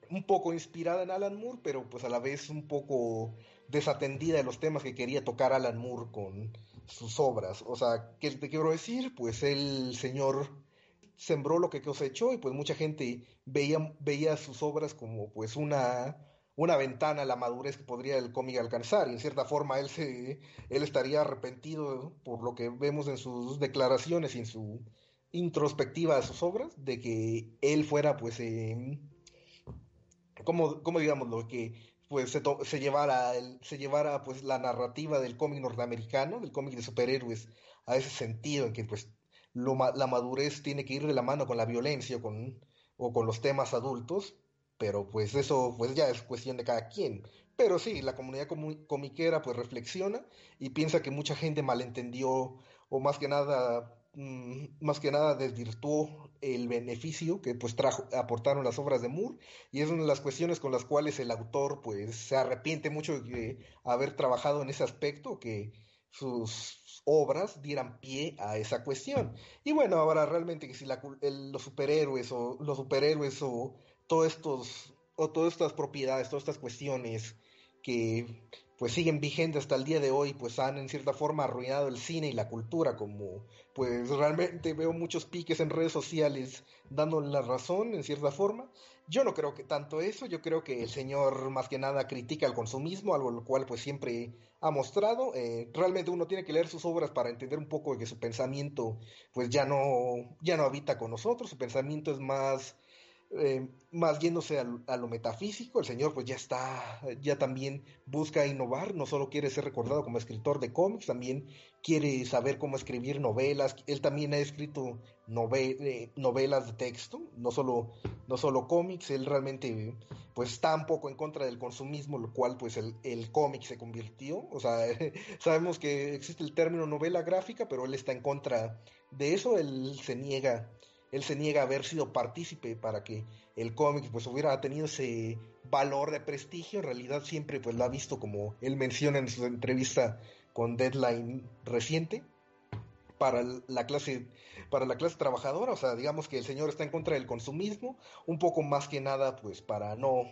un poco inspirada en Alan Moore, pero pues a la vez un poco desatendida de los temas que quería tocar Alan Moore con sus obras. O sea, ¿qué te quiero decir? Pues el señor sembró lo que cosechó y pues mucha gente veía, veía sus obras como pues una, una ventana a la madurez que podría el cómic alcanzar y en cierta forma él, se, él estaría arrepentido por lo que vemos en sus declaraciones y en su introspectiva de sus obras de que él fuera pues eh, como, como digamos lo que pues se, se llevara se llevara pues la narrativa del cómic norteamericano del cómic de superhéroes a ese sentido en que pues la madurez tiene que ir de la mano con la violencia con, o con los temas adultos, pero pues eso pues ya es cuestión de cada quien. Pero sí, la comunidad comiquera pues reflexiona y piensa que mucha gente malentendió o más que nada mm, más que nada desvirtuó el beneficio que pues trajo aportaron las obras de Moore y es una de las cuestiones con las cuales el autor pues se arrepiente mucho de haber trabajado en ese aspecto que sus obras dieran pie a esa cuestión. Y bueno, ahora realmente que si los superhéroes o los superhéroes o todos estos o todas estas propiedades, todas estas cuestiones que pues siguen vigentes hasta el día de hoy, pues han en cierta forma arruinado el cine y la cultura, como pues realmente veo muchos piques en redes sociales dándole la razón en cierta forma. Yo no creo que tanto eso, yo creo que el señor más que nada critica el consumismo, algo lo cual pues siempre ha mostrado. Eh, realmente uno tiene que leer sus obras para entender un poco de que su pensamiento pues ya no, ya no habita con nosotros, su pensamiento es más eh, más yéndose a, lo metafísico, el señor pues ya está, ya también busca innovar, no solo quiere ser recordado como escritor de cómics, también quiere saber cómo escribir novelas, él también ha escrito eh, novelas de texto, no solo, no solo cómics, él realmente pues está un poco en contra del consumismo, lo cual pues el, el cómic se convirtió, o sea, sabemos que existe el término novela gráfica, pero él está en contra de eso, él se niega él se niega a haber sido partícipe para que el cómic pues hubiera tenido ese valor de prestigio, en realidad siempre pues lo ha visto como él menciona en su entrevista con Deadline reciente para la clase para la clase trabajadora, o sea, digamos que el señor está en contra del consumismo, un poco más que nada pues para no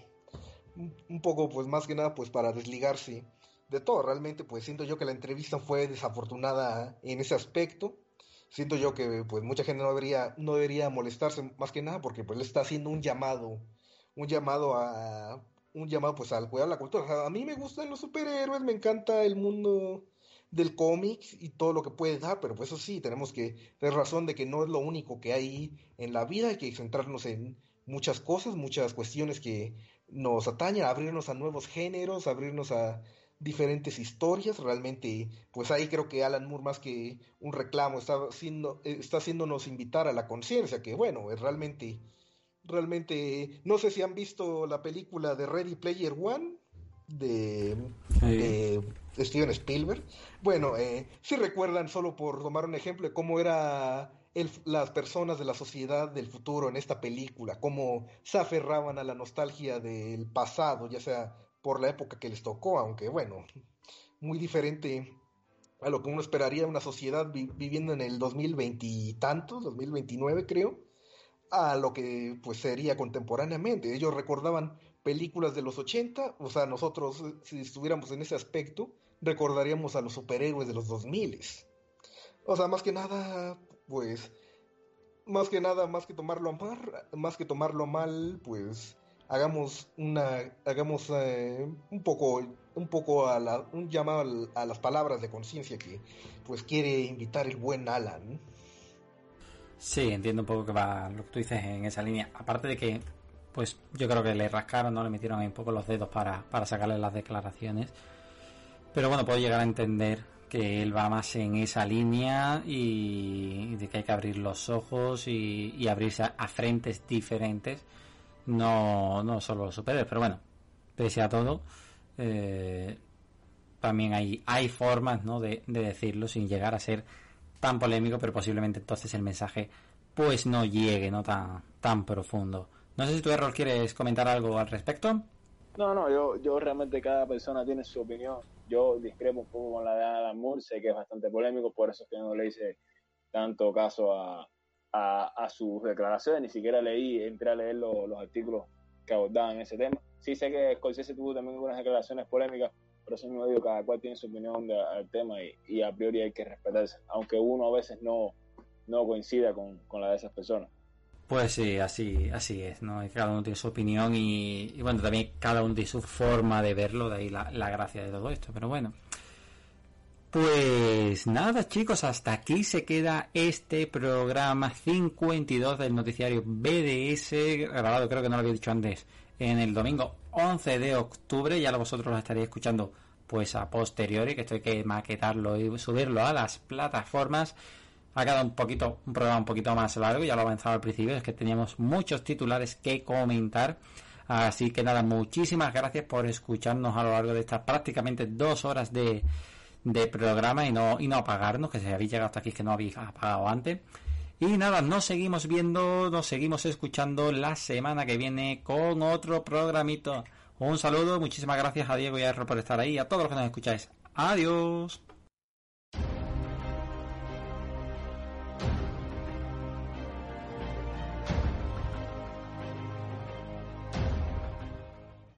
un poco pues más que nada pues para desligarse de todo, realmente pues siento yo que la entrevista fue desafortunada en ese aspecto siento yo que pues mucha gente no debería, no debería molestarse más que nada porque pues le está haciendo un llamado, un llamado a un llamado pues al cuidar la cultura. a mí me gustan los superhéroes, me encanta el mundo del cómic y todo lo que puede dar, pero pues eso sí, tenemos que tener razón de que no es lo único que hay en la vida, hay que centrarnos en muchas cosas, muchas cuestiones que nos atañen, abrirnos a nuevos géneros, abrirnos a diferentes historias. Realmente, pues ahí creo que Alan Moore, más que un reclamo, está, haciendo, está haciéndonos invitar a la conciencia, que bueno, es realmente, realmente, no sé si han visto la película de Ready Player One de, Steven Spielberg. Bueno, eh, si recuerdan, solo por tomar un ejemplo, de cómo era las personas de la sociedad del futuro en esta película, cómo se aferraban a la nostalgia del pasado, ya sea por la época que les tocó, aunque bueno, muy diferente a lo que uno esperaría una sociedad viviendo en el 2020 y tantos, 2029 creo, a lo que pues sería contemporáneamente. Ellos recordaban películas de los 80, o sea, nosotros si estuviéramos en ese aspecto, recordaríamos a los superhéroes de los 2000. O sea, más que nada, pues, más que nada, más que tomarlo a mal, más que tomarlo mal, pues, hagamos una hagamos eh, un poco un poco a la, un llamado a las palabras de conciencia que pues quiere invitar el buen Alan. Sí, entiendo un poco que va lo que tú dices en esa línea. Aparte de que, pues yo creo que le rascaron, ¿no? Le metieron ahí un poco los dedos para, para sacarle las declaraciones. Pero bueno, puedo llegar a entender que él va más en esa línea y, de que hay que abrir los ojos y, abrirse a, frentes diferentes, no, no solo los superhéroes, pero bueno, pese a todo, eh, también hay, hay formas ¿no? de, de, decirlo sin llegar a ser tan polémico, pero posiblemente entonces el mensaje pues no llegue no tan, tan profundo. No sé si tu error quieres comentar algo al respecto. No, no, yo, yo realmente cada persona tiene su opinión. Yo discrepo un poco con la de Alan Moore, sé que es bastante polémico, por eso es que no le hice tanto caso a, a, sus declaraciones, ni siquiera leí, entré a leer los artículos que abordaban ese tema. Sí sé que Scorsese tuvo también algunas declaraciones polémicas, pero eso mismo digo, cada cual tiene su opinión del tema y, a priori hay que respetarse, aunque uno a veces no, no coincida con, con la de esas personas. Pues sí, así, así es, ¿no? Cada uno tiene su opinión y, bueno, también cada uno tiene su forma de verlo, de ahí la, la gracia de todo esto, pero bueno. Pues nada chicos, hasta aquí se queda este programa 52 del noticiario BDS, grabado creo que no lo había dicho antes, en el domingo 11 de octubre, ya vosotros lo estaréis escuchando pues a posteriori, que esto hay que maquetarlo y subirlo a las plataformas ha quedado un poquito, un programa un poquito más largo, ya lo avanzaba al principio, es que teníamos muchos titulares que comentar. Así que nada, muchísimas gracias por escucharnos a lo largo de estas prácticamente dos horas de, de programa y no, y no apagarnos, que si habéis llegado hasta aquí que no habéis apagado antes. Y nada, nos seguimos viendo, nos seguimos escuchando la semana que viene con otro programito. Un saludo, muchísimas gracias a Diego y a Erro por estar ahí, a todos los que nos escucháis. Adiós.